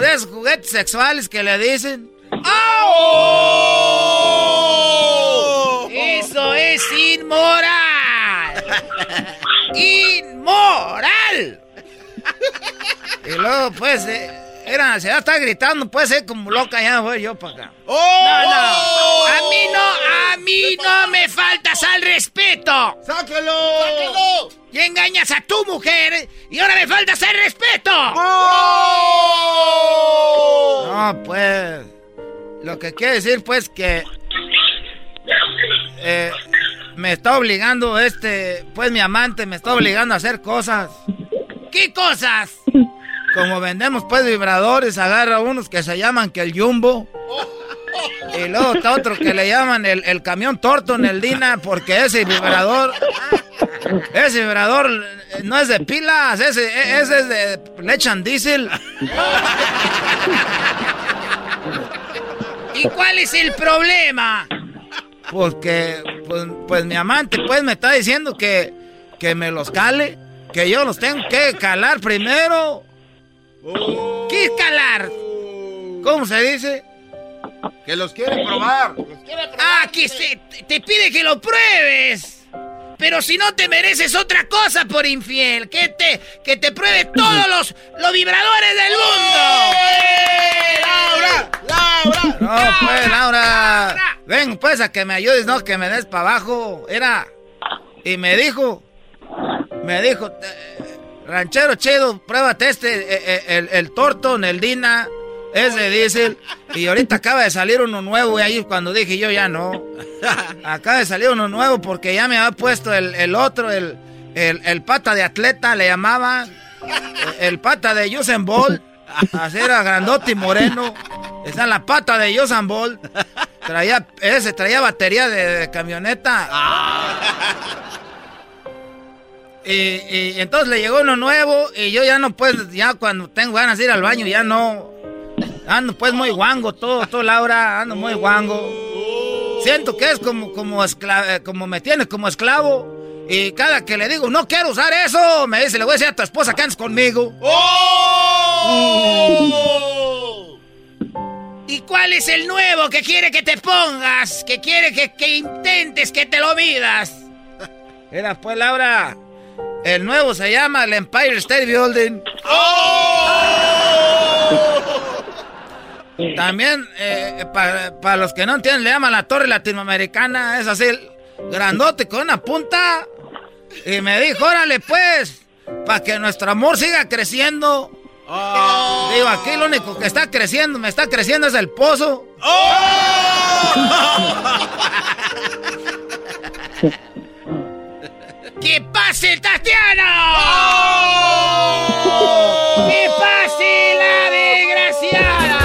de esos juguetes sexuales que le dicen. ¡Oh! Eso es inmoral. Inmoral. Y luego, pues, eh, era, se está gritando, pues, eh, como loca, ya voy yo para acá. No, no. A mí no, a mí no me faltas al respeto. ¡Sáquelo! ¡Sáquelo! Y engañas a tu mujer y ahora me faltas al respeto. No, pues, lo que quiere decir, pues, que eh, me está obligando este, pues, mi amante me está obligando a hacer cosas. ¿Qué cosas? Como vendemos, pues, vibradores, agarra unos que se llaman que el Jumbo. Y luego está otro que le llaman el, el camión Torton, el Dina, porque ese vibrador, ese vibrador eh, no es de pilas, ese, e- ese es de, le echan diésel. ¿Y cuál es el problema? Pues, pues mi amante, pues me está diciendo que, que me los cale, que yo los tengo que calar primero. ¿Qué es calar? ¿Cómo se dice? Que los quiere probar. Ah, que se, te pide que lo pruebes. Pero si no te mereces otra cosa por infiel, que te, que te pruebe todos los, los vibradores del mundo. ¡Laura! ¡Laura! No, pues, Laura. Ven, pues, a que me ayudes, no, que me des para abajo. Era. Y me dijo. Me dijo. eh, Ranchero chido, pruébate este, eh, eh, el, el Torton, el Dina, es de diésel. Y ahorita acaba de salir uno nuevo, y ahí cuando dije yo ya no. Acaba de salir uno nuevo porque ya me había puesto el, el otro, el, el, el pata de atleta, le llamaban. El pata de Usain Bolt. Así era grandote y moreno. Esa es la pata de Usain Bolt. Traía, ese traía batería de, de camioneta. Y, y entonces le llegó uno nuevo y yo ya no puedo, ya cuando tengo ganas de ir al baño, ya no. Ando pues muy guango, todo, todo Laura, ando muy guango. Siento que es como, como, escla- eh, como me tiene como esclavo. Y cada que le digo, no quiero usar eso, me dice, le voy a decir a tu esposa que andes conmigo. ¿Y cuál es el nuevo que quiere que te pongas? Que quiere que, que intentes que te lo midas. Era pues Laura, el nuevo se llama el Empire State Building. También, eh, para los que no entienden, le llaman la Torre Latinoamericana. Es así, grandote con una punta. Y me dijo, órale pues, para que nuestro amor siga creciendo. Digo, aquí lo único que está creciendo, me está creciendo es el pozo. ¡Que pase Tatiana! ¡Que pase la desgraciada!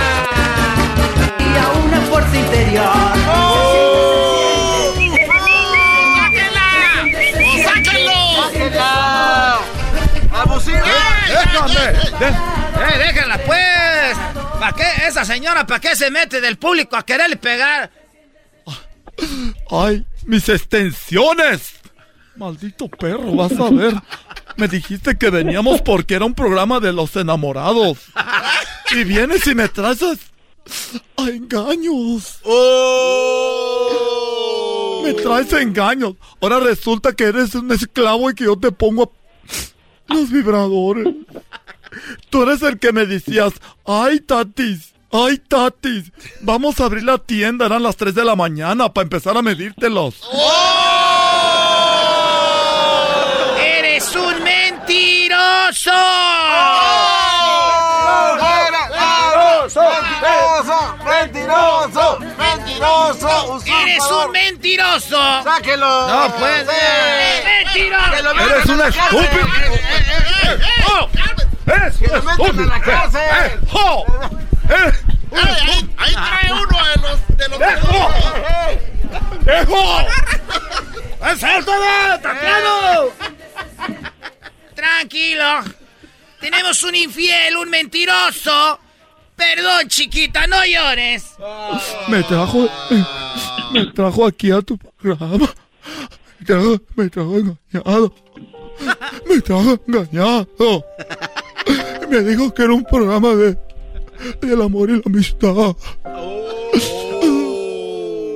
Y a una fuerza interior. ¡Sáquenlo! ¡Déjame! ¡Eh, déjala pues! ¿Para qué? Esa señora, ¿para qué se mete del público a quererle pegar? ¡Ay, mis extensiones! Maldito perro, vas a ver. Me dijiste que veníamos porque era un programa de los enamorados. Y vienes y me traes a, engaños. Me traes a engaños. Ahora resulta que eres un esclavo y que yo te pongo a- los vibradores. Tú eres el que me decías, ay, tatis, ay, tatis, vamos a abrir la tienda, eran las 3 de la mañana para empezar a medírtelos. ¡Eres ¡Eres un mentiroso! ¡Sáquelo! No puede. ¡Mentiroso! ¡Que lo Eres a un la estúpido. ¡Oh! ¡Eres ¡Que un lo metan a estúpido! la cárcel! ¡Eh! ¡Oh! ¡Eres un Ahí, ahí trae uno de los de los ¡Dejo! ¡Dejo! ¡Suéltame, Tatiano! Tranquilo. Tenemos un infiel, un mentiroso. Perdón, chiquita, no llores. Me trajo, eh, me trajo aquí a tu programa. Me trajo, me trajo engañado. Me trajo engañado. Me dijo que era un programa de del amor y la amistad.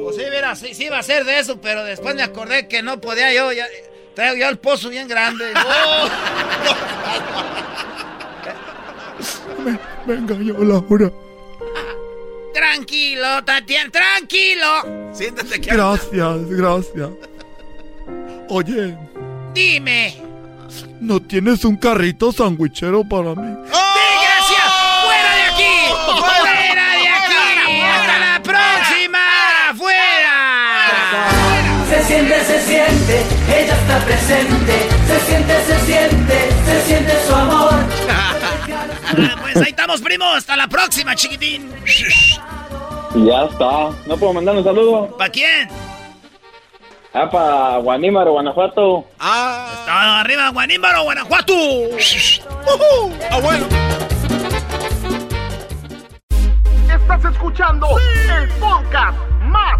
Pues sí, mira, sí, sí iba a ser de eso, pero después me acordé que no podía yo. Ya, traigo yo el pozo bien grande. Me, me engañó Laura. Tranquilo, Tatiana, tranquilo. Siéntate aquí. Gracias, gracias. Oye, Dime. ¿no tienes un carrito sandwichero para mí? ¡Desgracia! ¡Fuera de aquí! ¡Fuera de aquí! ¡Hasta la próxima! ¡Fuera! Se siente, se siente, ella está presente. Se siente, se siente, se siente su amor. Pues ahí estamos, primo. Hasta la próxima, chiquitín. Ya está. ¿No puedo mandar un saludo? ¿Para quién? Ah, para Guanímaro, Guanajuato. Ah, Está arriba, Guanímbaro, Guanajuato. ah, bueno. Estás escuchando el podcast más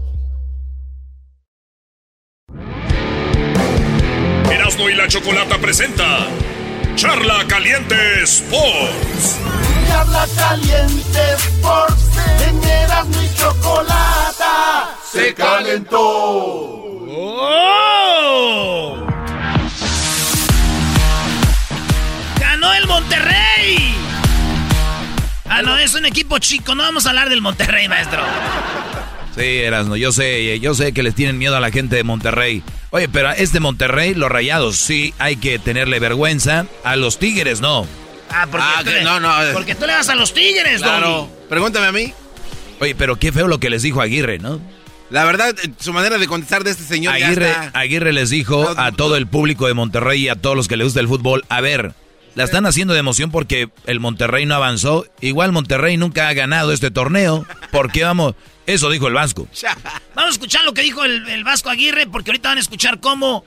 Erasmo y la Chocolata presenta Charla Caliente Sports. Charla caliente Sports en Erasmo y Chocolata se calentó. ¡Oh! ¡Ganó el Monterrey! Ah, no, es un equipo chico. No vamos a hablar del Monterrey, maestro. Sí, Erasno, yo sé, yo sé que les tienen miedo a la gente de Monterrey. Oye, pero a este Monterrey, los rayados, sí hay que tenerle vergüenza. A los Tigres, no. Ah, porque, Ah, tú, que le, no, no, porque tú le vas a los Tigres, Doggy. Pregúntame a mí. Oye, pero qué feo lo que les dijo Aguirre, ¿no? La verdad, eh, su manera de contestar de este señor ya Aguirre, está- Aguirre les dijo a todo el público de Monterrey y a todos los que les gusta el fútbol, a ver, la están haciendo de emoción porque el Monterrey no avanzó. Igual Monterrey nunca ha ganado este torneo. ¿Por qué vamos? Eso dijo el Vasco. Vamos a escuchar lo que dijo el, el Vasco Aguirre, porque ahorita van a escuchar cómo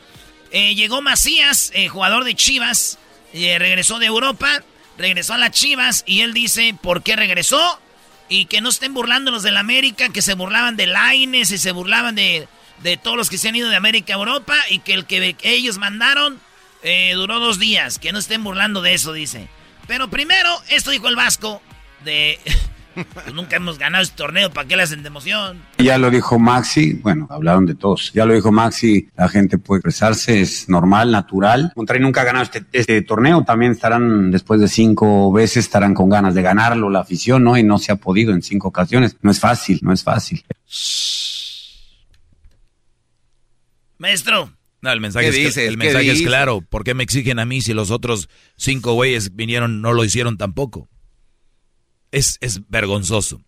eh, llegó Macías, eh, jugador de Chivas, eh, regresó de Europa, regresó a las Chivas, y él dice por qué regresó, y que no estén burlando los del América, que se burlaban de Laines y se burlaban de, de todos los que se han ido de América a Europa, y que el que ellos mandaron eh, duró dos días, que no estén burlando de eso, dice. Pero primero, esto dijo el Vasco, de... pues nunca hemos ganado este torneo, ¿para qué le hacen de emoción? Ya lo dijo Maxi, bueno, hablaron de todos. Ya lo dijo Maxi, la gente puede expresarse, es normal, natural. Monterrey nunca ha ganado este, este torneo, también estarán, después de cinco veces, estarán con ganas de ganarlo la afición, ¿no? Y no se ha podido en cinco ocasiones. No es fácil, no es fácil. Maestro. No, el mensaje, ¿Qué es, dices? el ¿Qué mensaje es claro. ¿Por qué me exigen a mí si los otros cinco güeyes vinieron, no lo hicieron tampoco? Es, es vergonzoso.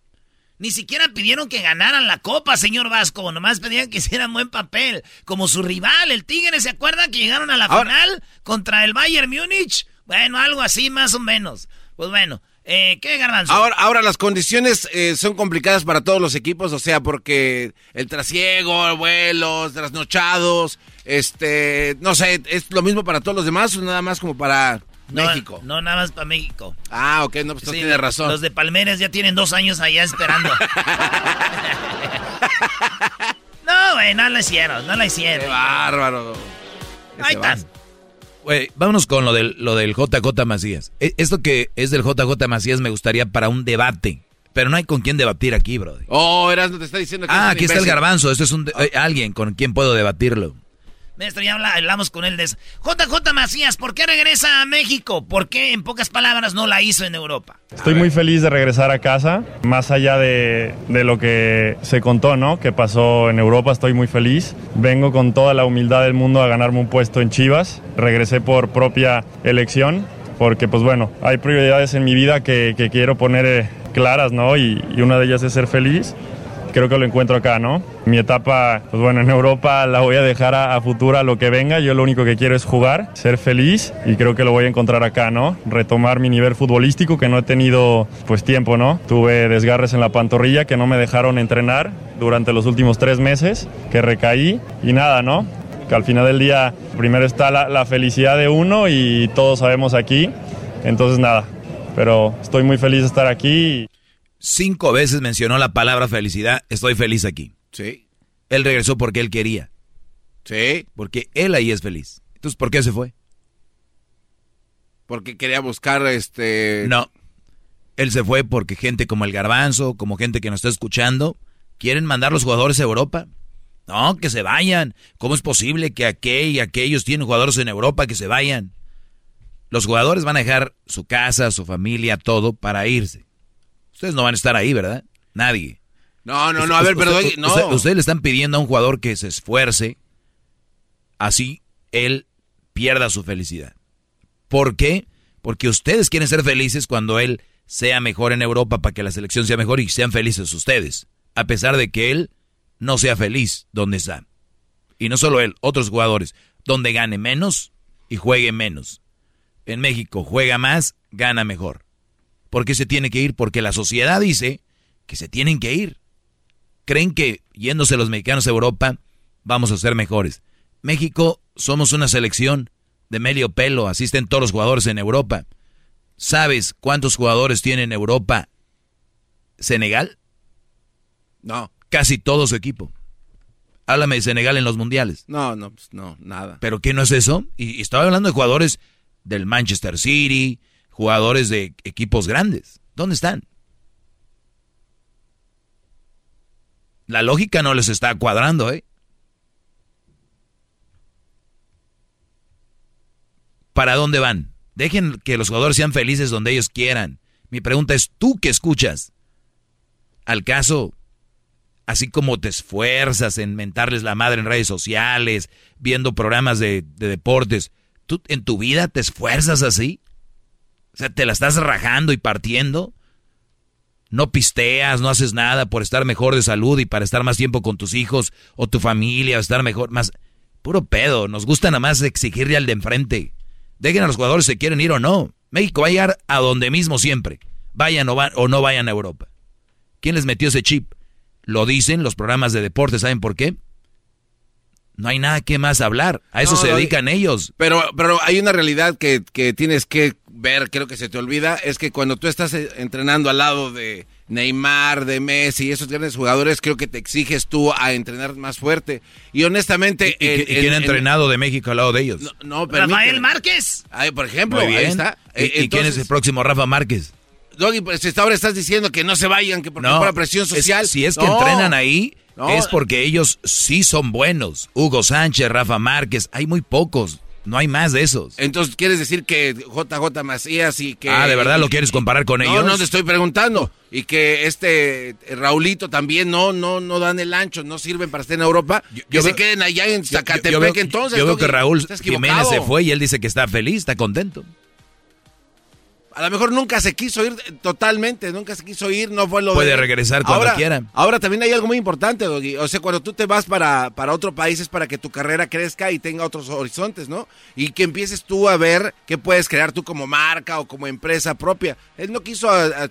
Ni siquiera pidieron que ganaran la copa, señor Vasco. Nomás pedían que hicieran buen papel. Como su rival, el Tigre, ¿se acuerda que llegaron a la final contra el Bayern Múnich? Bueno, algo así más o menos. Pues bueno, eh, ¿qué garbanzo? Ahora, ahora las condiciones eh, son complicadas para todos los equipos, o sea, porque el trasiego, vuelos, trasnochados, este, no sé, es lo mismo para todos los demás o nada más como para No, México. No, nada más para México. Ah, ok, no, pues tú Sí, tienes razón. Los de Palmeras ya tienen dos años allá esperando. no, güey, no lo hicieron, no lo hicieron. Qué bárbaro. Ahí están. Güey, vámonos con lo del, lo del JJ Macías. E- Esto que es del JJ Macías me gustaría para un debate. Pero no hay con quién debatir aquí, brother. Oh, Erasmo te está diciendo que Ah, aquí está el garbanzo. Este es un de- eh, alguien con quien puedo debatirlo. Maestro, ya habla- hablamos con él de eso. JJ Macías, ¿por qué regresa a México? ¿Por qué, en pocas palabras, no la hizo en Europa? Estoy muy feliz de regresar a casa, más allá de, de lo que se contó, ¿no? Que pasó en Europa, estoy muy feliz. Vengo con toda la humildad del mundo a ganarme un puesto en Chivas. Regresé por propia elección, porque pues bueno, hay prioridades en mi vida que, que quiero poner eh, claras, ¿no? Y, y una de ellas es ser feliz. Creo que lo encuentro acá, ¿no? Mi etapa, pues bueno, en Europa la voy a dejar a, a futuro a lo que venga. Yo lo único que quiero es jugar, ser feliz y creo que lo voy a encontrar acá, ¿no? Retomar mi nivel futbolístico que no he tenido pues tiempo, ¿no? Tuve desgarres en la pantorrilla que no me dejaron entrenar durante los últimos tres meses, que recaí y nada, ¿no? Que al final del día primero está la, la felicidad de uno y todos sabemos aquí. Entonces nada, pero estoy muy feliz de estar aquí. Cinco veces mencionó la palabra felicidad. Estoy feliz aquí. Sí. Él regresó porque él quería. Sí. Porque él ahí es feliz. Entonces, ¿por qué se fue? Porque quería buscar este. No. Él se fue porque gente como el Garbanzo, como gente que nos está escuchando, quieren mandar los jugadores a Europa. No, que se vayan. ¿Cómo es posible que aquel y aquellos tienen jugadores en Europa que se vayan? Los jugadores van a dejar su casa, su familia, todo para irse. Ustedes no van a estar ahí, ¿verdad? Nadie. No, no, no, a ver, pero Usted- oye, no. usted- ustedes le están pidiendo a un jugador que se esfuerce así él pierda su felicidad. ¿Por qué? Porque ustedes quieren ser felices cuando él sea mejor en Europa para que la selección sea mejor y sean felices ustedes, a pesar de que él no sea feliz donde está. Y no solo él, otros jugadores, donde gane menos y juegue menos. En México juega más, gana mejor. ¿Por qué se tiene que ir? Porque la sociedad dice que se tienen que ir. Creen que yéndose los mexicanos a Europa vamos a ser mejores. México somos una selección de medio pelo, asisten todos los jugadores en Europa. ¿Sabes cuántos jugadores tiene en Europa Senegal? No. Casi todo su equipo. Háblame de Senegal en los mundiales. No, no, pues no, nada. ¿Pero qué no es eso? Y, estaba hablando de jugadores del Manchester City, jugadores de equipos grandes. ¿Dónde están? La lógica no les está cuadrando, ¿eh? ¿Para dónde van? Dejen que los jugadores sean felices donde ellos quieran. Mi pregunta es, ¿tú qué escuchas? Al caso, así como te esfuerzas en mentarles la madre en redes sociales, viendo programas de, deportes, ¿tú en tu vida te esfuerzas así? O sea, ¿te la estás rajando y partiendo? No pisteas, no haces nada por estar mejor de salud y para estar más tiempo con tus hijos o tu familia, o estar mejor, más... Puro pedo, nos gusta nada más exigirle al de enfrente. Dejen a los jugadores si quieren ir o no. México va a llegar a donde mismo siempre. Vayan o, o no vayan a Europa. ¿Quién les metió ese chip? Lo dicen los programas de deporte, ¿saben por qué? No hay nada que más hablar. A eso se dedican ellos. Pero, pero hay una realidad que, que tienes que ver, creo que se te olvida, es que cuando tú estás eh, entrenando al lado de Neymar, de Messi y esos grandes jugadores, creo que te exiges tú a entrenar más fuerte. Y honestamente... ¿Y, quién ha entrenado de México al lado de ellos? No, Rafael Márquez. Ahí, por ejemplo, ahí está. ¿Y, quién es el próximo Rafa Márquez? Doggy, pues ahora estás diciendo que no se vayan, que por la presión social. si es que entrenan ahí, es porque ellos sí son buenos. Hugo Sánchez, Rafa Márquez, hay muy pocos. No hay más de esos. Entonces, ¿quieres decir que JJ Macías y que... Ah, ¿de verdad lo quieres comparar con ellos? No, no te estoy preguntando. Y que este Raulito también no no no dan el ancho, no sirven para estar en Europa. que se queden allá en Zacatepec entonces. Yo veo que Raúl Jiménez se fue y él dice que está feliz, está contento. A lo mejor nunca se quiso ir totalmente, nunca se quiso ir, no fue lo Puede regresar cuando quiera. Ahora también hay algo muy importante, Doggy. O sea, cuando tú te vas para, para otro país es para que tu carrera crezca y tenga otros horizontes, ¿no? Y que empieces tú a ver qué puedes crear tú como marca o como empresa propia. Él no quiso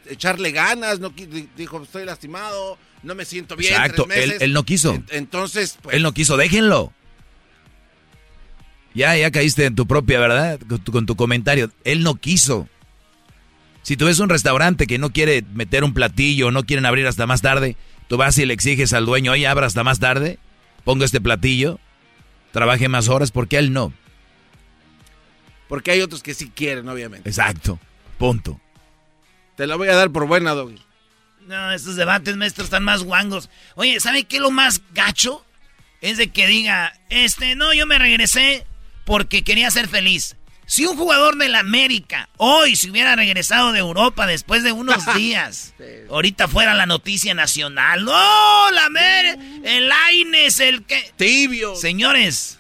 echarle ganas, no dijo, estoy lastimado, no me siento bien. Exacto, Él, no quiso. Entonces, pues, Él no quiso, déjenlo. Ya, ya caíste en tu propia, ¿verdad? con tu comentario. Él no quiso. Si tú ves un restaurante que no quiere meter un platillo, no quieren abrir hasta más tarde, tú vas y le exiges al dueño, oye, abra hasta más tarde, ponga este platillo, trabaje más horas, porque él no. Porque hay otros que sí quieren, obviamente. Exacto, punto. Te la voy a dar por buena, Doggy. No, estos debates, maestros, están más guangos. Oye, ¿sabe qué es lo más gacho? Es de que diga, este, no, yo me regresé porque quería ser feliz. Si un jugador del América hoy se hubiera regresado de Europa después de unos días, ahorita fuera la noticia nacional. ¡No! La América, el Aines, el que. Tibio. Señores,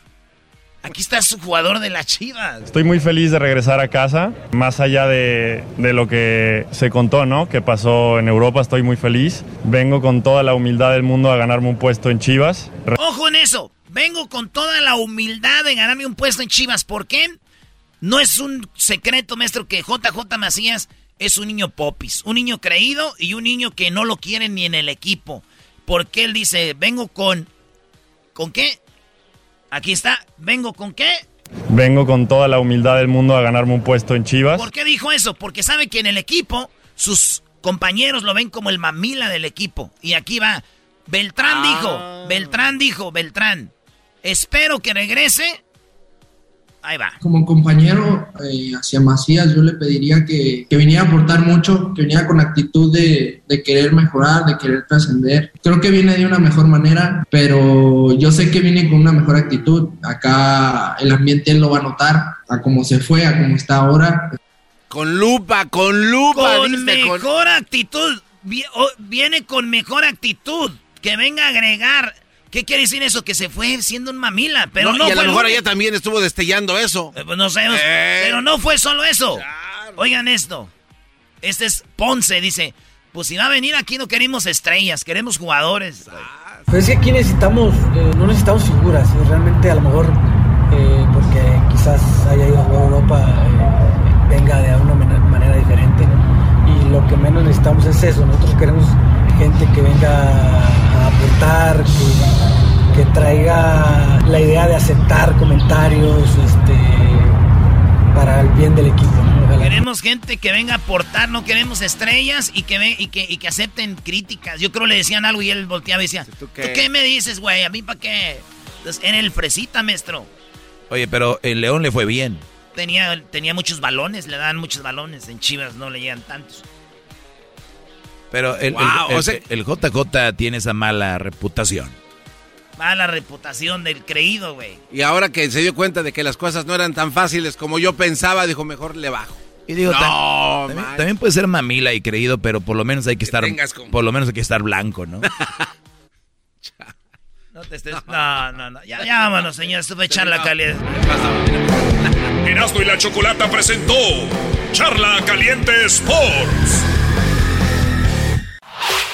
aquí está su jugador de la Chivas. Estoy muy feliz de regresar a casa. Más allá de, de lo que se contó, ¿no? Que pasó en Europa, estoy muy feliz. Vengo con toda la humildad del mundo a ganarme un puesto en Chivas. Ojo en eso. Vengo con toda la humildad de ganarme un puesto en Chivas. ¿Por qué? No es un secreto, maestro, que JJ Macías es un niño popis, un niño creído y un niño que no lo quieren ni en el equipo. Porque él dice, vengo con... ¿Con qué? Aquí está, vengo con qué? Vengo con toda la humildad del mundo a ganarme un puesto en Chivas. ¿Por qué dijo eso? Porque sabe que en el equipo sus compañeros lo ven como el mamila del equipo. Y aquí va. Beltrán dijo, ah. Beltrán dijo, Beltrán, espero que regrese Ahí va. Como compañero eh, hacia Macías, yo le pediría que, que, viniera a aportar mucho, que viniera con actitud de, de querer mejorar, de querer trascender. Creo que viene de una mejor manera, pero yo sé que viene con una mejor actitud. Acá el ambiente él lo va a notar, a cómo se fue, a cómo está ahora. Con lupa, con lupa. Con mejor actitud. Viene con mejor actitud. Que venga a agregar ¿Qué quiere decir eso? Que se fue siendo un mamila, pero no, y a fue lo mejor ella también estuvo destellando eso. Eh, pues no sabemos, Eh. pero no fue solo eso. Oigan esto. Este es Ponce, dice, pues si va a venir aquí no queremos estrellas, queremos jugadores. Pero es que aquí necesitamos, eh, no necesitamos figuras, realmente a lo mejor, eh, porque quizás haya ido a jugar a Europa, eh, venga de alguna man- manera diferente, ¿no? Y lo que menos necesitamos es eso, nosotros queremos gente que venga a aportar, que, que traiga la idea de aceptar comentarios este, para el bien del equipo, ¿no? Queremos gente que venga a aportar, no queremos estrellas y que, ve, y que, y que acepten críticas. Yo creo le decían algo y él volteaba y decía, ¿tú qué, me dices, güey? ¿A mí para qué? Entonces, era el fresita, maestro. Oye, pero el León le fue bien. Tenía, tenía muchos balones, le daban muchos balones. En Chivas no le llegan tantos. Pero el, Wow, el- el- o sea- el JJ tiene esa mala reputación. Mala reputación del creído, güey. Y ahora que se dio cuenta de que las cosas no eran tan fáciles como yo pensaba, dijo, mejor le bajo. Y digo, no, tam- también, puede ser mamila y creído, pero por lo menos hay que estar, por lo menos hay que estar blanco, ¿no? No te estés... No, no, no. Ya, ya vámonos, señor. Esto fue charla caliente. Erasmo y la Chocolata presentó Charla Caliente Sports.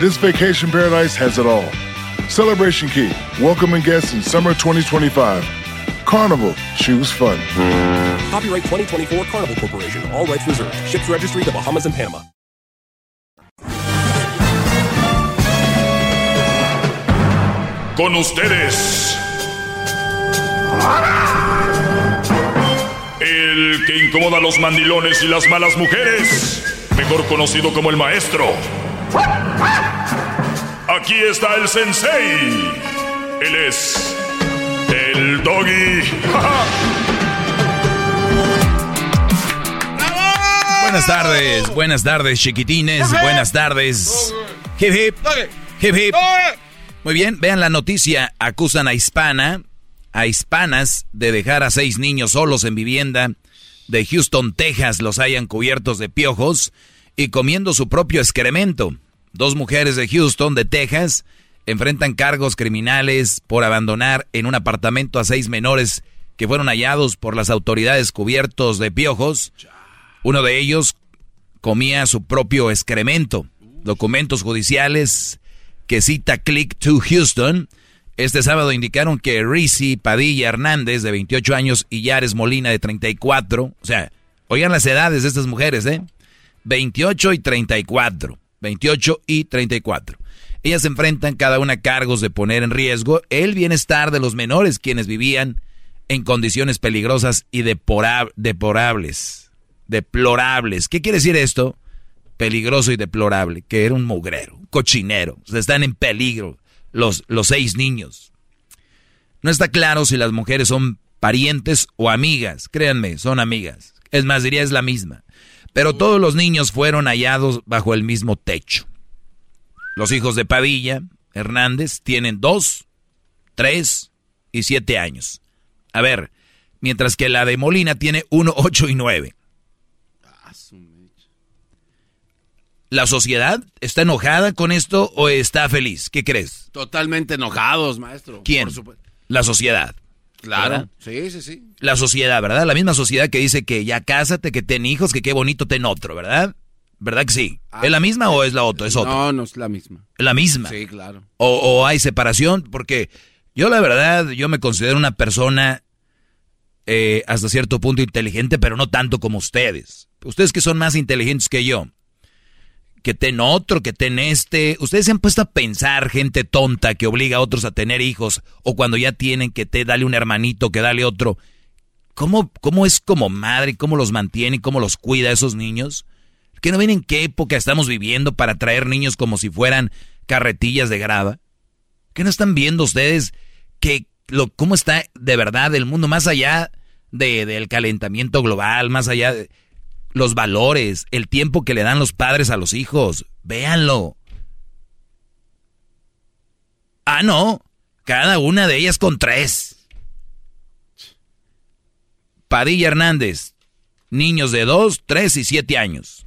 This vacation paradise has it all. Celebration Key, welcoming guests in summer 2025. Carnival, choose fun. Copyright 2024 Carnival Corporation. All rights reserved. Ships registry the Bahamas and Panama. Con ustedes. El que incomoda a los mandilones y las malas mujeres. Mejor conocido como el maestro. Aquí está el sensei. Él es. El doggy. Buenas tardes, buenas tardes, chiquitines, buenas tardes. Hip hip, hip hip. Muy bien, vean la noticia. Acusan a hispana, a hispanas, de dejar a seis niños solos en vivienda de Houston, Texas. Los hayan cubiertos de piojos y comiendo su propio excremento. Dos mujeres de Houston, de Texas, enfrentan cargos criminales por abandonar en un apartamento a seis menores que fueron hallados por las autoridades cubiertos de piojos. Uno de ellos comía su propio excremento. Documentos judiciales que cita Click to Houston. Este sábado indicaron que Rizzi Padilla Hernández, de 28 años, y Yares Molina, de 34. O sea, oigan las edades de estas mujeres, ¿eh? 28 y 34. 28 y 34. Ellas enfrentan cada una cargos de poner en riesgo el bienestar de los menores quienes vivían en condiciones peligrosas y deplorables. Deplorables. ¿Qué quiere decir esto? Peligroso y deplorable. Que era un mugrero, un cochinero. O están en peligro los, los seis niños. No está claro si las mujeres son parientes o amigas. Créanme, son amigas. Es más, diría es la misma. Pero todos los niños fueron hallados bajo el mismo techo. Los hijos de Padilla, Hernández, tienen dos, tres y siete años. A ver, mientras que la de Molina tiene uno, ocho y nueve. ¿La sociedad está enojada con esto o está feliz? ¿Qué crees? Totalmente enojados, maestro. ¿Quién? Por. La sociedad. Claro. ¿Verdad? Sí, sí, sí. La sociedad, ¿verdad? La misma sociedad que dice que ya cásate, que ten hijos, que qué bonito ten otro, ¿verdad? ¿Verdad que sí? ¿Es la misma o es la otra? Es otra. No, no es la misma. ¿Es la misma? Sí, claro. O, o hay separación, porque yo la verdad, yo me considero una persona eh, hasta cierto punto inteligente, pero no tanto como ustedes. Ustedes que son más inteligentes que yo. Que ten otro, que ten este. Ustedes se han puesto a pensar, gente tonta que obliga a otros a tener hijos, o cuando ya tienen que te dale un hermanito, que dale otro. ¿Cómo, cómo es como madre, cómo los mantiene, cómo los cuida a esos niños? ¿Que no ven en qué época estamos viviendo para traer niños como si fueran carretillas de grava? ¿Qué no están viendo ustedes que lo, cómo está de verdad el mundo más allá de, del calentamiento global, más allá de los valores, el tiempo que le dan los padres a los hijos. Véanlo. Ah, no. Cada una de ellas con tres. Padilla Hernández, niños de 2, 3 y 7 años.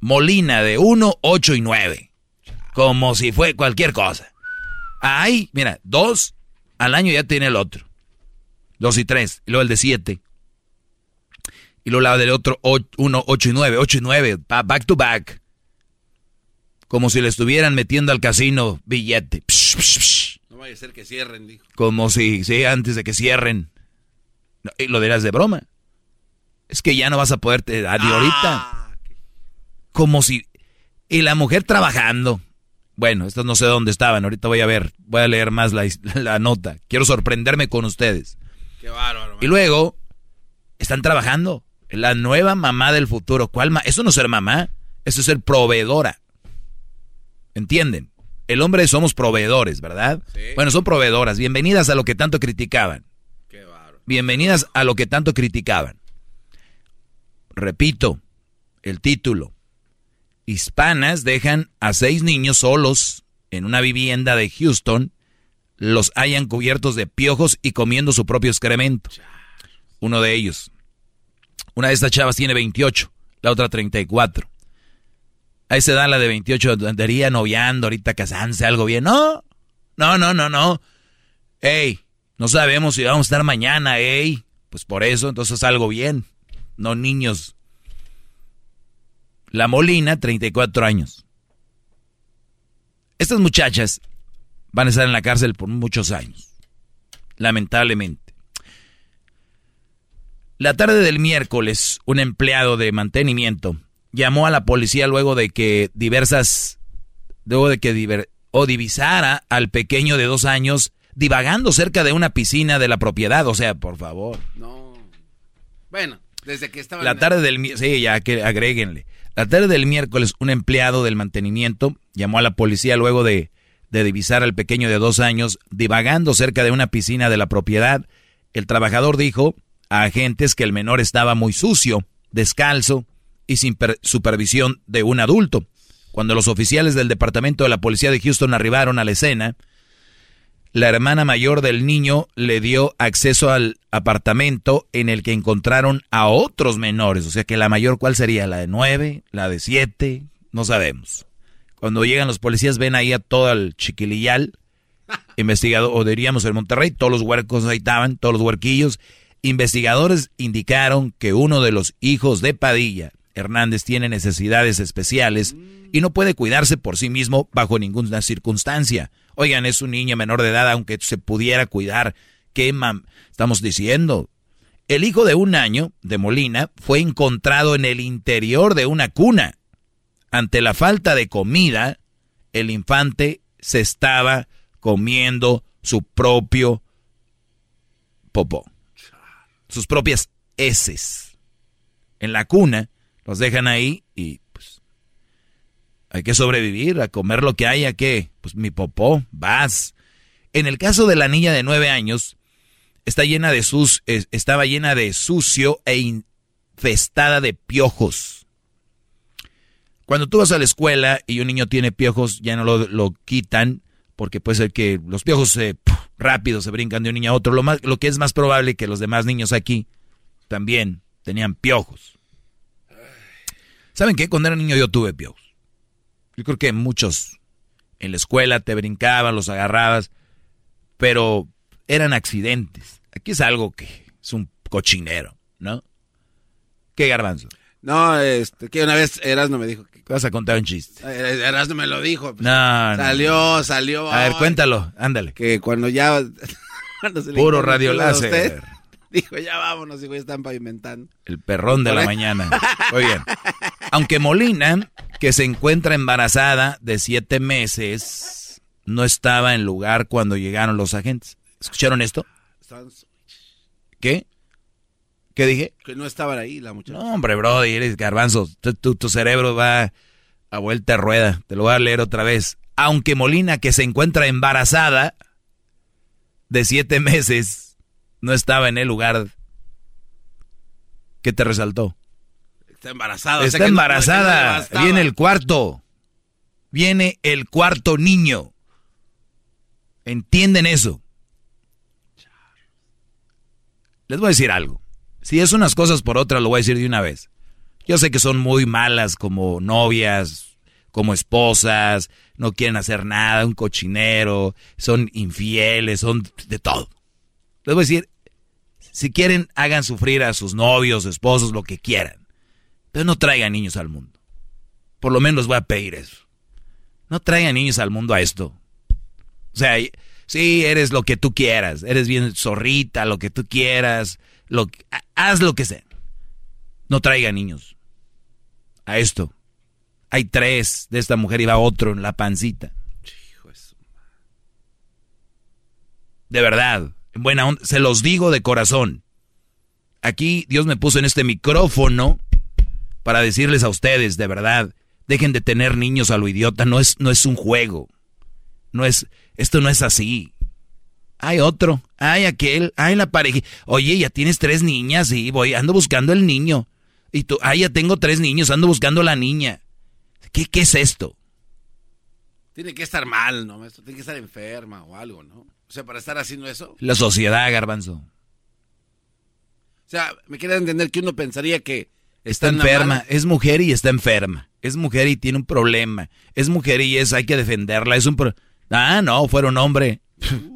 Molina de 1, 8 y 9. Como si fue cualquier cosa. Ay, mira, dos al año ya tiene el otro. Dos y tres. Y luego el de siete. Y luego la del otro, uno, ocho y nueve. Ocho y nueve. Back to back. Como si le estuvieran metiendo al casino billete. No vaya a ser que cierren, dijo. Como si, sí, antes de que cierren. y lo dirás de broma. Es que ya no vas a poder te, ahorita. Ah, Como si. Y la mujer trabajando. Bueno, estos no sé dónde estaban. Ahorita voy a ver. Voy a leer más la, nota. Quiero sorprenderme con ustedes. Qué bárbaro. Y luego. Están trabajando. La nueva mamá del futuro. ¿Cuál ma Eso no es ser mamá. Eso es ser proveedora. ¿Entienden? El hombre somos proveedores, ¿verdad? Bueno, son proveedoras. Bienvenidas a lo que tanto criticaban. Qué. Bienvenidas a lo que tanto criticaban. Repito, el título. Hispanas dejan a seis niños solos en una vivienda de Houston, los hayan cubiertos de piojos y comiendo su propio excremento. Uno de ellos. Una de estas chavas tiene 28, la otra 34. A esa edad la de 28 andaría noviando, ahorita casándose, algo bien. No, no, no, no, no. Ey, no sabemos si vamos a estar mañana, ey. Pues por eso, entonces algo bien no niños. La Molina, 34 años. Estas muchachas van a estar en la cárcel por muchos años, lamentablemente. La tarde del miércoles, un empleado de mantenimiento llamó a la policía luego de que diversas, luego de que o divisara al pequeño de dos años divagando cerca de una piscina de la propiedad. O sea, por favor. No. Bueno. Desde que estaba La tarde del sí, ya que agréguenle. La tarde del miércoles, un empleado del mantenimiento llamó a la policía luego de, de divisar al pequeño de dos años divagando cerca de una piscina de la propiedad. El trabajador dijo a agentes que el menor estaba muy sucio, descalzo y sin supervisión de un adulto. Cuando los oficiales del departamento de la policía de Houston arribaron a la escena, la hermana mayor del niño le dio acceso al apartamento en el que encontraron a otros menores. O sea que la mayor, ¿cuál sería? ¿La de nueve? ¿La de siete? No sabemos. Cuando llegan los policías ven ahí a todo el chiquilillal investigado, o diríamos en Monterrey, todos los huercos ahí estaban, todos los huerquillos. Investigadores indicaron que uno de los hijos de Padilla, Hernández, tiene necesidades especiales y no puede cuidarse por sí mismo bajo ninguna circunstancia. Oigan, es un niño menor de edad, aunque se pudiera cuidar. ¿Qué estamos diciendo? El hijo de un año, de Molina, fue encontrado en el interior de una cuna. Ante la falta de comida, el infante se estaba comiendo su propio popó. Sus propias heces. En la cuna, los dejan ahí y hay que sobrevivir, a comer lo que haya, que Pues mi popó, vas. En el caso de la niña de nueve años, está llena de sus, estaba llena de sucio e infestada de piojos. Cuando tú vas a la escuela y un niño tiene piojos, ya no lo, quitan, porque puede ser que los piojos se, rápido se brincan de un niño a otro. Lo, más, lo que es más probable que los demás niños aquí también tenían piojos. ¿Saben qué? Cuando era niño yo tuve piojos. Yo creo que muchos en la escuela te brincaban, los agarrabas, pero eran accidentes. Aquí es algo que es un cochinero, ¿no? ¿Qué garbanzo? No, este, que una vez Erasmo me dijo. Vas a contar un chiste. Eh, Erasmo me lo dijo. Pues, no, Salió, salió. A ver, cuéntalo, ándale. Que cuando ya... Puro radio láser. Dijo, ya vámonos, y ya están pavimentando. El perrón de la mañana. Muy bien. Aunque Molina, que se encuentra embarazada de siete meses, no estaba en lugar cuando llegaron los agentes. ¿Escucharon esto? ¿Qué? ¿Qué dije? Que no estaban ahí la muchacha. No, hombre, bro, eres garbanzo. Tu, cerebro va a vuelta de rueda. Te lo voy a leer otra vez. Aunque Molina, que se encuentra embarazada de siete meses no estaba en el lugar que te resaltó. Está embarazada. Está embarazada. Viene el cuarto. Viene el cuarto niño. ¿Entienden eso? Les voy a decir algo. Si es unas cosas por otras, lo voy a decir de una vez. Yo sé que son muy malas como novias, como esposas, no quieren hacer nada, un cochinero, son infieles, son de todo. Les voy a decir, si quieren, hagan sufrir a sus novios, esposos, lo que quieran. Pero no traigan niños al mundo. Por lo menos voy a pedir eso. No traigan niños al mundo a esto. O sea, sí, eres lo que tú quieras. Eres bien zorrita, lo que tú quieras. Lo, haz lo que sea. No traigan niños a esto. Hay tres de esta mujer y va otro en la pancita. De verdad, en buena onda, se los digo de corazón. Aquí Dios me puso en este micrófono para decirles a ustedes, de verdad, dejen de tener niños a lo idiota, no es, no es un juego. No es, esto no es así. Hay otro, hay aquel, hay la pareja. Oye, ya tienes tres niñas, y voy, ando buscando el niño. Y tú, ah, ya tengo tres niños, ando buscando la niña. ¿Qué, qué es esto? Tiene que estar mal, ¿no? Tiene que estar enferma o algo, ¿no? O sea, para estar haciendo eso. La sociedad, garbanzo. O sea, me quiere entender que uno pensaría que... Está enferma, es mujer y está enferma. Es mujer y tiene un problema. Es mujer y es, hay que defenderla. Es un Ah, no, fueron hombre. cárcel.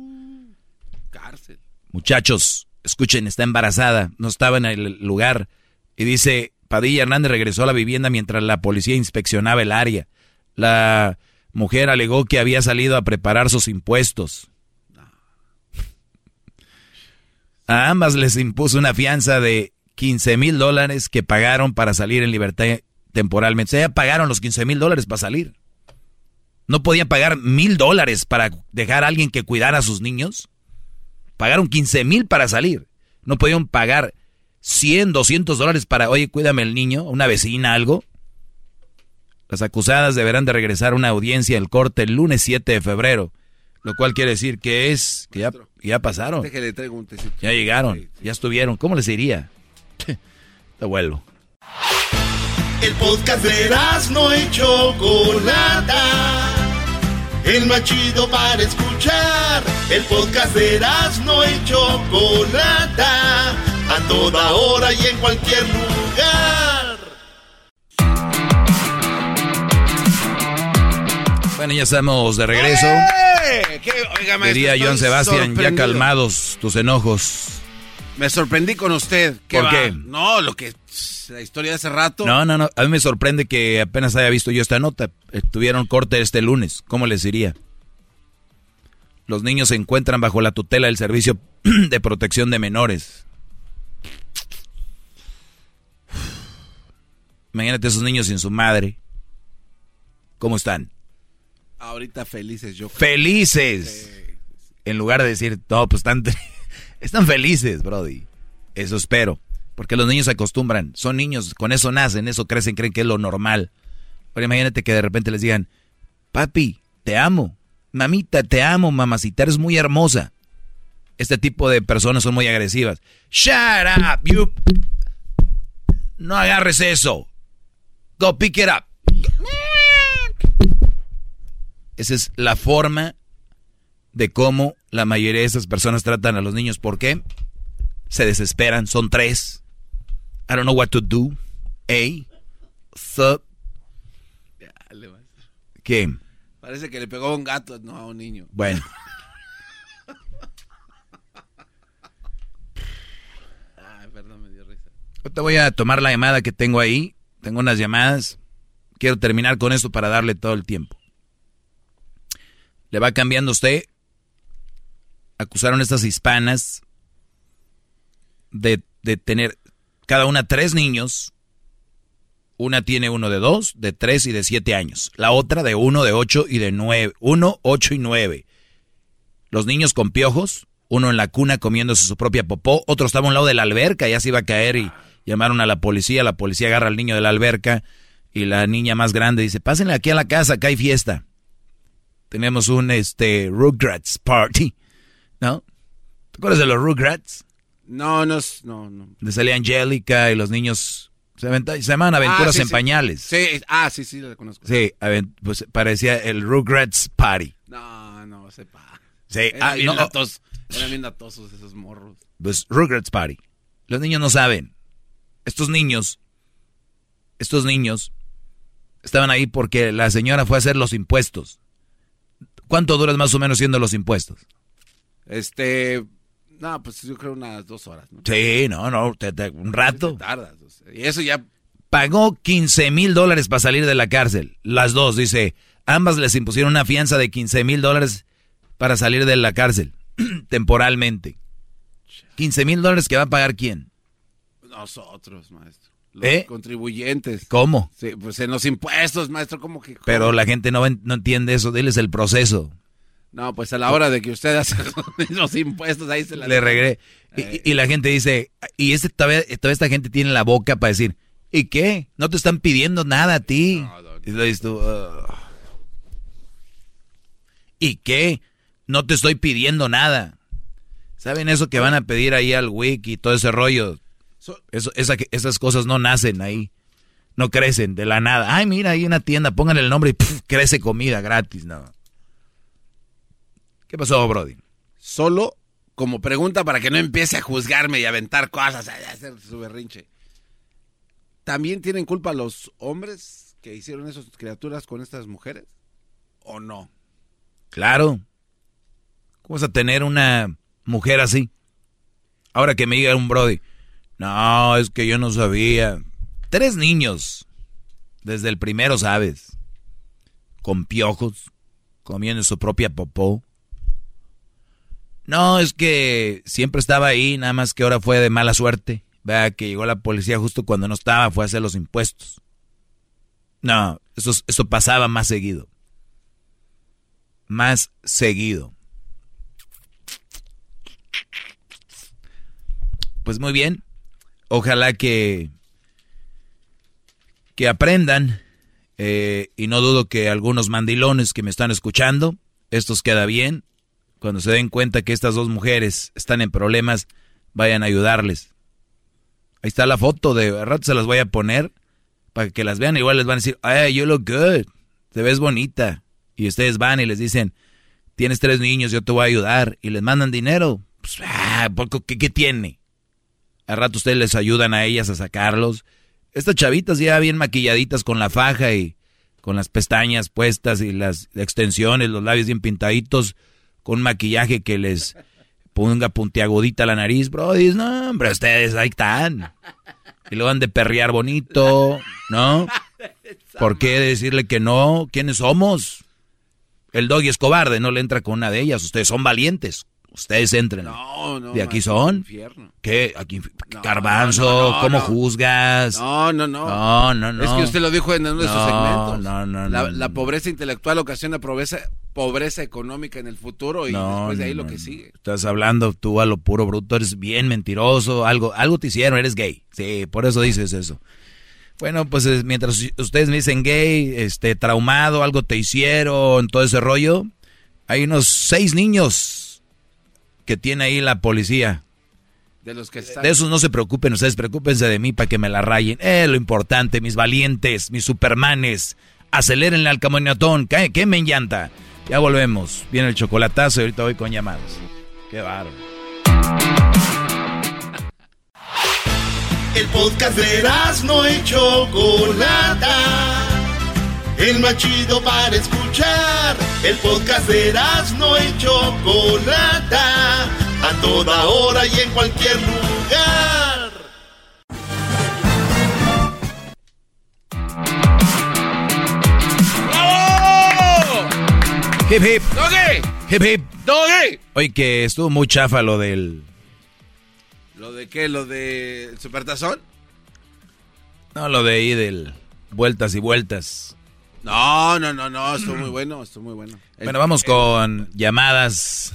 Muchachos, escuchen, está embarazada, no estaba en el lugar. Y dice, Padilla Hernández regresó a la vivienda mientras la policía inspeccionaba el área. La mujer alegó que había salido a preparar sus impuestos. A ambas les impuso una fianza de 15 mil dólares que pagaron para salir en libertad temporalmente. O sea, ya pagaron los 15 mil dólares para salir. ¿No podían pagar mil dólares para dejar a alguien que cuidara a sus niños? Pagaron 15 mil para salir. No podían pagar 100, 200 dólares para, oye, cuídame el niño, una vecina, algo. Las acusadas deberán de regresar a una audiencia del corte el lunes 7 de febrero, lo cual quiere decir que es, que ya, ya pasaron. Ya llegaron, ya estuvieron. ¿Cómo les diría? Te vuelvo. El podcast de no hecho Chocolata. El más chido para escuchar. El podcast de no hecho Chocolata. A toda hora y en cualquier lugar. Bueno, ya estamos de regreso. ¡Eh! Diría Joan Sebastián, ya calmados tus enojos. Me sorprendí con usted. ¿Por qué? No, lo que la historia de hace rato. No, no, no. A mí me sorprende que apenas haya visto yo esta nota. Tuvieron corte este lunes. ¿Cómo les diría? Los niños se encuentran bajo la tutela del Servicio de Protección de Menores. Imagínate esos niños sin su madre. ¿Cómo están? Ahorita felices, yo. ¡Felices! En lugar de decir, no, pues están, están felices, Brody. Eso espero. Porque los niños se acostumbran. Son niños, con eso nacen, eso crecen, creen que es lo normal. Pero imagínate que de repente les digan, papi, te amo. Mamita, te amo, mamacita, eres muy hermosa. Este tipo de personas son muy agresivas. Shut up, you. No agarres eso. Go pick it up. Esa es la forma de cómo la mayoría de esas personas tratan a los niños. ¿Por qué? Se desesperan, son tres. I don't know what to do. A. Sub. ¿Qué? Parece que le pegó a un gato, no a un niño. Bueno. Ay, perdón, me dio risa. Te voy a tomar la llamada que tengo ahí. Tengo unas llamadas. Quiero terminar con esto para darle todo el tiempo. ¿Le va cambiando usted? Acusaron a estas hispanas de, de tener cada una tres niños. Una tiene uno de dos, de tres y de siete años. La otra de uno, de ocho y de nueve. Uno, ocho y nueve. Los niños con piojos, uno en la cuna comiéndose su propia popó, otro estaba a un lado de la alberca, ya se iba a caer y llamaron a la policía. La policía agarra al niño de la alberca y la niña más grande dice, pásenle aquí a la casa, acá hay fiesta tenemos un este Rugrats Party, ¿no? ¿Te acuerdas de los Rugrats? No, no, es- no, no. De salía Angélica y los niños se, aventa- se aventuras Ah, sí, en sí. pañales. Sí, ah, sí, sí, la conozco. Sí, pues parecía el Rugrats Party. No, no, sepa. Sí, Eran ah, bien no, latos- eran bien latosos esos morros. pues Rugrats Party. Los niños no saben. Estos niños, estos niños estaban ahí porque la señora fue a hacer los impuestos. ¿Cuánto duras más o menos haciendo los impuestos? Este, no, pues yo creo unas dos horas, ¿no? Sí, no, no, te- te- un rato. Tardas. o sea, y eso ya, Pagó 15 mil dólares para salir de la cárcel. Las dos, dice. Ambas les impusieron una fianza de 15 mil dólares para salir de la cárcel, temporalmente. 15 mil dólares que va a pagar quién. nosotros, maestro. Los ¿Eh? contribuyentes. ¿Cómo? Sí, pues en los impuestos, maestro, como que... Pero la gente no, no entiende eso, diles el proceso. No, pues a la hora de que usted hace los impuestos, ahí se la... Le regresé. Y, la gente dice, y este todavía, toda esta gente tiene la boca para decir, ¿y qué? No te están pidiendo nada a ti. Y lo dices tú. ¿y qué? No te estoy pidiendo nada. ¿Saben eso que van a pedir ahí al wiki y todo ese rollo? Eso, esa- esas cosas no nacen ahí. No crecen de la nada. Ay, mira, hay una tienda, pónganle el nombre y crece comida gratis, no. ¿Qué pasó, Brody? Solo como pregunta para que no empiece a juzgarme y a aventar cosas, a hacer su berrinche. ¿También tienen culpa los hombres que hicieron esas criaturas con estas mujeres? ¿O no? Claro. ¿Cómo vas a tener una mujer así? Ahora que me diga un Brody. No, es que yo no sabía. Tres niños. Desde el primero sabes. Con piojos. Comiendo su propia popó. No, es que siempre estaba ahí, nada más que ahora fue de mala suerte. Vea que llegó la policía justo cuando no estaba, fue a hacer los impuestos. No, eso, eso pasaba más seguido más seguido. Pues muy bien. Ojalá que que aprendan eh, y no dudo que algunos mandilones que me están escuchando, estos queda bien, cuando se den cuenta que estas dos mujeres están en problemas, vayan a ayudarles. Ahí está la foto de rato se las voy a poner para que las vean. Igual les van a decir, hey, you look good, te ves bonita. Y ustedes van y les dicen, tienes tres niños, yo te voy a ayudar. Y les mandan dinero. Pues, ah, ¿qué, ¿qué tiene? Al rato ustedes les ayudan a ellas a sacarlos. Estas chavitas ya bien maquilladitas con la faja y con las pestañas puestas y las extensiones, los labios bien pintaditos, un maquillaje que les ponga puntiagudita la nariz. Bro, dices, no, hombre, ustedes ahí están. Y lo van de perrear bonito, ¿no? ¿Por qué decirle que no? ¿Quiénes somos? El doggy es cobarde, no le entra con una de ellas. Ustedes son valientes. Ustedes entren. No, no. ¿De aquí son? infierno. ¿Qué? Aquí, no, no, ¿cómo no. juzgas? No, no, no. No, no, no. Es que usted lo dijo en uno de sus segmentos. no, no, La, no, la pobreza intelectual ocasiona pobreza, pobreza económica en el futuro y después de ahí lo que sigue. Estás hablando tú a lo puro bruto, eres bien mentiroso, algo, algo te hicieron, eres gay. Sí, por eso dices eso. Bueno, pues es- mientras ustedes me dicen gay, este, traumado, algo te hicieron, todo ese rollo, hay unos seis niños que tiene ahí la policía. De los que están. De esos no se preocupen, ustedes preocúpense de mí para que me la rayen. Eh, lo importante, mis valientes, mis supermanes. Aceleren al camionetón, que quemen llanta. Ya volvemos. Viene el chocolatazo y ahorita voy con llamadas. Qué bárbaro. El podcast de no y Chocolata. El más chido para escuchar. El podcast de no y Chocolata. A toda hora y en cualquier lugar. Hip hip. ¡Doggy! Hip hip. ¡Doggy! Oye, que estuvo muy chafa lo del. ¿Lo de qué? ¿Lo de Supertazón? No, lo de ahí del. Vueltas y vueltas. No, no, no, no, estuvo muy bueno, estuvo muy bueno. El- Bueno, vamos el- con llamadas.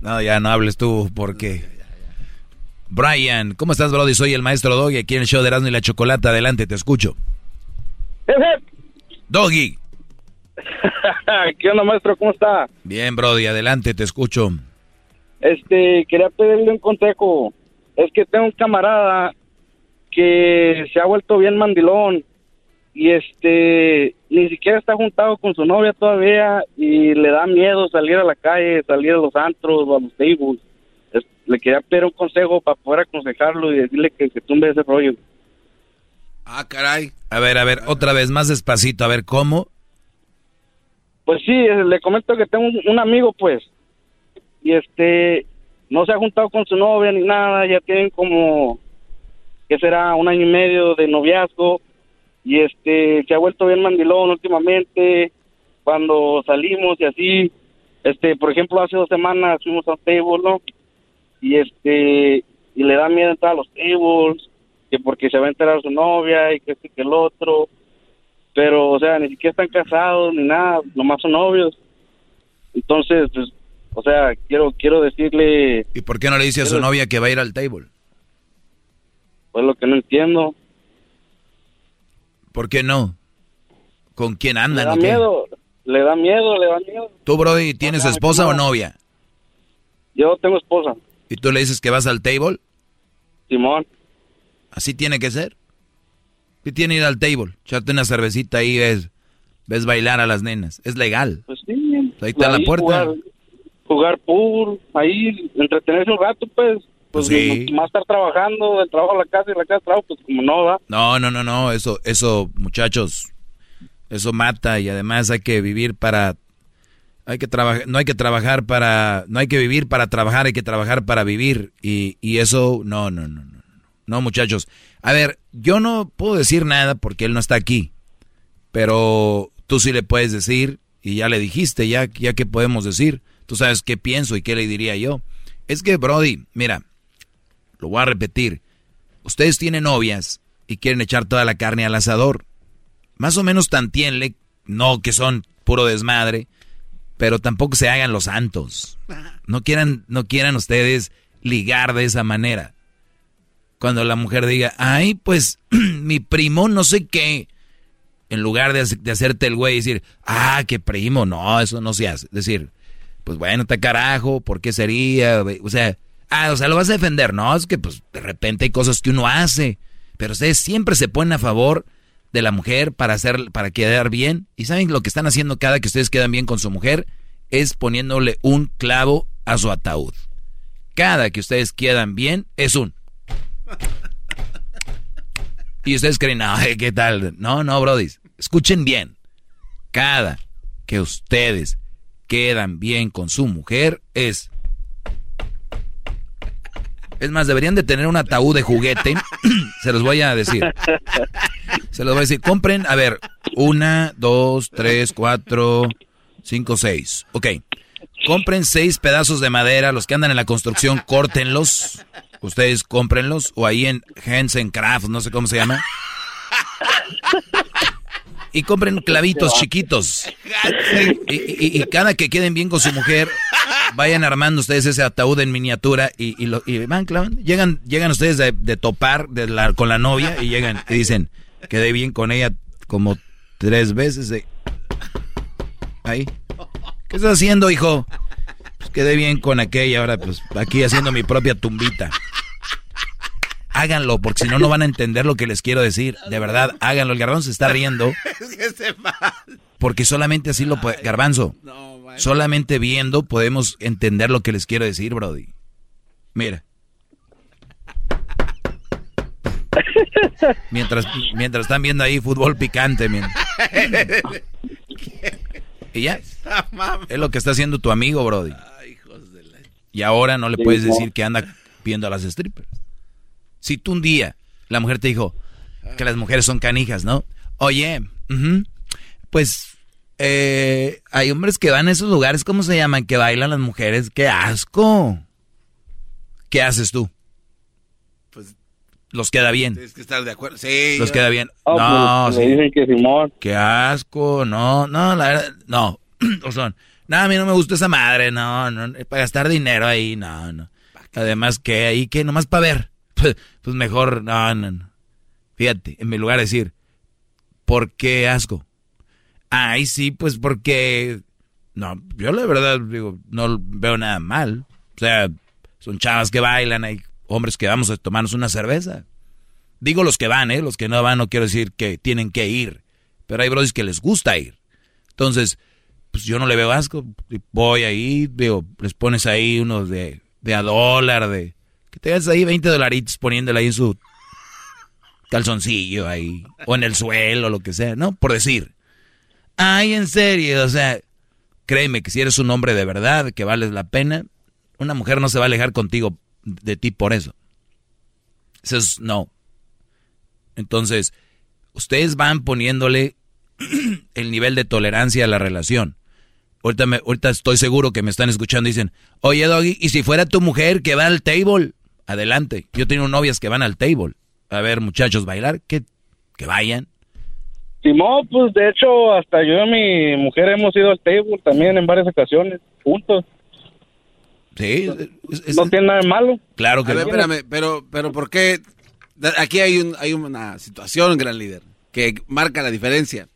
No, ya no hables tú, porque. Brian, ¿cómo estás, Brody? Soy el maestro Doggy aquí en el show de Erasmo y la Chocolata. Adelante, te escucho. Doggy. ¿Qué onda, maestro? ¿Cómo está? Bien, Brody, adelante, te escucho. Este, quería pedirle un consejo. Es que tengo un camarada que se ha vuelto bien mandilón y este ni siquiera está juntado con su novia todavía y le da miedo salir a la calle, salir a los antros o a los tables. Es- le quería pedir un consejo para poder aconsejarlo y decirle que se tumbe ese rollo. Ah, caray. A ver, a ver, otra vez, más despacito, a ver, ¿cómo? Pues sí, eh, le comento que tengo un, un amigo, pues, y este, no se ha juntado con su novia ni nada, ya tienen como, que será? Un año y medio de noviazgo, y este, se ha vuelto bien mandilón últimamente, cuando salimos y así, este, por ejemplo, hace dos semanas fuimos a un table, ¿no? Y este, y le da miedo entrar a los tables, que porque se va a enterar su novia y que este que el otro, pero o sea ni siquiera están casados ni nada nomás son novios entonces pues o sea quiero quiero decirle ¿Y por qué no le dice a su novia que va a ir al table? pues lo que no entiendo ¿Por qué no? ¿Con quién le andan? da o qué? miedo le da miedo le da miedo ¿Tú, Brody, tienes esposa o novia? yo tengo esposa ¿Y tú le dices que vas al table? Simón ¿Así tiene que ser? ¿Qué tiene ir al table? Echarte una cervecita ahí, ves, ves bailar a las nenas. Es legal. pues sí Ahí está la puerta. jugar, jugar pool ahí entretenerse un rato pues pues Sí. más estar trabajando del trabajo a la casa y de la casa al trabajo pues como no va No, no, no, no, eso, eso, muchachos, eso mata y además hay que vivir para, hay que trabajar, no hay que trabajar para, no hay que vivir para trabajar, hay que trabajar para vivir y, y eso, no, no, no, no, no, no, muchachos. A ver, yo no puedo decir nada porque él no está aquí, pero tú sí le puedes decir y ya le dijiste, ya, ya que podemos decir, tú sabes qué pienso y qué le diría yo. Es que, Brody, mira, lo voy a repetir. Ustedes tienen novias y quieren echar toda la carne al asador. Más o menos tantienle, no que son puro desmadre, pero tampoco se hagan los santos. No quieran, no quieran ustedes ligar de esa manera. Cuando la mujer diga, ay, pues mi primo no sé qué, en lugar de, de hacerte el güey y decir, ah, qué primo, no, eso no se hace. Decir, pues bueno, te carajo, ¿por qué sería? O sea, ah, o sea, lo vas a defender, no, es que pues de repente hay cosas que uno hace, pero ustedes siempre se ponen a favor de la mujer para hacer, para quedar bien, y saben lo que están haciendo cada que ustedes quedan bien con su mujer, es poniéndole un clavo a su ataúd. Cada que ustedes quedan bien es un. Y ustedes creen, ay, ¿qué tal? No, no, Brody. Escuchen bien. Cada que ustedes quedan bien con su mujer es. Es más, deberían de tener un ataúd de juguete. Se los voy a decir. Se los voy a decir. Compren, a ver, una, dos, tres, cuatro, cinco, seis. Ok. Compren seis pedazos de madera. Los que andan en la construcción, córtenlos. Ustedes cómprenlos. O ahí en Hansen Craft, no sé cómo se llama. Y compren clavitos chiquitos. Y, y- y cada que queden bien con su mujer, vayan armando ustedes ese ataúd en miniatura y, y lo, van clavando. Llegan, llegan ustedes de, de topar de la- con la novia y llegan y dicen, quedé bien con ella como tres veces. de- Ahí. ¿Qué estás haciendo, hijo? Pues quedé bien con aquella, ahora pues aquí haciendo mi propia tumbita. Háganlo, porque si no, no van a entender lo que les quiero decir. De verdad, háganlo. El garbanzo se está riendo. Es que se va. Porque solamente así lo puede. Garbanzo, solamente viendo podemos entender lo que les quiero decir, Brody. Mira. Mientras, mientras están viendo ahí fútbol picante, miren. Y ya. Es lo que está haciendo tu amigo, Brody. Y ahora no le puedes decir que anda viendo a las strippers. Si tú un día la mujer te dijo que las mujeres son canijas, ¿no? Oye, pues eh, hay hombres que van a esos lugares, ¿cómo se llaman? Que bailan las mujeres. ¡Qué asco! ¿Qué haces tú? Pues Los queda bien. tienes que estar de acuerdo. Sí. Los yo- queda bien. Ah, no, pues, sí. me dicen que Simón. Qué asco, no, no, la verdad, no. o son, no, a mí no me gusta esa madre, no, no, para gastar dinero ahí, no, no. Además, que ahí, que nomás para ver. Pues, pues mejor, no, no, no. Fíjate, en mi lugar de decir, ¿por qué asco? Ay, sí, pues porque, no, yo la verdad digo, no veo nada mal. sea, son chavas que bailan, hay hombres que vamos a tomarnos una cerveza. Digo los que van, ¿eh? Los que no van no quiero decir que tienen que ir. Pero hay brodis que les gusta ir. Entonces, pues yo no le veo asco. Voy ahí, veo, les pones ahí unos de, de a dólar, de... Que te das ahí 20 dolaritos poniéndole ahí en su calzoncillo ahí. O en el suelo, o lo que sea, ¿no? Por decir. Ay, en serio, o sea, créeme que si eres un hombre de verdad, que vales la pena, una mujer no se va a alejar contigo de ti por eso. Eso es no. Entonces, ustedes van poniéndole el nivel de tolerancia a la relación. Ahorita, ahorita estoy seguro que me están escuchando y dicen, oye Doggy, ¿y si fuera tu mujer que va al table? Adelante. Yo tengo novias que van al table. A ver, muchachos, bailar, que, que vayan. Simón, pues de hecho, hasta yo y mi mujer hemos ido al table también en varias ocasiones, juntos. Sí, no tiene nada de malo. Claro que A ver, no. espérame, pero, pero ¿por qué? Aquí hay, un, hay una situación, gran líder, que marca la diferencia.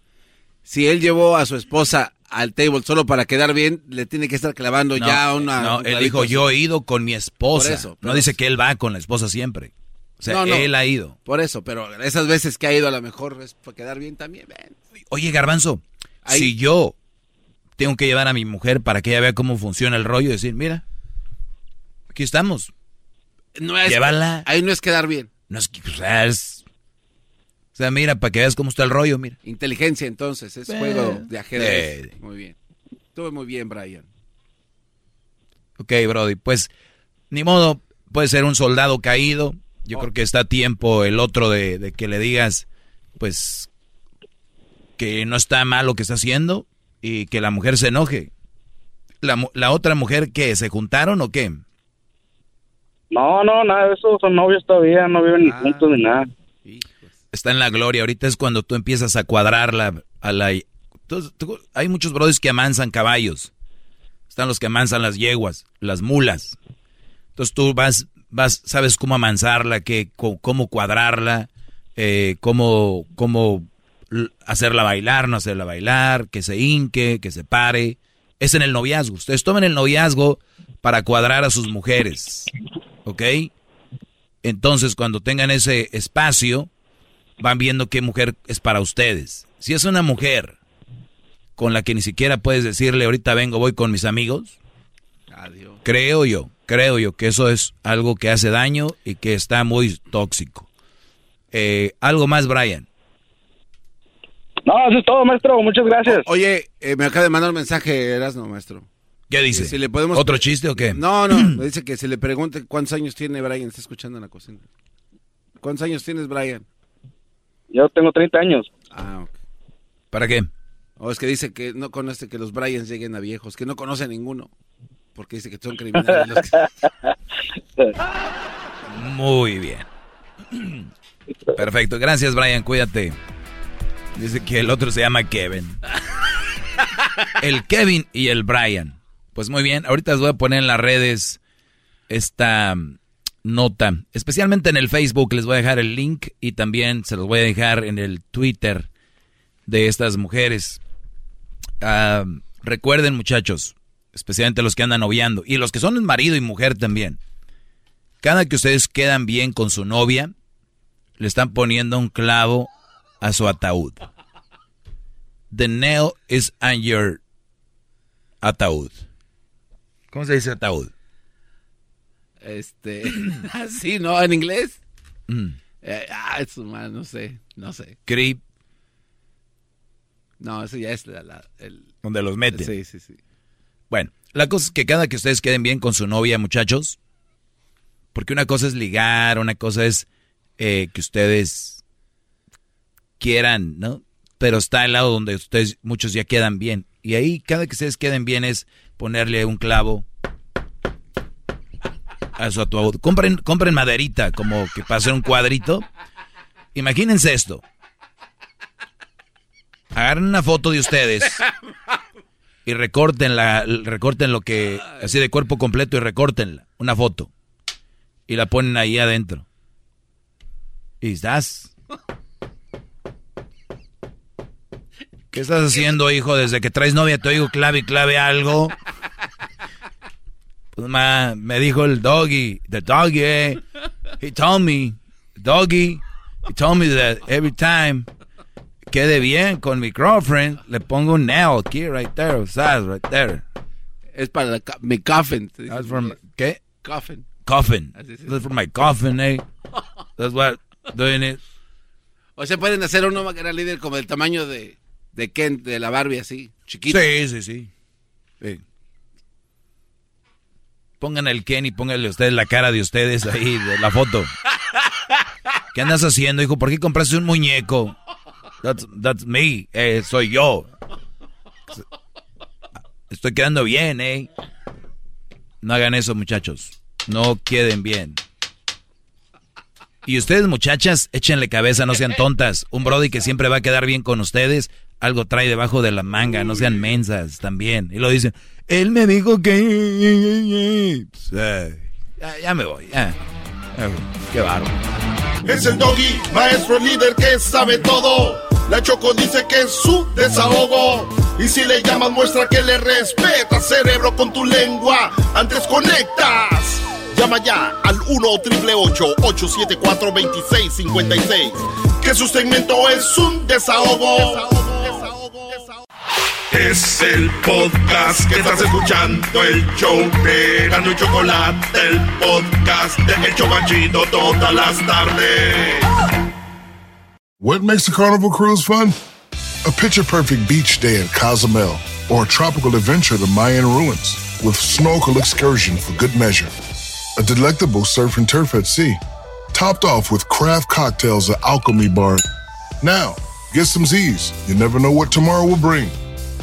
Si él llevó a su esposa al table solo para quedar bien, le tiene que estar clavando No, ya una... No, un él dijo, yo he ido con mi esposa. Por eso, no dice que él va con la esposa siempre. O sea, No, no. él ha ido. Por eso, pero esas veces que ha ido a lo mejor es para quedar bien también. ven. Oye, Garbanzo, si yo tengo que llevar a mi mujer para que ella vea cómo funciona el rollo y decir, mira, aquí estamos. No es, Llévala. Ahí no es quedar bien. No es o sea, es- o sea, mira, para que veas cómo está el rollo, mira. Inteligencia entonces, es juego de ajedrez. eh. Muy bien. Estuvo muy bien, Brian. Ok, Brody, pues ni modo, puede ser un soldado caído. Yo creo que está a tiempo el otro de, de que le digas, pues, que no está mal lo que está haciendo y que la mujer se enoje. La, la otra mujer, ¿qué? ¿Se juntaron o qué? No, no, nada de eso, son novios todavía, no viven ni juntos ni nada. Está en la gloria. Ahorita es cuando tú empiezas a cuadrarla a la... Entonces, hay muchos brothers que amansan caballos. Están los que amansan las yeguas, las mulas. Entonces tú vas, vas, sabes cómo amansarla, qué, cómo cuadrarla, eh, cómo, cómo hacerla bailar, no hacerla bailar, que se hinque, que se pare. Es en el noviazgo. Ustedes tomen el noviazgo para cuadrar a sus mujeres. ¿Ok? Entonces, cuando tengan ese espacio, van viendo qué mujer es para ustedes. Si es una mujer con la que ni siquiera puedes decirle, ahorita vengo, voy con mis amigos, creo yo, creo yo que eso es algo que hace daño y que está muy tóxico. Eh, algo más, Brian. No, eso es todo, maestro, muchas gracias. Oye, eh, me acaba de mandar un mensaje, Erasno, maestro. ¿Qué dice? Si le podemos... ¿Otro chiste o qué? No, no, me dice que se le pregunte cuántos años tiene Brian, está escuchando en la cocina. ¿Cuántos años tienes, Brian? Yo tengo 30 años. Ah, ok. ¿Para qué? O es que dice que no conoce que los Bryans lleguen a viejos, que no conoce a ninguno. Porque dice que son criminales. los que- Muy bien. Perfecto. Gracias, Brian. Cuídate. Dice que el otro se llama Kevin. El Kevin y el Brian. Pues muy bien. Ahorita les voy a poner en las redes esta nota. Especialmente en el Facebook les voy a dejar el link y también se los voy a dejar en el Twitter de estas mujeres. Ah, recuerden, muchachos, especialmente los que andan noviando y los que son marido y mujer también. Cada que ustedes quedan bien con su novia, le están poniendo un clavo a su ataúd. The nail is on your ataúd. ¿Cómo se dice ataúd? Este, así, ¿no? ¿En inglés? Mm. Eh, ah, eso más, no sé, no sé. Creep, No, eso ya es la, la- el... donde los meten. Sí, sí, sí. Bueno, la cosa es que cada que ustedes queden bien con su novia, muchachos, porque una cosa es ligar, una cosa es eh, que ustedes quieran, ¿no? Pero está el lado donde ustedes, muchos ya quedan bien. Y ahí, cada que ustedes queden bien es ponerle un clavo a su. Compren, compren maderita, como que para hacer un cuadrito. Imagínense esto. Agarren una foto de ustedes y recorten la, recorten lo que, así de cuerpo completo y recortenla, una foto. Y la ponen ahí adentro. Y estás. ¿Qué estás haciendo, hijo? Desde que traes novia te oigo clave y clave algo. Pues ma, me dijo el doggy, the doggy, eh, he told me, doggy, he told me that every time quede bien con mi girlfriend, le pongo un nail aquí, right there, ¿sabes? Right there. Es para la, mi coffin. That's for my, ¿Qué? Coffin. Coffin. That's for my coffin, eh. That's what, doing it. O sea, pueden hacer uno que era líder como el tamaño de, de Ken, de la Barbie así, chiquito. Sí, sí, sí. sí. Pongan el Ken y pónganle ustedes la cara de ustedes ahí, de la foto. ¿Qué andas haciendo, hijo? ¿Por qué compraste un muñeco? That's, that's me, eh, soy yo. Estoy quedando bien, eh. No hagan eso, muchachos. No queden bien. Y ustedes, muchachas, échenle cabeza, no sean tontas. Un Brody que siempre va a quedar bien con ustedes, algo trae debajo de la manga, no sean mensas también. Y lo dicen, él me dijo que... Ya, ya me voy, ya. Qué bárbaro. Es el doggy, maestro líder que sabe todo. La Choco dice que es su desahogo. Y si le llamas, muestra que le respeta, cerebro, con tu lengua. Antes conectas. Llama ya al 1-888-874-2656. Que su segmento es un desahogo. Es el podcast que estás escuchando, el show de Gano y Chocolate, el podcast de todas las tardes. What makes a carnival cruise fun? A picture perfect beach day in Cozumel or a tropical adventure to Mayan ruins with snorkel excursion for good measure. A delectable surf and turf at sea, topped off with craft cocktails at Alchemy Bar. Now, get some Z's. You never know what tomorrow will bring.